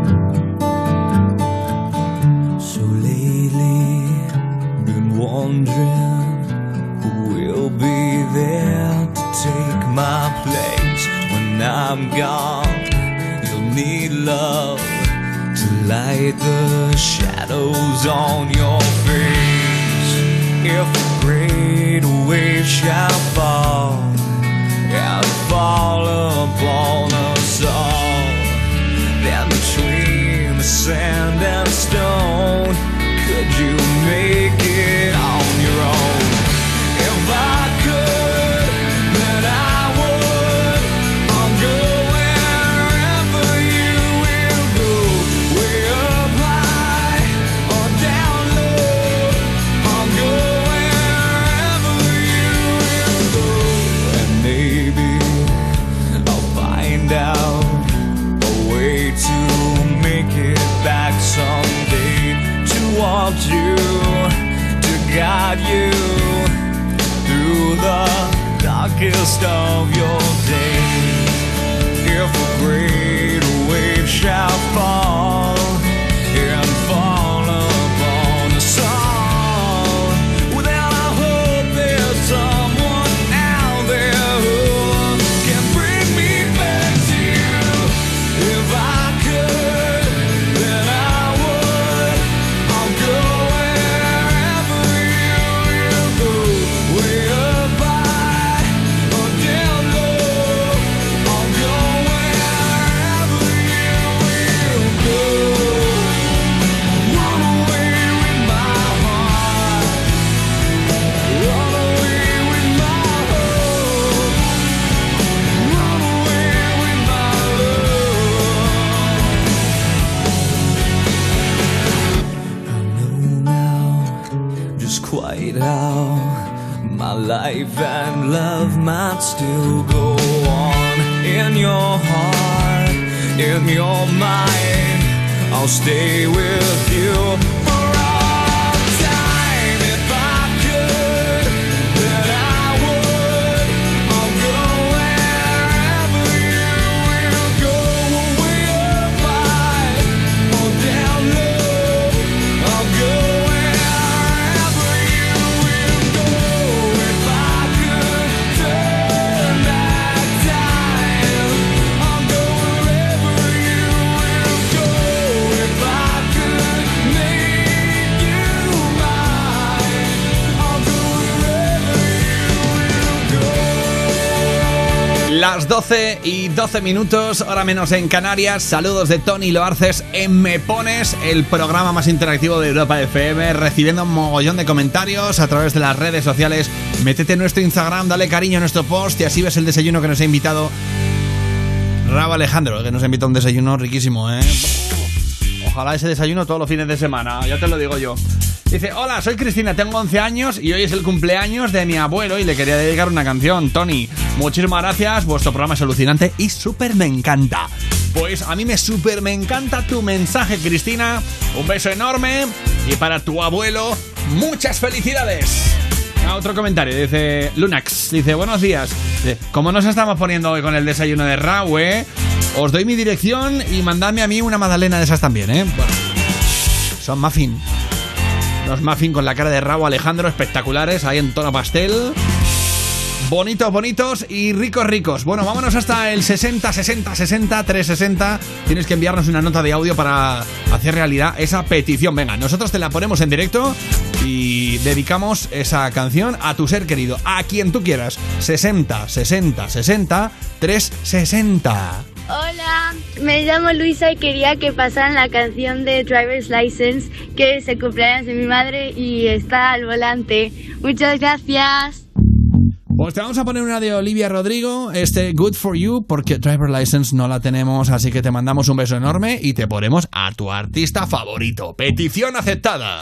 12 y 12 minutos, hora menos en Canarias. Saludos de Tony Loarces en Me Pones, el programa más interactivo de Europa FM, recibiendo un mogollón de comentarios a través de las redes sociales. Métete en nuestro Instagram, dale cariño a nuestro post y así ves el desayuno que nos ha invitado Rabo Alejandro, que nos ha invitado a un desayuno riquísimo, ¿eh? Ojalá ese desayuno todos los fines de semana, ya te lo digo yo. Dice, hola, soy Cristina, tengo 11 años y hoy es el cumpleaños de mi abuelo y le quería dedicar una canción. Tony, muchísimas gracias, vuestro programa es alucinante y súper me encanta. Pues a mí me súper me encanta tu mensaje, Cristina. Un beso enorme y para tu abuelo, muchas felicidades. Ah, otro comentario, dice Lunax, dice, buenos días. Como nos estamos poniendo hoy con el desayuno de Raue, os doy mi dirección y mandadme a mí una magdalena de esas también, ¿eh? Son muffin. Los muffin con la cara de Rabo Alejandro, espectaculares, ahí en tono pastel. Bonitos, bonitos y ricos, ricos. Bueno, vámonos hasta el 60, 60, 60, 360. Tienes que enviarnos una nota de audio para hacer realidad esa petición. Venga, nosotros te la ponemos en directo y dedicamos esa canción a tu ser querido, a quien tú quieras. 60, 60, 60, 360. Hola, me llamo Luisa y quería que pasaran la canción de Driver's License, que es el cumpleaños de mi madre y está al volante. Muchas gracias. Pues te vamos a poner una de Olivia Rodrigo, este Good for You, porque Driver License no la tenemos, así que te mandamos un beso enorme y te ponemos a tu artista favorito. Petición aceptada.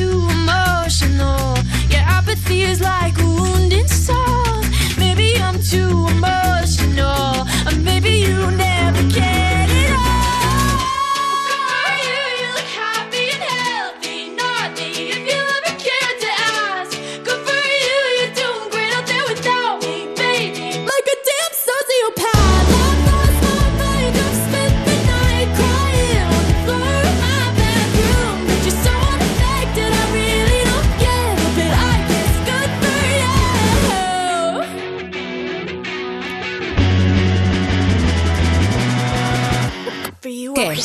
Too emotional, your apathy is like a wounded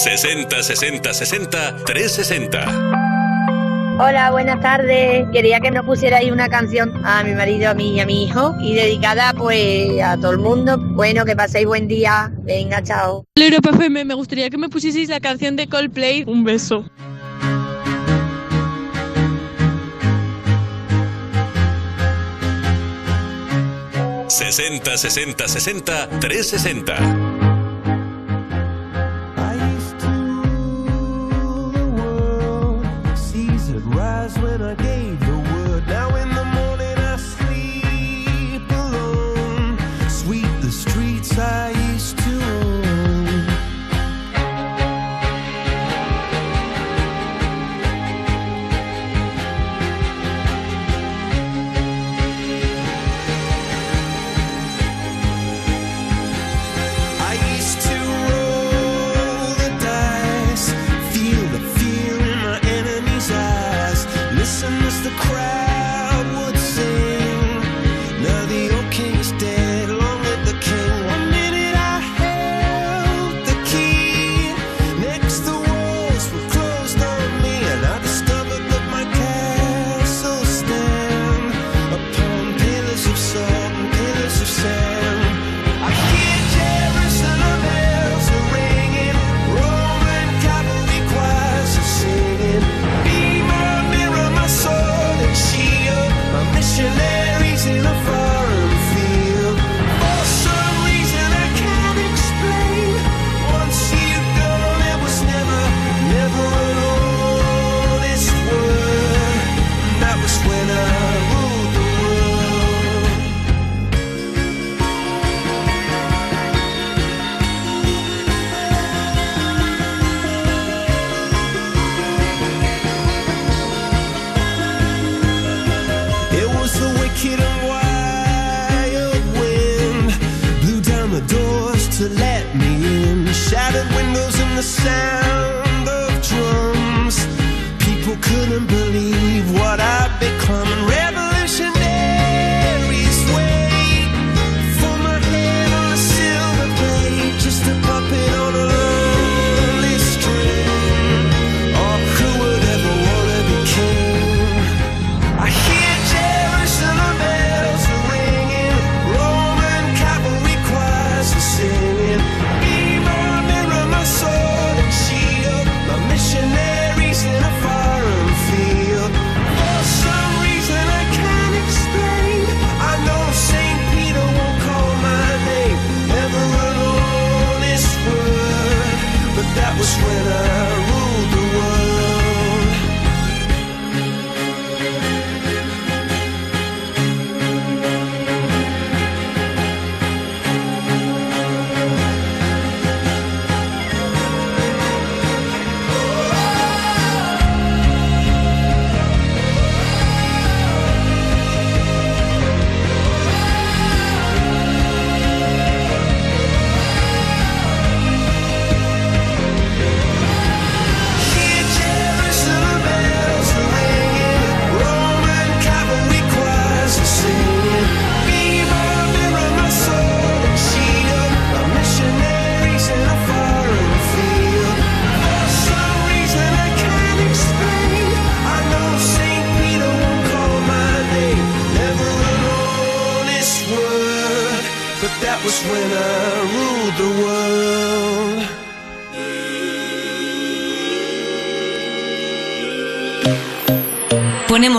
60 60 60 360. Hola, buenas tardes. Quería que nos pusierais una canción a mi marido, a mí y a mi hijo y dedicada pues a todo el mundo. Bueno, que paséis buen día. Venga, chao. Europa FM, me gustaría que me pusieseis la canción de Coldplay. Un beso. ...60 60 60 360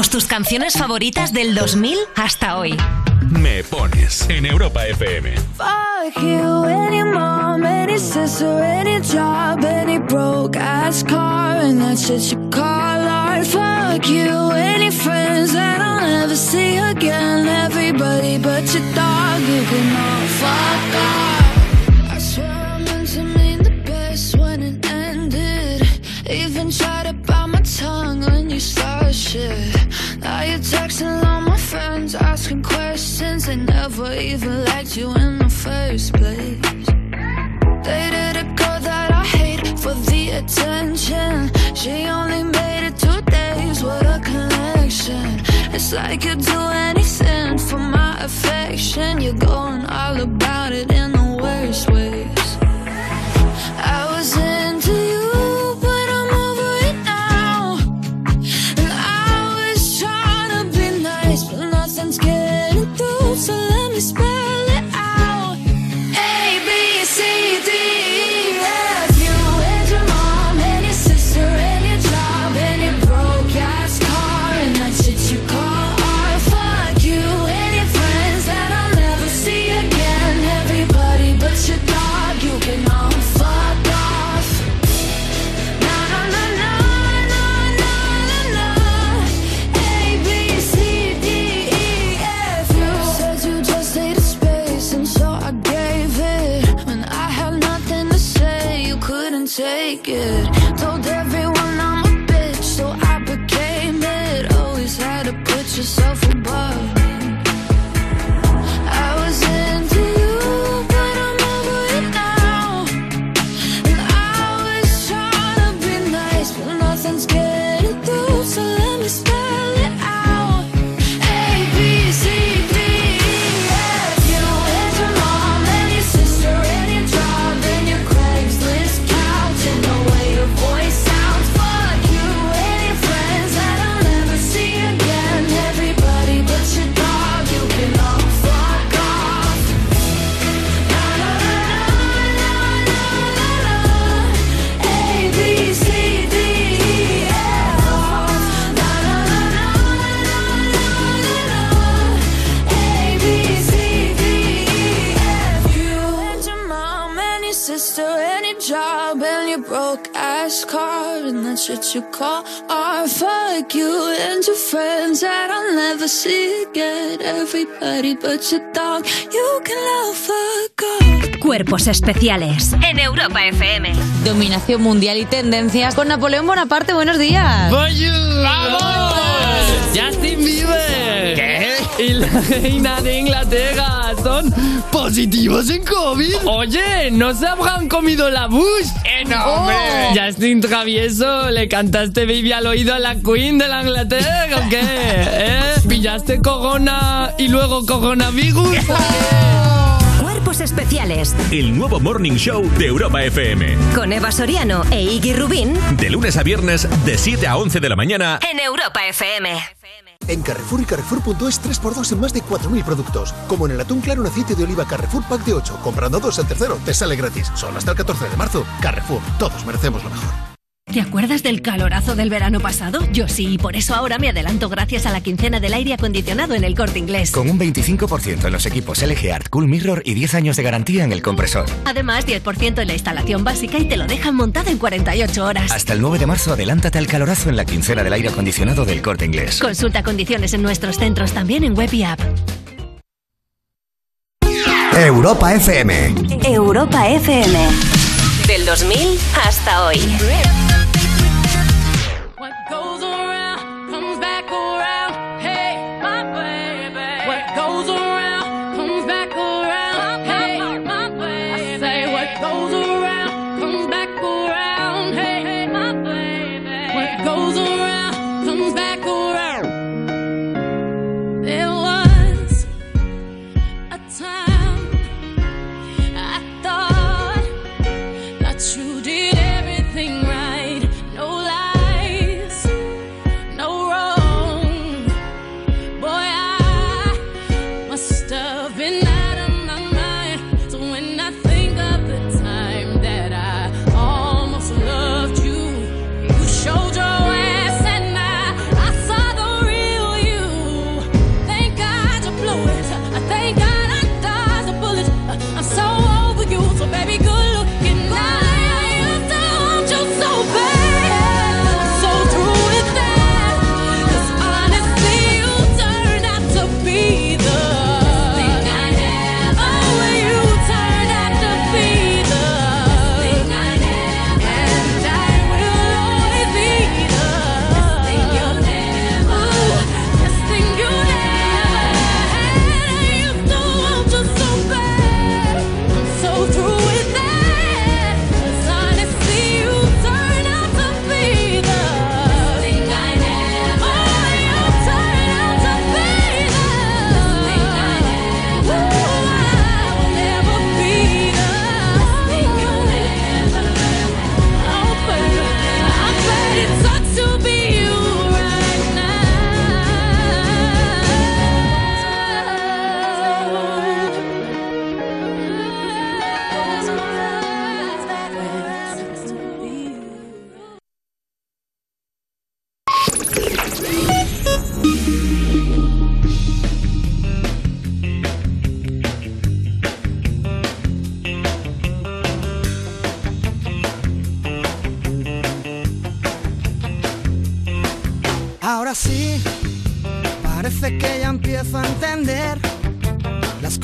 Cuéntanos tus canciones favoritas del 2000 hasta hoy. Me pones en Europa FM. Fuck you, any mom, any sister, any job, any broke ass car, and that's just your call art. Fuck you, any friends that I'll never see again, everybody but your dog, you can all fuck never even liked you in the first place. Dated a girl that I hate for the attention. She only made it two days, with a connection. It's like you'd do anything for my affection. You're going Everybody but your dog, you can love a god. Cuerpos especiales en Europa FM. Dominación mundial y tendencias con Napoleón Bonaparte. Buenos días. ¡Vamos! ¡Justin Bieber! ¿Qué? Y la reina de Inglaterra son positivos en COVID. Oye, ¿no se habrán comido la bush? ¡Eh, no, hombre! Justin Travieso, ¿le cantaste Baby al oído a la Queen de la Inglaterra o qué? ¿Eh? ¿Pillaste corona y luego coronavirus? Cuerpos especiales El nuevo Morning Show de Europa FM. con Eva Soriano e Iggy Rubín De lunes a viernes, de 7 a 11 de la mañana. en Europa FM. En Carrefour y Carrefour.es 3x2 en más de 4.000 productos. Como en el atún claro en aceite de oliva Carrefour Pack de 8. Comprando dos el tercero te sale gratis. Solo hasta el 14 de marzo. Carrefour. Todos merecemos lo mejor. ¿Te acuerdas del calorazo del verano pasado? Yo sí, y por eso ahora me adelanto gracias a la quincena del aire acondicionado en el corte inglés. Con un 25% en los equipos LG Art Cool Mirror y 10 años de garantía en el compresor. Además, 10% en la instalación básica y te lo dejan montado en 48 horas. Hasta el 9 de marzo adelántate al calorazo en la quincena del aire acondicionado del corte inglés. Consulta condiciones en nuestros centros también en web y app. Europa FM. Europa FM. Del 2000 hasta hoy.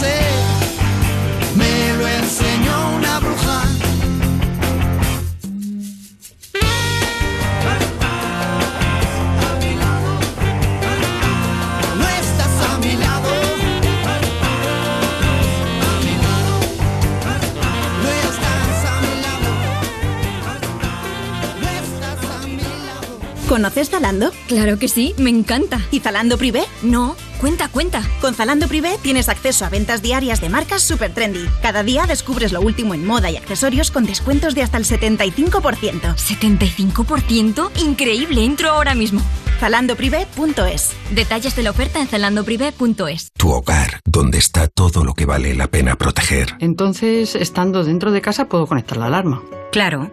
Sé me lo enseñó una bruja. No estás a mi lado. No estás a mi lado. No estás a mi lado. ¿Conoces Zalando? Claro que sí, me encanta. ¿Y Zalando Privé? No. Cuenta, cuenta. Con Zalando Privé tienes acceso a ventas diarias de marcas super trendy. Cada día descubres lo último en moda y accesorios con descuentos de hasta el 75%. ¿75%? Increíble, entro ahora mismo. Zalandoprivé.es. Detalles de la oferta en zalandoprivé.es. Tu hogar, donde está todo lo que vale la pena proteger. Entonces, estando dentro de casa, puedo conectar la alarma. Claro.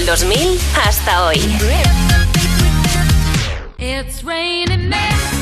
Del 2000 hasta hoy. It's raining men.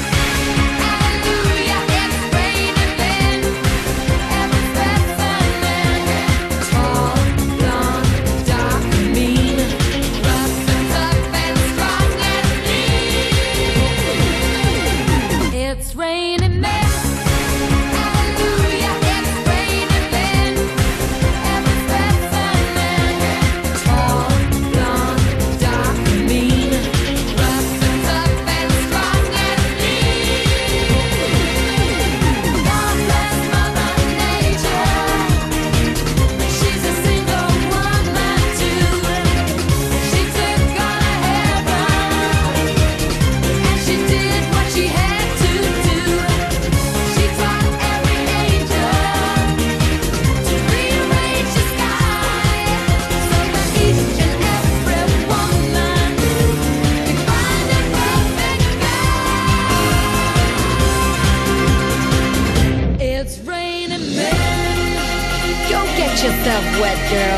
Girl.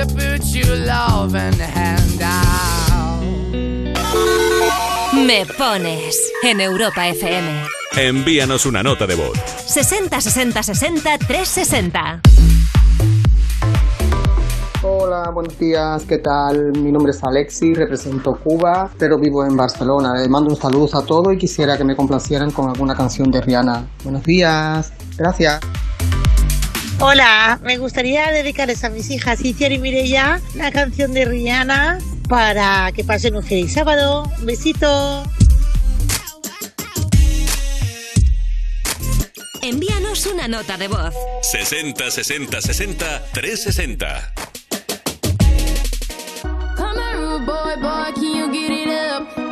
To put your loving hand out. Me pones en Europa FM. Envíanos una nota de voz. 60 60 60 360. Hola, buenos días, ¿qué tal? Mi nombre es Alexis, represento Cuba, pero vivo en Barcelona. Les mando un saludo a todos y quisiera que me complacieran con alguna canción de Rihanna. Buenos días, gracias. Hola, me gustaría dedicarles a mis hijas Iciar y Mireya la canción de Rihanna para que pasen un feliz sábado. Un besito. Envíanos una nota de voz. 60 60 60 360. Come rude boy, boy, can you get it up?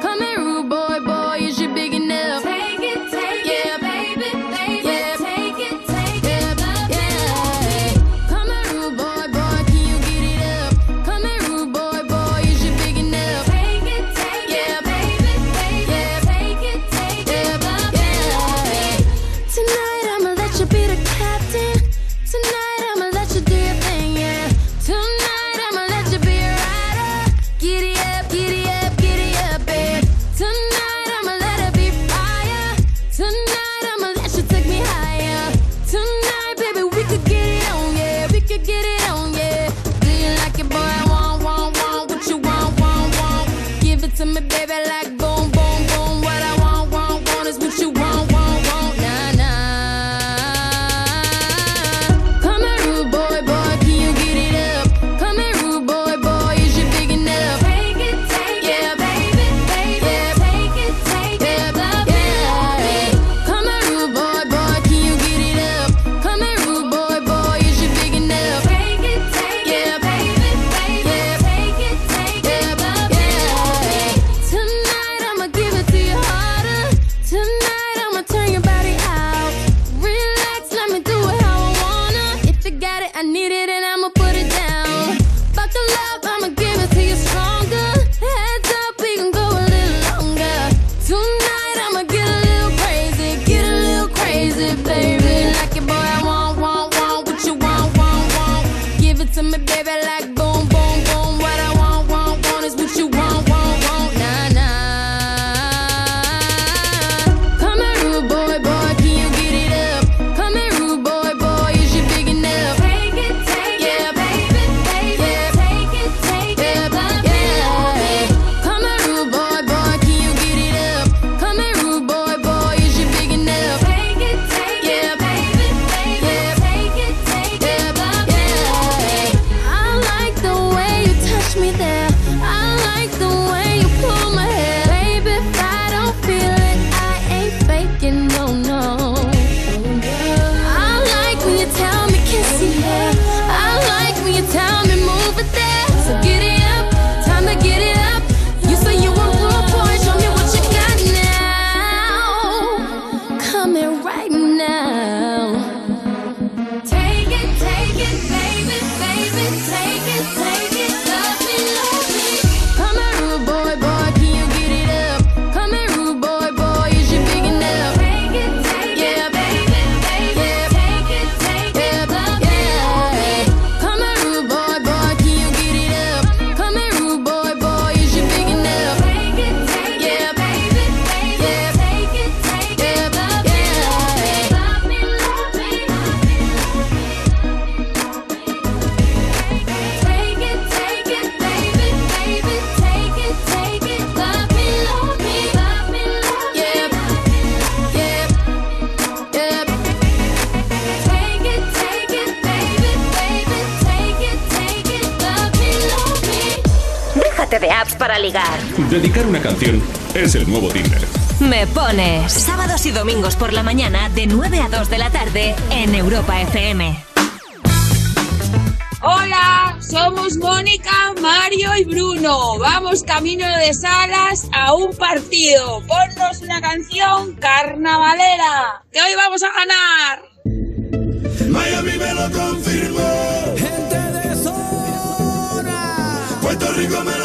domingos por la mañana de 9 a 2 de la tarde en Europa FM. Hola, somos Mónica, Mario y Bruno. Vamos camino de Salas a un partido. Ponnos una canción carnavalera, que hoy vamos a ganar. Miami me lo confirmó. Gente de zona. Puerto Rico me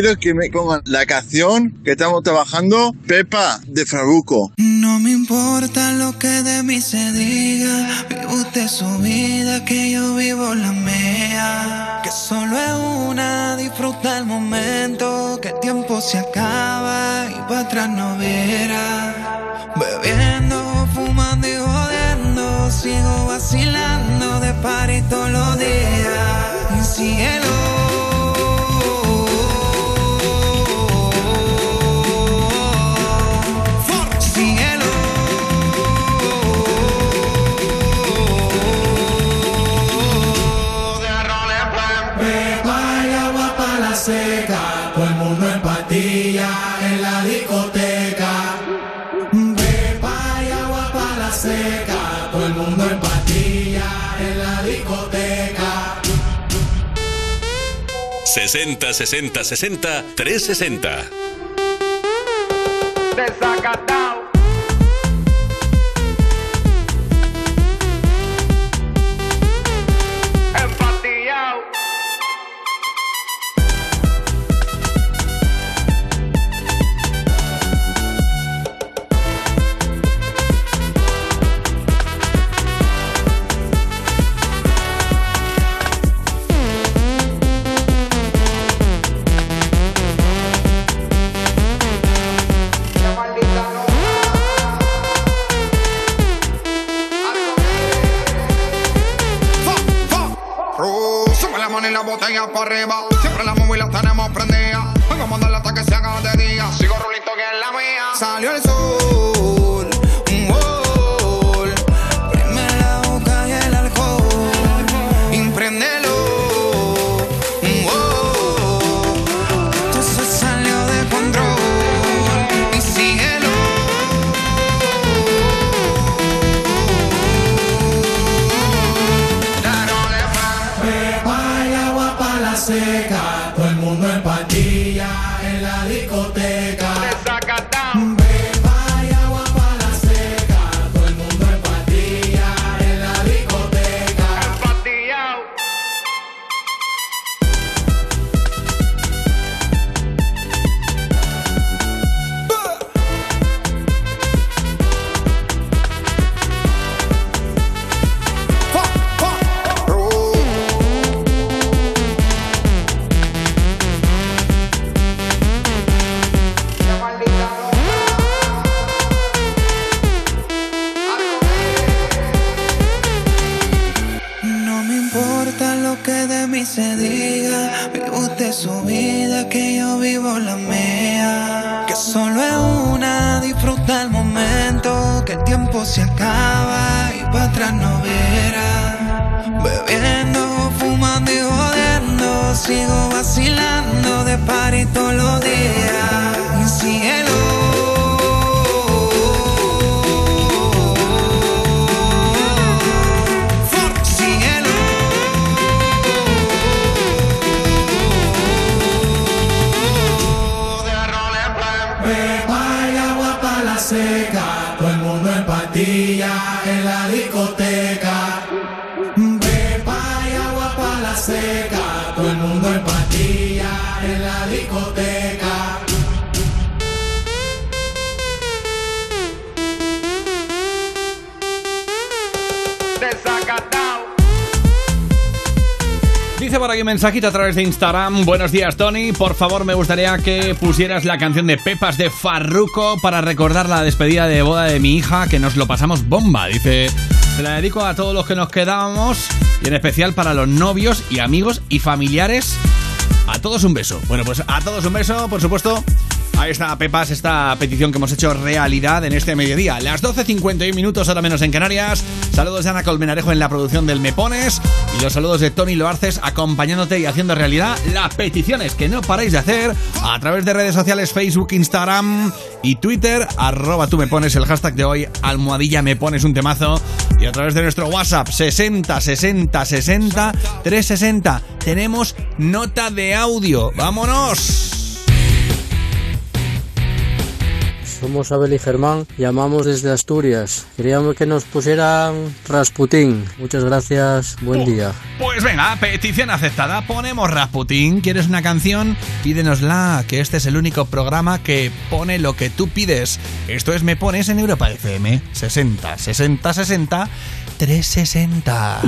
Quiero que me pongan la canción que estamos trabajando, Pepa de Farruko. No me importa lo que de mí se diga, vive usted su vida, que yo vivo la mía. Que solo es una, disfruta el momento, que el tiempo se acaba y para atrás no verá. Bebiendo, fumando y jodiendo, sigo vacilando de party todos los días. Y. Cielo. 60 60 60 360. Mensajito a través de Instagram. Buenos días, Tony. Por favor, me gustaría que pusieras la canción de Pepas de Farruko para recordar la despedida de boda de mi hija, que nos lo pasamos bomba. Dice, se la dedico a todos los que nos quedábamos y en especial para los novios y amigos y familiares. A todos un beso. Bueno, pues a todos un beso, por supuesto. Ahí está, Pepas, esta petición que hemos hecho realidad en este mediodía. Las 12.51 minutos, ahora menos en Canarias. Saludos de Ana Colmenarejo en la producción del Me Pones. Los saludos de Tony Loarces acompañándote y haciendo realidad las peticiones que no paráis de hacer a través de redes sociales Facebook, Instagram y Twitter. Arroba tú me pones el hashtag de hoy, almohadilla me pones un temazo. Y a través de nuestro WhatsApp 60 60 60 360 tenemos nota de audio. ¡Vámonos! Somos Abel y Germán, llamamos desde Asturias. Queríamos que nos pusieran Rasputín. Muchas gracias, buen día. Pues venga, petición aceptada. Ponemos Rasputín. ¿Quieres una canción? Pídenosla, que este es el único programa que pone lo que tú pides. Esto es Me Pones en Europa FM. 60, 60, 60, 360.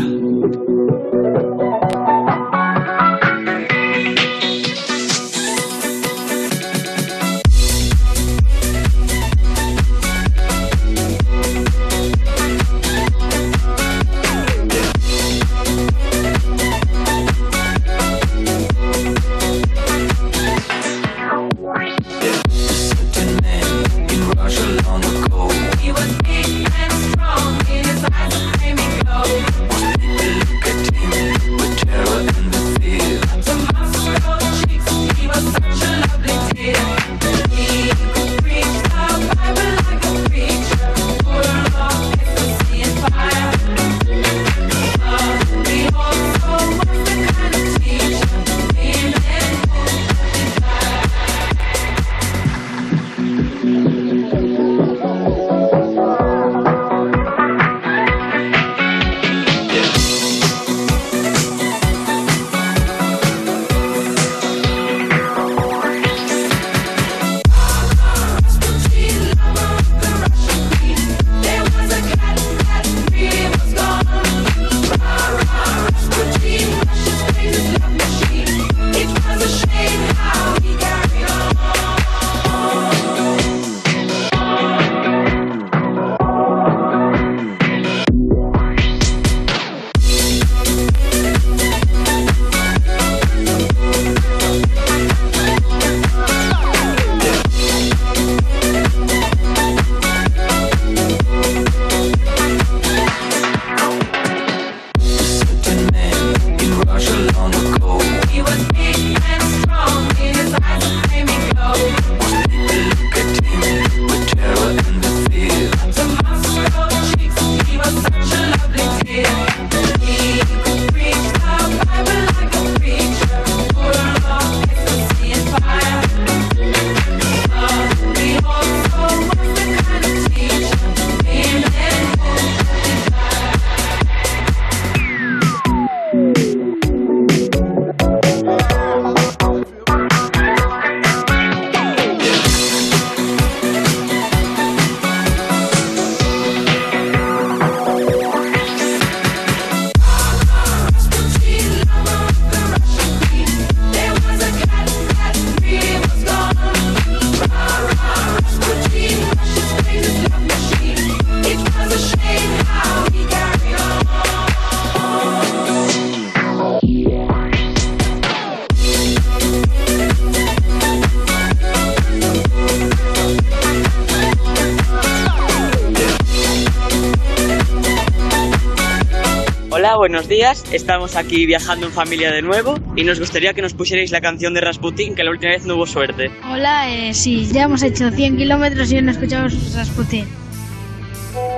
Días. Estamos aquí viajando en familia de nuevo y nos gustaría que nos pusierais la canción de Rasputin, que la última vez no hubo suerte. Hola, eh, sí, ya hemos hecho 100 kilómetros y no escuchamos Rasputin.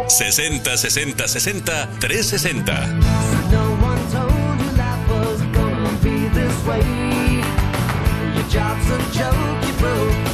60 60 60 360. Your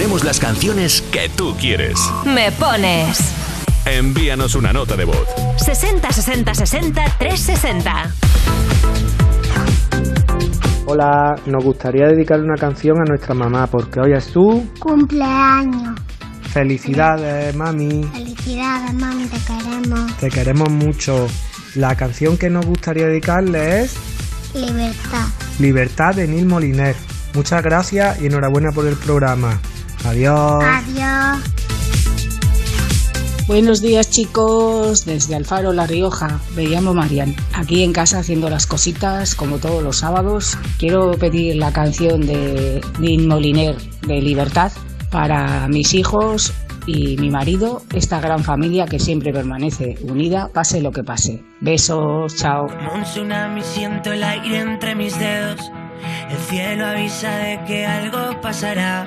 Ponemos las canciones que tú quieres. Me pones. Envíanos una nota de voz. 60 60 60 360. Hola, nos gustaría dedicarle una canción a nuestra mamá porque hoy es su Cumpleaños. felicidades, mami. Felicidades, mami, te queremos. Te queremos mucho. La canción que nos gustaría dedicarle es Libertad. Libertad de Nil Moliner. Muchas gracias y enhorabuena por el programa. Adiós. Adiós. Buenos días chicos, desde Alfaro, La Rioja, me llamo Marian. Aquí en casa haciendo las cositas como todos los sábados. Quiero pedir la canción de Dean Moliner de Libertad para mis hijos y mi marido, esta gran familia que siempre permanece unida, pase lo que pase. Besos, chao. Como un tsunami siento el aire entre mis dedos. El cielo avisa de que algo pasará.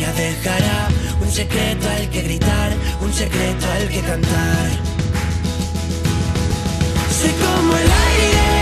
dejará un secreto al que gritar, un secreto al que cantar. Como el aire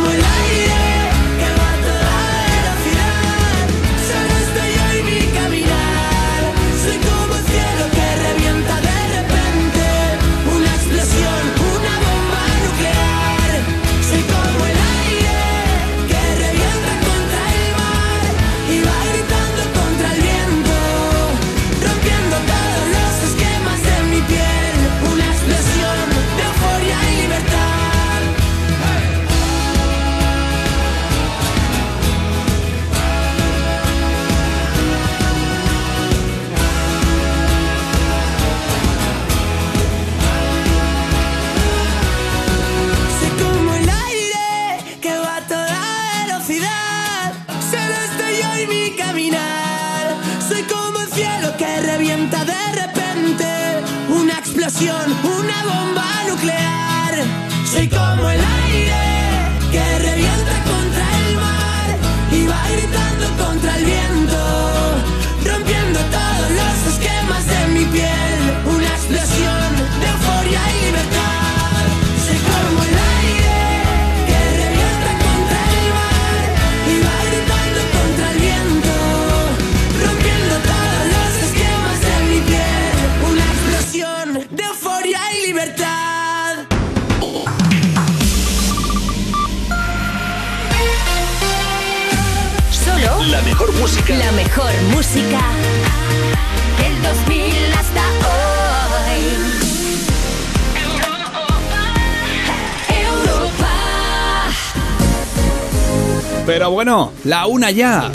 Mejor música del 2000 hasta hoy. Europa. Pero bueno, la una ya.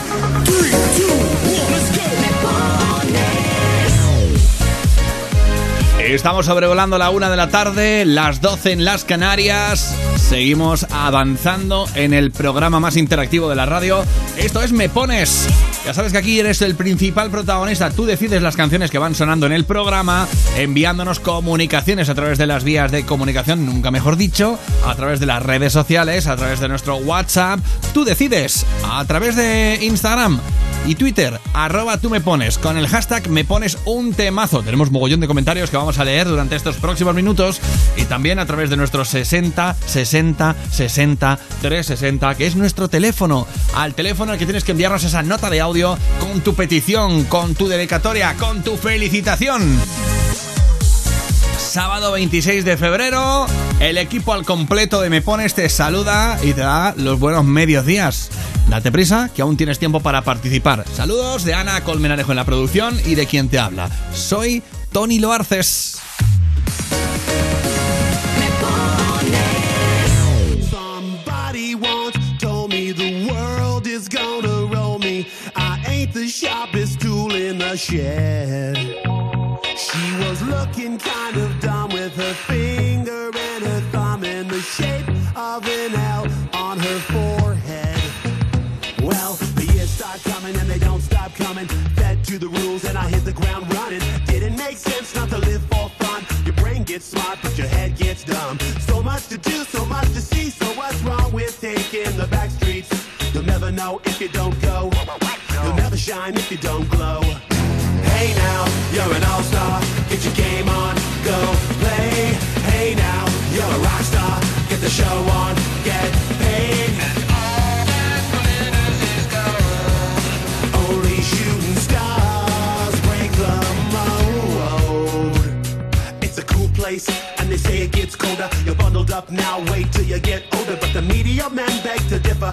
Estamos sobrevolando la una de la tarde, las 12 en las Canarias. Seguimos avanzando en el programa más interactivo de la radio. Esto es Me Pones. Ya sabes que aquí eres el principal protagonista. Tú decides las canciones que van sonando en el programa, enviándonos comunicaciones a través de las vías de comunicación, nunca mejor dicho, a través de las redes sociales, a través de nuestro WhatsApp. Tú decides a través de Instagram y Twitter, arroba tú me pones, con el hashtag me pones un temazo. Tenemos mogollón de comentarios que vamos a leer durante estos próximos minutos y también a través de nuestro 60 60 60 360, que es nuestro teléfono. Al teléfono al que tienes que enviarnos esa nota de audio con tu petición, con tu dedicatoria, con tu felicitación. Sábado 26 de febrero, el equipo al completo de Me Pones te saluda y te da los buenos medios días. Date prisa, que aún tienes tiempo para participar. Saludos de Ana Colmenarejo en la producción y de quien te habla. Soy Tony Loarces. Know if you don't go. You'll never shine if you don't glow. Hey now, you're an all-star. Get your game on, go play. Hey now, you're a rock star. Get the show on, get paid. And all that glitters is gold. Only shooting stars break the mold. It's a cool place, and they say it gets colder. You're bundled up now, wait till you get older. But the media men beg to differ,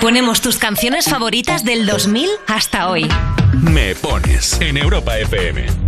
Ponemos tus canciones favoritas del 2000 hasta hoy. Me pones en Europa FM.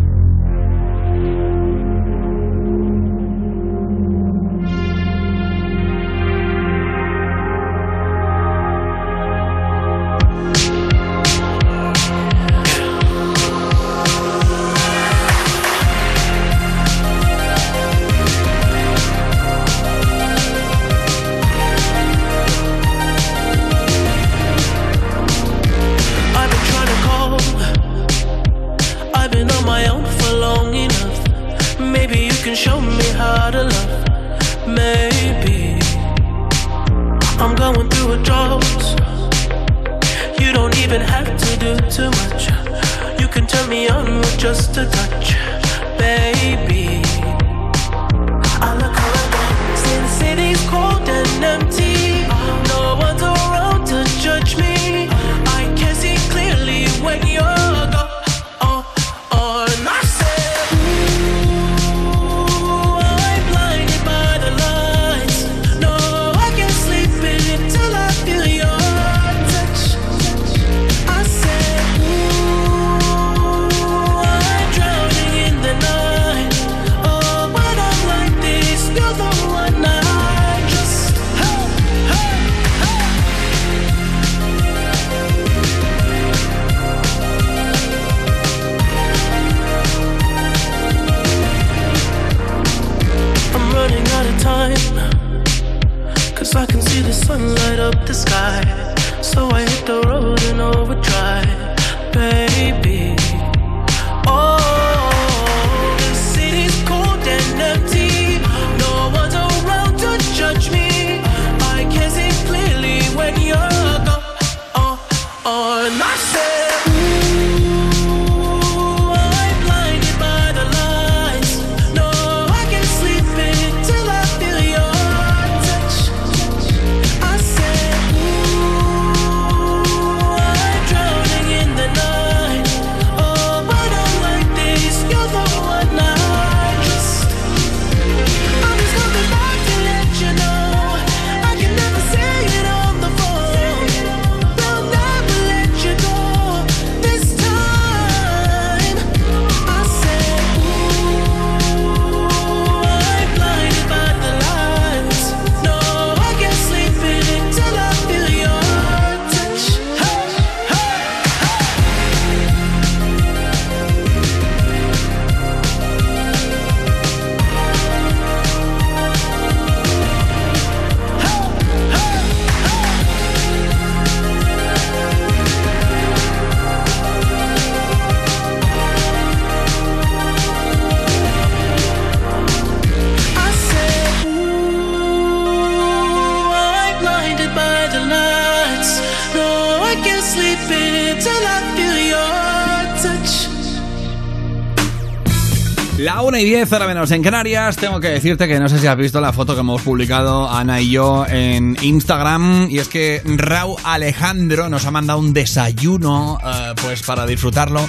Menos en Canarias. Tengo que decirte que no sé si has visto la foto que hemos publicado Ana y yo en Instagram. Y es que Raúl Alejandro nos ha mandado un desayuno eh, pues para disfrutarlo.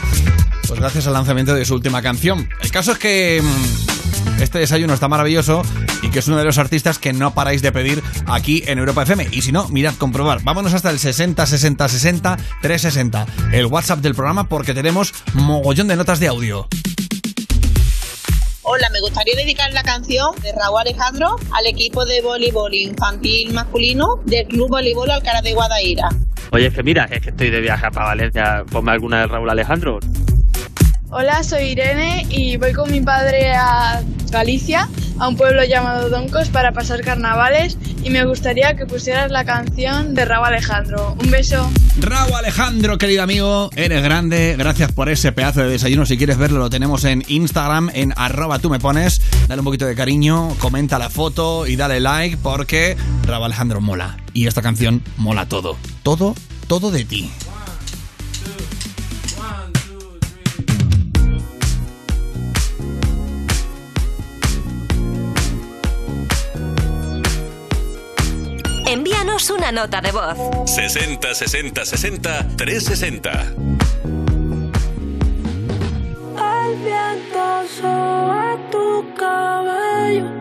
Pues gracias al lanzamiento de su última canción. El caso es que mm, este desayuno está maravilloso y que es uno de los artistas que no paráis de pedir aquí en Europa FM. Y si no, mirad, comprobar. Vámonos hasta el 60 60 60 360, el WhatsApp del programa, porque tenemos mogollón de notas de audio. Gustaría dedicar la canción de Raúl Alejandro al equipo de voleibol infantil masculino del Club Voleibol Alcaraz de Guadaira. Oye, es que mira, es que estoy de viaje para Valencia. Ponme alguna de Raúl Alejandro. Hola, soy Irene y voy con mi padre a Galicia, a un pueblo llamado Doncos, para pasar carnavales y me gustaría que pusieras la canción de Raúl Alejandro. Un beso. Raúl Alejandro, querido amigo, eres grande. Gracias por ese pedazo de desayuno. Si quieres verlo, lo tenemos en Instagram, en arroba tú me pones. Dale un poquito de cariño, comenta la foto y dale like porque Raúl Alejandro mola. Y esta canción mola todo. Todo, todo de ti. Envíanos una nota de voz. 60 60 60 360. El viento sobre tu cabello.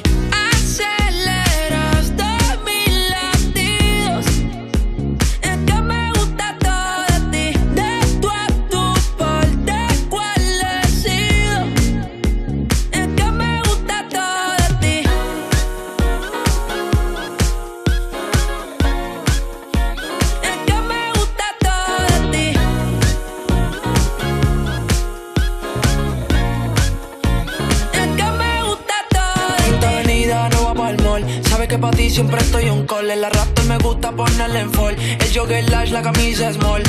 Para ti siempre estoy un call. El arrastre me gusta ponerle en fall. El jogger large, la camisa small.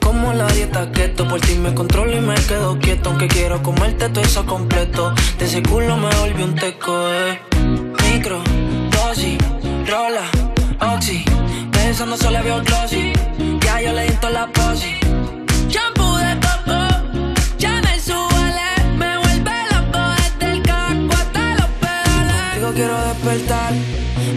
Como la dieta keto, por ti me controlo y me quedo quieto. Aunque quiero comerte todo eso completo. De ese culo me volví un teco, eh. Micro, dosis, rola, oxi. Pensando solo veo glossy. Ya yo le di la posi. Shampoo de coco, ya me suele. Me vuelve loco desde el caco hasta los pedales. Contigo quiero despertar,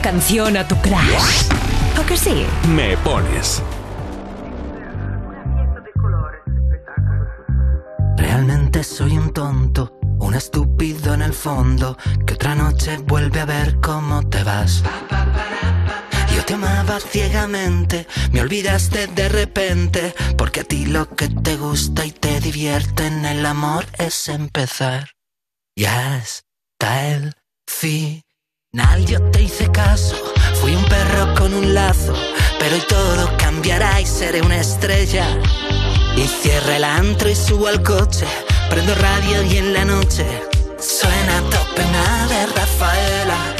Canción a tu crush. ¿O que sí? Me pones. Realmente soy un tonto, un estúpido en el fondo, que otra noche vuelve a ver cómo te vas. Yo te amaba ciegamente, me olvidaste de repente, porque a ti lo que te gusta y te divierte en el amor es empezar. Y hasta el final yo te hice caso, fui un perro con un lazo, pero hoy todo cambiará y seré una estrella. Y cierra el antro y subo al coche, prendo radio y en la noche suena a tope una de Rafaela.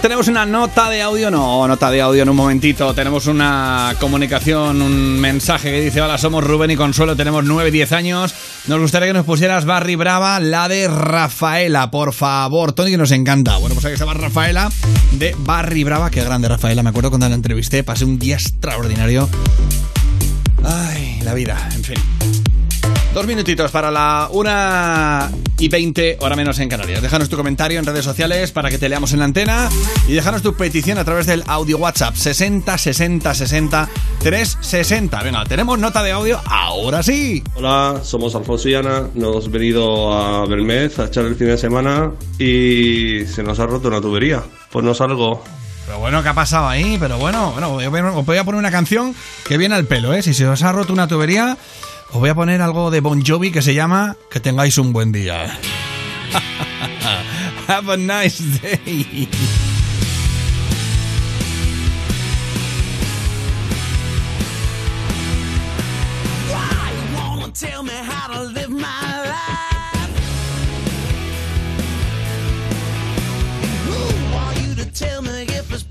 tenemos una nota de audio, no, nota de audio en un momentito. Tenemos una comunicación, un mensaje que dice: Hola, somos Rubén y Consuelo, tenemos 9, 10 años. Nos gustaría que nos pusieras Barry Brava, la de Rafaela, por favor. Tony, que nos encanta. Bueno, pues ahí estaba Rafaela de Barry Brava. Qué grande, Rafaela. Me acuerdo cuando la entrevisté, pasé un día extraordinario. Ay, la vida, en fin. Dos minutitos para la una y 20, hora menos en Canarias. Déjanos tu comentario en redes sociales para que te leamos en la antena y déjanos tu petición a través del audio WhatsApp 60 60 60 360. Venga, tenemos nota de audio ahora sí. Hola, somos Alfonso y Ana. Nos hemos venido a Belmez a echar el fin de semana y se nos ha roto una tubería. Pues no salgo. Pero bueno, ¿qué ha pasado ahí? Pero bueno, bueno, os voy a poner una canción que viene al pelo, ¿eh? Si se os ha roto una tubería, os voy a poner algo de Bon Jovi que se llama Que tengáis un buen día. Have a nice day. Tell me how to live my life? Who are you to tell me if it's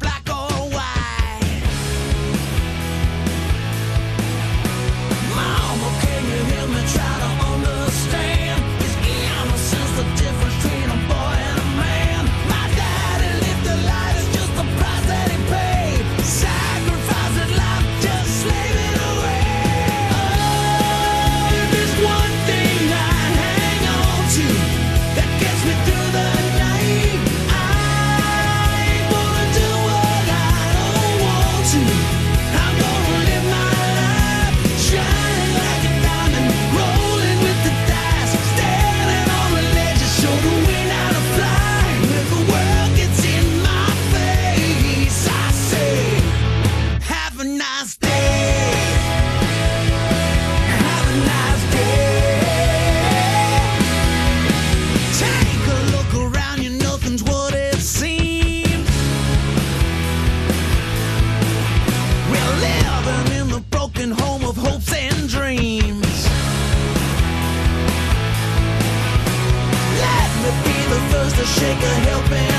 shake a helping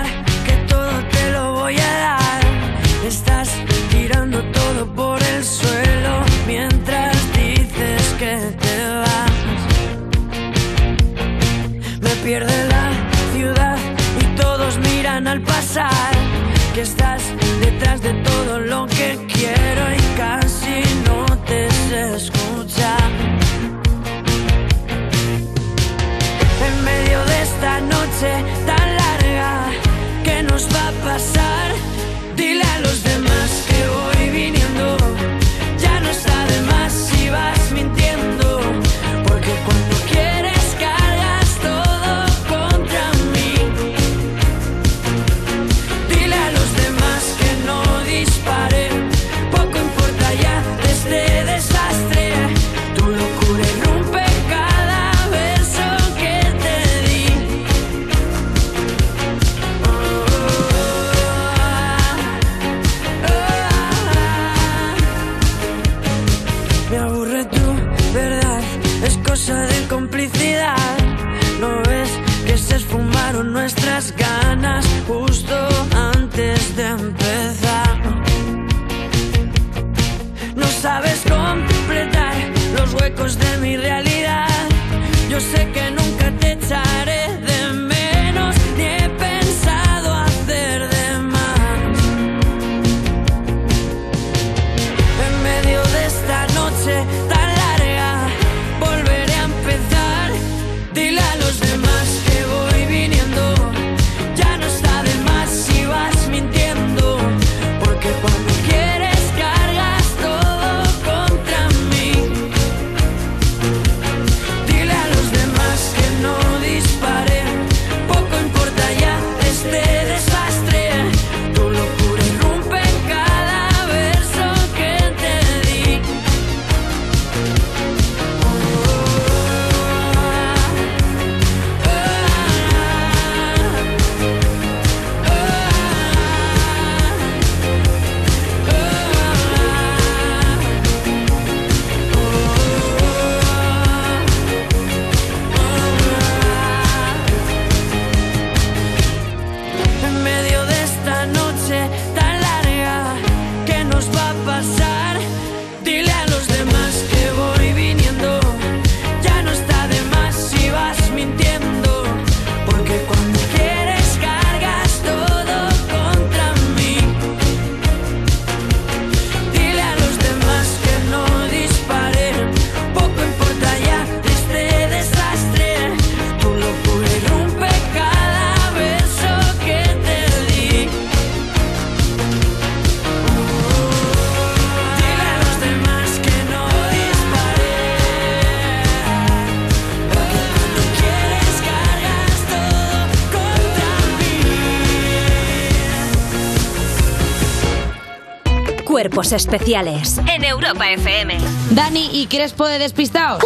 Cuerpos especiales en Europa FM. Dani y Crespo de Despistados.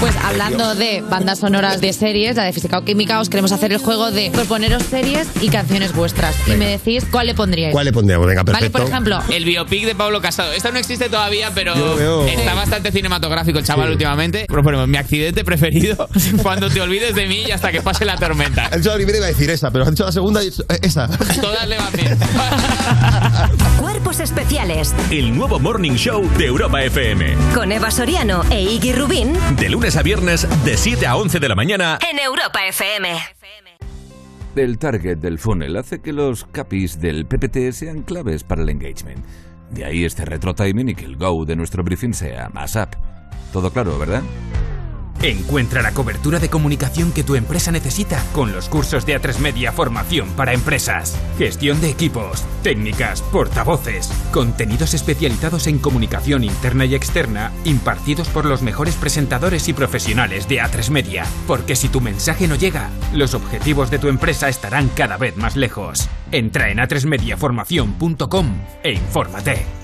Pues hablando de bandas sonoras de series, la de Física o Química, os queremos hacer el juego de proponeros series y canciones vuestras. Y me decís cuál le pondríais. ¿Cuál le pondríamos? Venga, Vale, perfecto. por ejemplo, El biopic de Pablo Casado. Esto no existe todavía, pero Yo lo veo. está bastante cinematográfico el chaval últimamente. Proponemos mi accidente preferido cuando te olvides de mí y hasta que pase la tormenta. Ha dicho la primera iba a decir esa, pero ha dicho la segunda y eh, esa. Todas le van bien. Especiales El nuevo Morning Show de Europa FM. con Eva Soriano e Iggy Rubín De lunes a viernes, de 7 a 11 de la mañana. en Europa FM. El target del funnel hace que los capis del PPT sean claves para el engagement. De ahí este retro timing y que el go de nuestro briefing sea más up. Todo claro, ¿verdad? Encuentra la cobertura de comunicación que tu empresa necesita con los cursos de A3 Media Formación para Empresas. Gestión de equipos, técnicas, portavoces, contenidos especializados en comunicación interna y externa impartidos por los mejores presentadores y profesionales de A3 Media. Porque si tu mensaje no llega, los objetivos de tu empresa estarán cada vez más lejos. Entra en a3mediaformación.com e infórmate.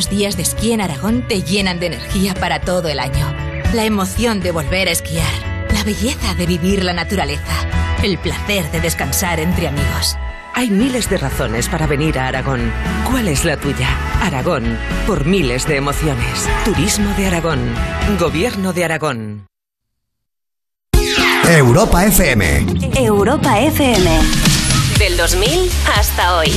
Unos días de esquí en Aragón te llenan de energía para todo el año. La emoción de volver a esquiar, la belleza de vivir la naturaleza, el placer de descansar entre amigos. Hay miles de razones para venir a Aragón. ¿Cuál es la tuya? Aragón, por miles de emociones. Turismo de Aragón. Gobierno de Aragón. Europa FM. Europa FM. Del 2000 hasta hoy.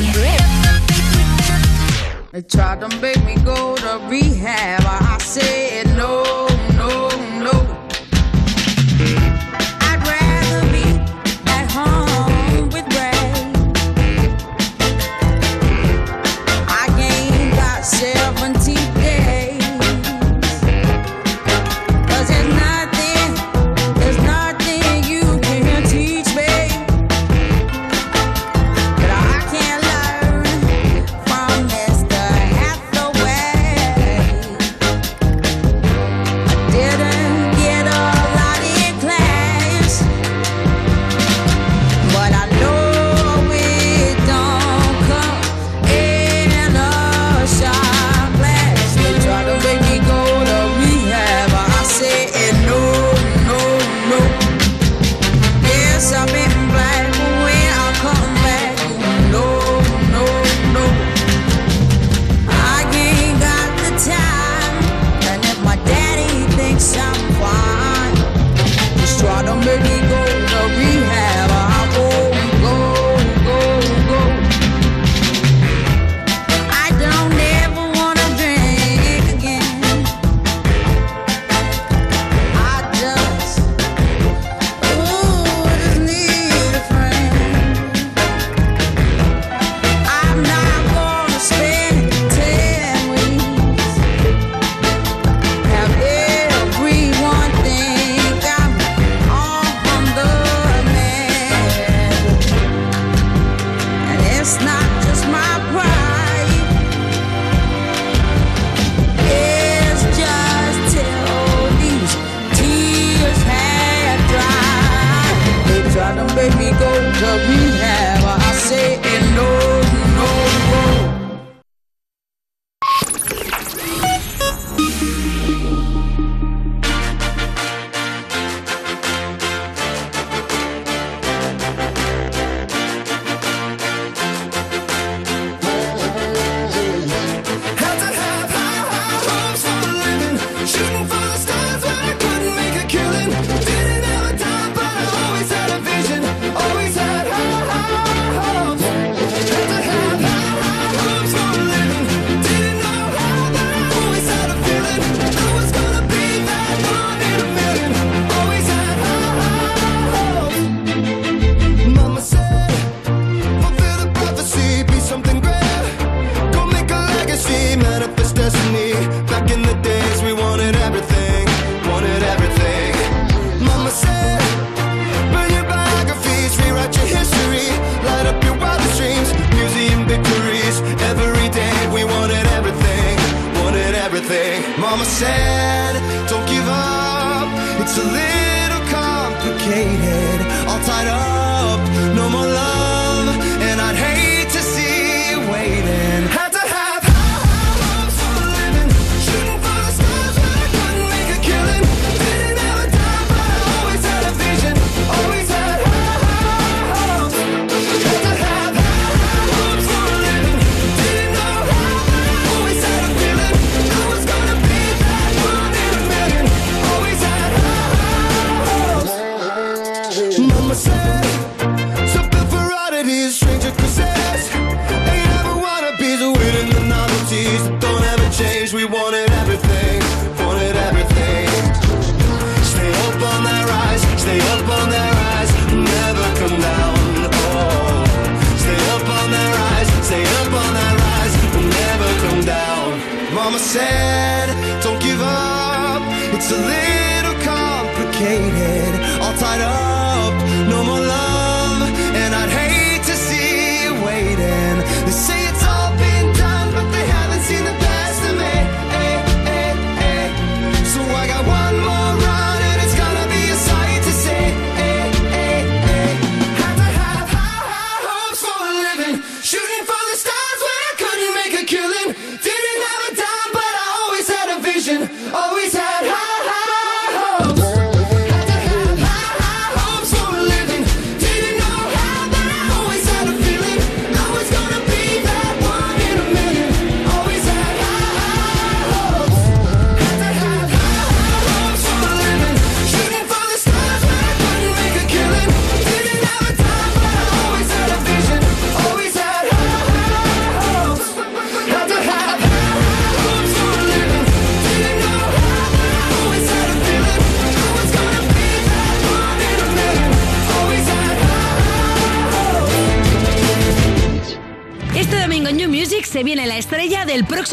They tried to make me go to rehab. I said no,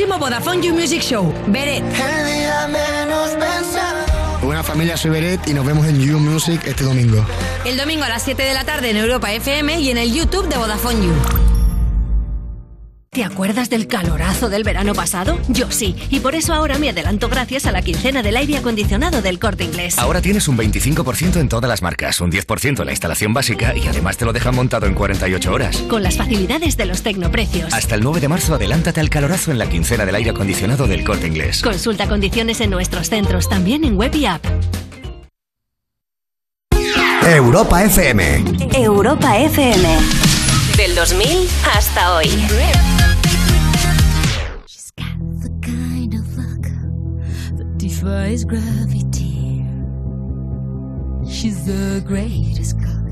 próximo Vodafone You Music Show. Beret. Buenas familias, soy Beret y nos vemos en You Music este domingo. El domingo a las 7 de la tarde en Europa FM y en el YouTube de Vodafone You. ¿Te acuerdas del calorazo del verano pasado? Yo sí, y por eso ahora me adelanto gracias a la quincena del aire acondicionado del Corte Inglés. Ahora tienes un 25% en todas las marcas, un 10% en la instalación básica y además te lo dejan montado en 48 horas. Con las facilidades de los tecnoprecios. Hasta el 9 de marzo adelántate al calorazo en la quincena del aire acondicionado del Corte Inglés. Consulta condiciones en nuestros centros, también en web y app. Europa FM. Europa FM. Del 2000 hasta hoy. defies gravity. She's the greatest cook,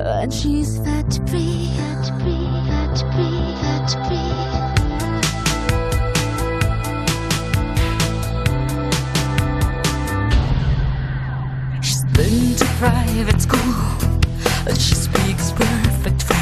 and she's fat free, fat free, fat free, fat free. She's been to private school, but she speaks perfect French.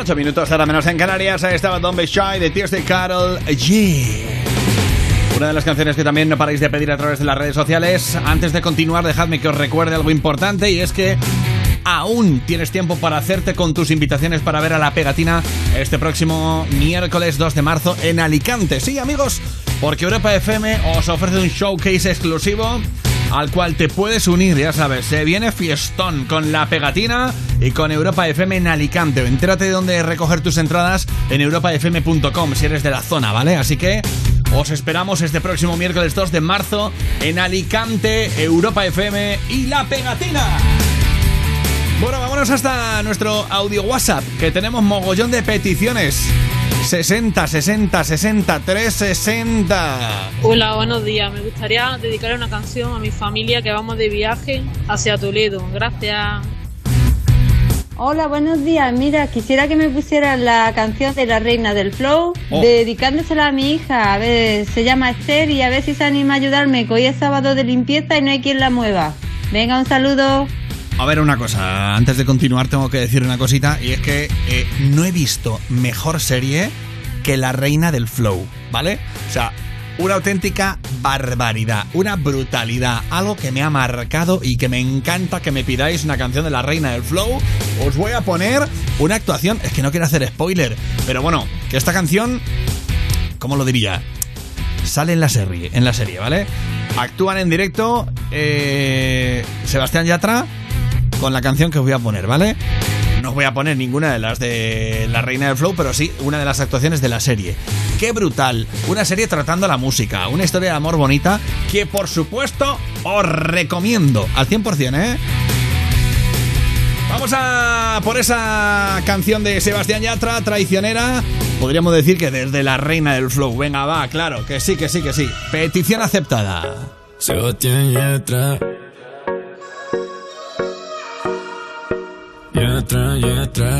18 minutos, ahora menos en Canarias. Ahí estaba Don't Be Shy de Tears de Carol G. Una de las canciones que también no paráis de pedir a través de las redes sociales. Antes de continuar, dejadme que os recuerde algo importante y es que aún tienes tiempo para hacerte con tus invitaciones para ver a la pegatina este próximo miércoles 2 de marzo en Alicante. Sí, amigos, porque Europa FM os ofrece un showcase exclusivo al cual te puedes unir, ya sabes, se viene fiestón con la pegatina y con Europa FM en Alicante. Entérate de dónde recoger tus entradas en europafm.com si eres de la zona, ¿vale? Así que os esperamos este próximo miércoles 2 de marzo en Alicante, Europa FM y la pegatina. Bueno, vámonos hasta nuestro audio WhatsApp, que tenemos mogollón de peticiones. 60 60 63 60. Hola, buenos días. Me gustaría dedicar una canción a mi familia que vamos de viaje hacia Toledo. Gracias. Hola, buenos días. Mira, quisiera que me pusieran la canción de la Reina del Flow, Oh. dedicándosela a mi hija. A ver, se llama Esther y a ver si se anima a ayudarme, que hoy es sábado de limpieza y no hay quien la mueva. Venga, un saludo. A ver, una cosa, antes de continuar tengo que decir una cosita y es que eh, no he visto mejor serie que La Reina del Flow, ¿vale? O sea, una auténtica barbaridad, una brutalidad, algo que me ha marcado y que me encanta que me pidáis una canción de La Reina del Flow. Os voy a poner una actuación, es que no quiero hacer spoiler, pero bueno, que esta canción, ¿cómo lo diría? Sale en la serie, en la serie, ¿vale? Actúan en directo eh, Sebastián Yatra con la canción que os voy a poner, ¿vale? No os voy a poner ninguna de las de La Reina del Flow, pero sí una de las actuaciones de la serie. ¡Qué brutal! Una serie tratando la música, una historia de amor bonita que por supuesto os recomiendo al 100%, ¿eh? Vamos a por esa canción de Sebastián Yatra, traicionera. Podríamos decir que desde la reina del flow. Venga, va, claro, que sí, que sí, que sí. Petición aceptada. Sebastián Yatra.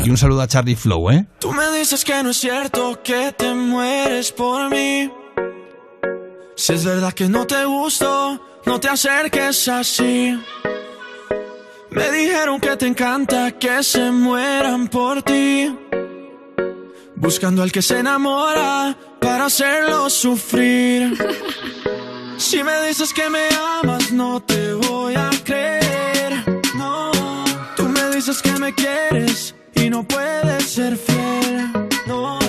Y un saludo a Charlie Flow, ¿eh? Tú me dices que no es cierto que te mueres por mí. Si es verdad que no te gusto, no te acerques así. Me dijeron que te encanta que se mueran por ti. Buscando al que se enamora para hacerlo sufrir. Si me dices que me amas, no te voy a creer. Que me quieres y no puedes ser fiel. No,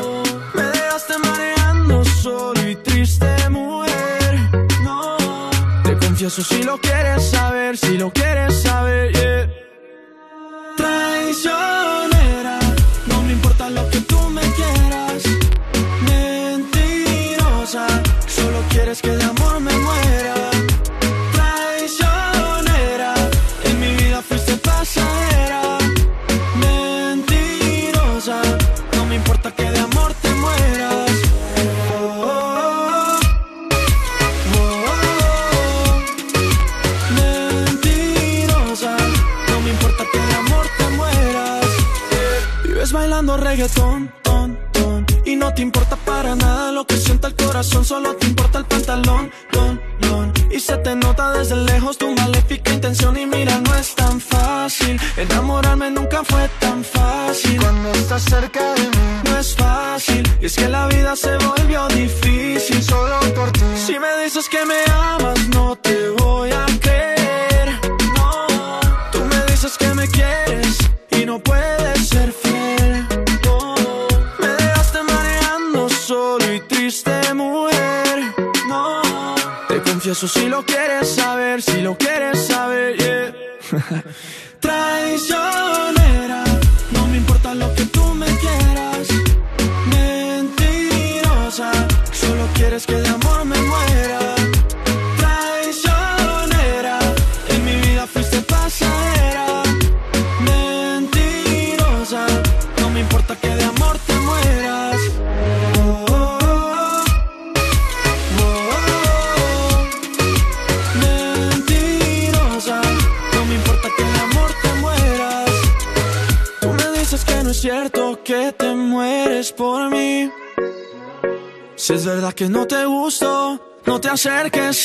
me dejaste mareando solo y triste, mujer. No, te confieso si lo quieres saber, si lo quieres saber, yeah. Traicionera, no me importa lo que tú me quieras. Mentirosa, solo quieres que de amor me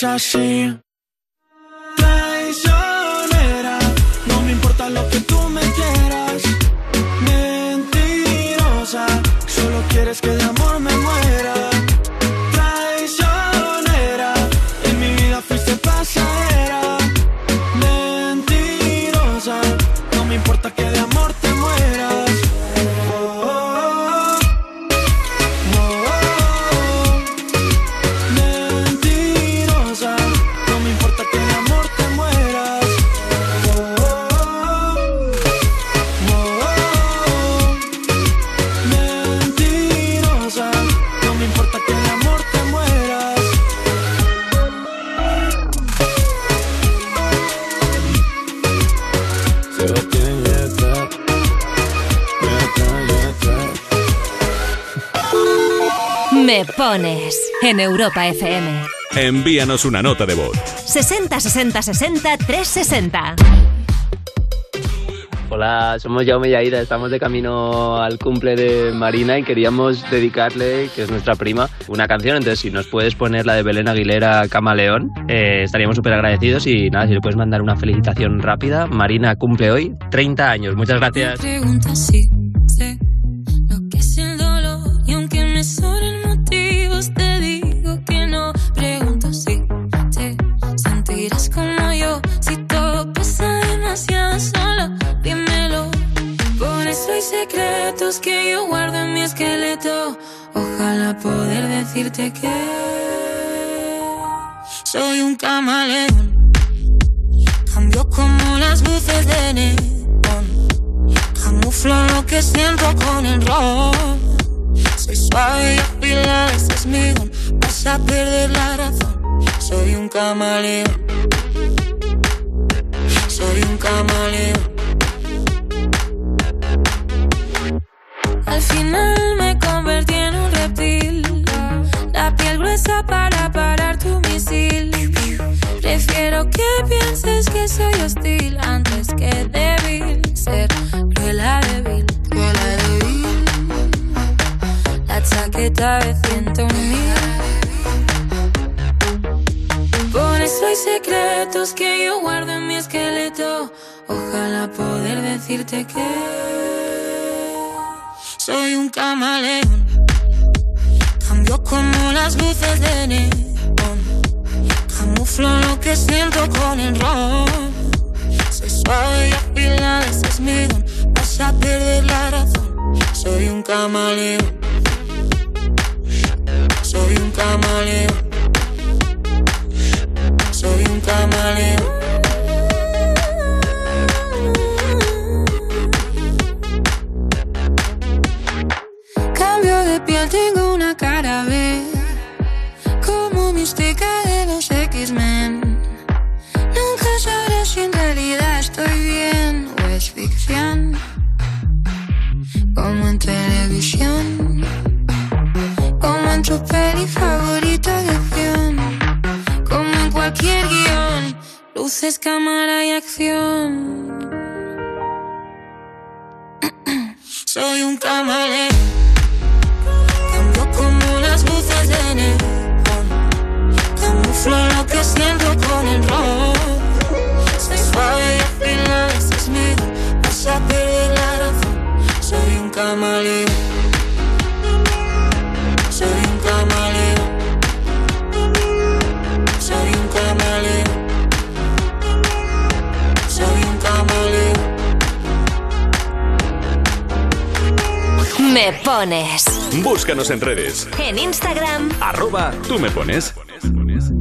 acerques así. En Europa FM. Envíanos una nota de voz. 60 60 60 360. Hola, somos Jaume y Aida, estamos de camino al cumple de Marina y queríamos dedicarle, que es nuestra prima, una canción. Entonces, si nos puedes poner la de Belén Aguilera Camaleón, eh, estaríamos súper agradecidos. Y nada, si le puedes mandar una felicitación rápida. Marina cumple hoy 30 años. Muchas gracias. pregunta ojalá poder decirte que soy un camaleón cambio como las luces de neón Camuflo lo que siento con el rock. Soy suave y afilada, ese es mi don. Vas a perder la razón. Soy un camaleón. Soy un camaleón. Al final me convertí para parar tu misil. Prefiero que pienses que soy hostil antes que débil. Ser cruela débil, cruela débil. La chaqueta de ciento mil. Por eso hay secretos que yo guardo en mi esqueleto. Ojalá poder decirte que soy un camaleón. Cambio como las luces de neón. Camuflo lo que siento con el ron. Soy suave y afilada, ese es mi don. Vas a perder la razón. Soy un camaleón. Soy un camaleón. Soy un camaleón. Cambio de piel, tengo una cara de los X-Men. Nunca sabrás si en realidad estoy bien o es ficción. Como en televisión. Como en tu peli favorita de acción. Como en cualquier guion. Luces, cámara y acción. Soy un camaleón. Cambio como las luces de neón. Camuflo lo que siento con el ron. Soy suave y afilada, ese es mi don. Vas a perder la razón. Soy un camaleón. Soy un camaleón. Soy un camaleón. Soy un camaleón. Me pones. Búscanos en redes. En Instagram. Arroba tú me pones. Prometo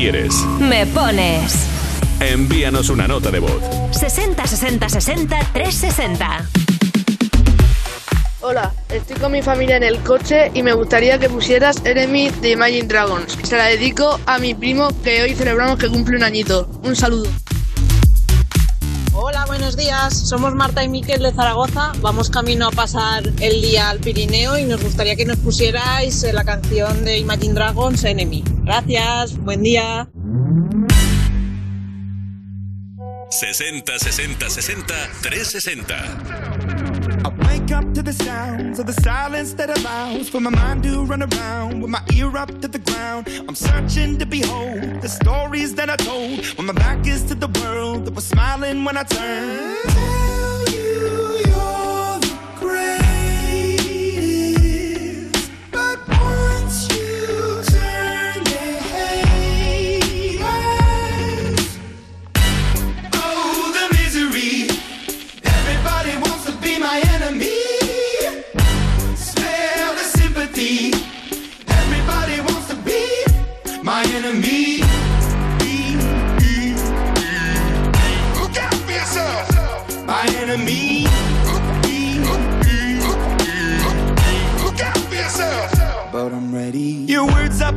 quieres. Me pones. Envíanos una nota de voz. 60 60 60 360. Hola, estoy con mi familia en el coche y me gustaría que pusieras Enemy de Imagine Dragons. Se la dedico a mi primo que hoy celebramos que cumple un añito. Un saludo. Hola, buenos días. Somos Marta y Miquel de Zaragoza. Vamos camino a pasar el día al Pirineo y nos gustaría que nos pusierais eh, la canción de Imagine Dragons Enemy. Gracias, buen día. 60 60 60 360. I wake up to the sounds of the silence that allows for my mind to run around with my ear up to the ground. I'm searching to behold the stories that I told when my back is to the world that was smiling when I turned.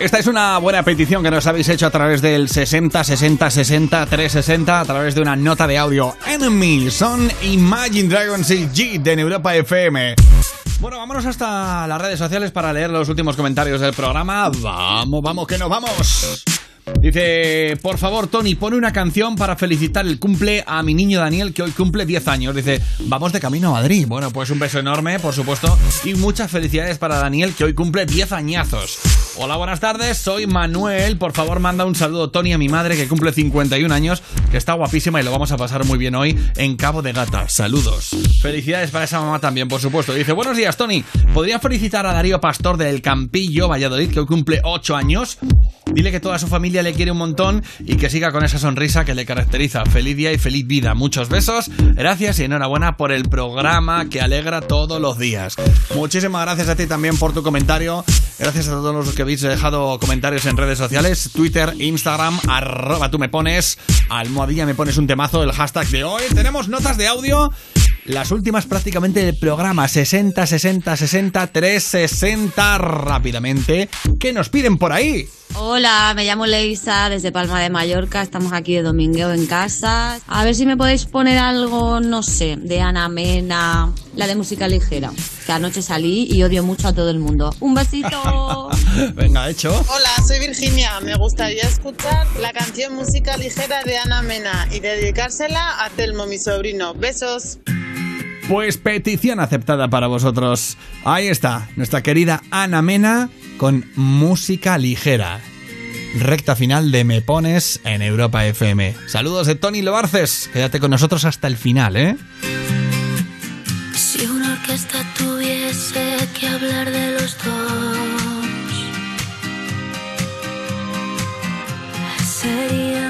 Esta es una buena petición que nos habéis hecho a través del 60 60 60 360 a través de una nota de audio. Enemy son Imagine Dragons y G de Europa FM. Bueno, vámonos hasta las redes sociales para leer los últimos comentarios del programa. Vamos, vamos, que nos vamos. Dice, por favor, Tony, pone una canción para felicitar el cumple a mi niño Daniel, que hoy cumple 10 años. Dice, vamos de camino a Madrid. Bueno, pues un beso enorme, por supuesto, y muchas felicidades para Daniel, que hoy cumple 10 añazos. Hola, buenas tardes, soy Manuel. Por favor, manda un saludo, Tony, a mi madre, que cumple 51 años, que está guapísima y lo vamos a pasar muy bien hoy en Cabo de Gata. Saludos. Felicidades para esa mamá también, por supuesto. Dice, buenos días, Tony. ¿Podría felicitar a Darío Pastor del Campillo, Valladolid, que hoy cumple 8 años? Dile que toda su familia le quiere un montón y que siga con esa sonrisa que le caracteriza. Feliz día y feliz vida. Muchos besos, gracias y enhorabuena por el programa que alegra todos los días. Muchísimas gracias a ti también por tu comentario. Gracias a todos los que habéis dejado comentarios en redes sociales, Twitter, Instagram, arroba tú me pones, almohadilla me pones un temazo, el hashtag de hoy. Tenemos notas de audio. Las últimas prácticamente del programa 60, 60, 60, 360 rápidamente. ¿Qué nos piden por ahí? Hola, me llamo Leisa desde Palma de Mallorca. Estamos aquí de domingueo en casa. A ver si me podéis poner algo, no sé, de Ana Mena, la de música ligera. Que anoche salí y odio mucho a todo el mundo. Un besito. Venga, hecho. Hola, soy Virginia. Me gustaría escuchar la canción Música Ligera de Ana Mena y dedicársela a Telmo, mi sobrino. Besos. Pues petición aceptada para vosotros. Ahí está, nuestra querida Ana Mena con música ligera. recta final de Me Pones en Europa FM. Saludos de Tony Loarces. Quédate con nosotros hasta el final, ¿eh? Si una orquesta tuviese que hablar de los dos, sería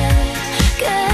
Que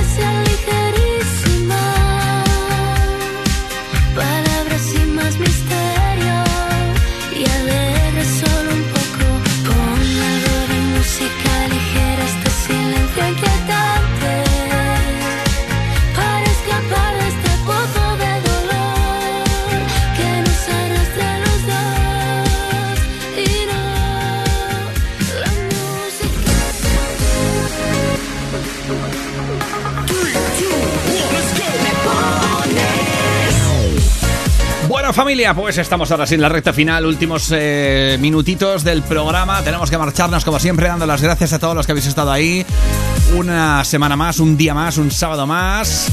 Bueno familia, pues estamos ahora sí en la recta final, últimos eh, minutitos del programa. Tenemos que marcharnos como siempre, dando las gracias a todos los que habéis estado ahí. Una semana más, un día más, un sábado más.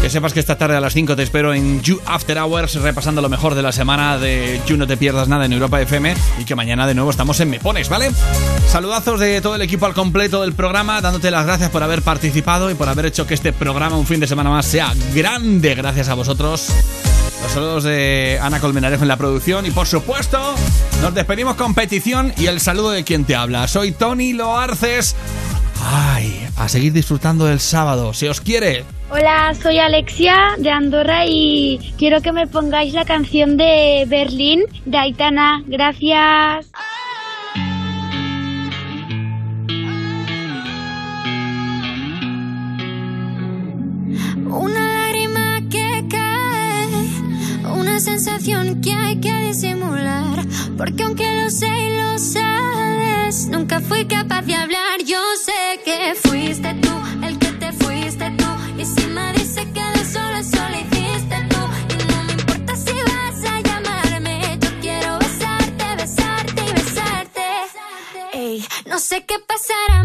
Que sepas que esta tarde a las 5 te espero en You After Hours, repasando lo mejor de la semana de You No Te Pierdas Nada en Europa FM. Y que mañana de nuevo estamos en Me Pones, ¿vale? Saludazos de todo el equipo al completo del programa, dándote las gracias por haber participado y por haber hecho que este programa, un fin de semana más, sea grande. Gracias a vosotros. Los saludos de Ana Colmenarejo en la producción y por supuesto nos despedimos con petición y el saludo de quien te habla. Soy Tony Loarces. Ay, a seguir disfrutando del sábado. Si os quiere. Hola, soy Alexia de Andorra y quiero que me pongáis la canción de Berlín de Aitana. Gracias. Sensación que hay que disimular. Porque aunque lo sé y lo sabes, nunca fui capaz de hablar. Yo sé que fuiste tú el que te fuiste tú. Y si me dice que de solo solo hiciste tú. Y no me importa si vas a llamarme. Yo quiero besarte, besarte y besarte. Ey, no sé qué pasará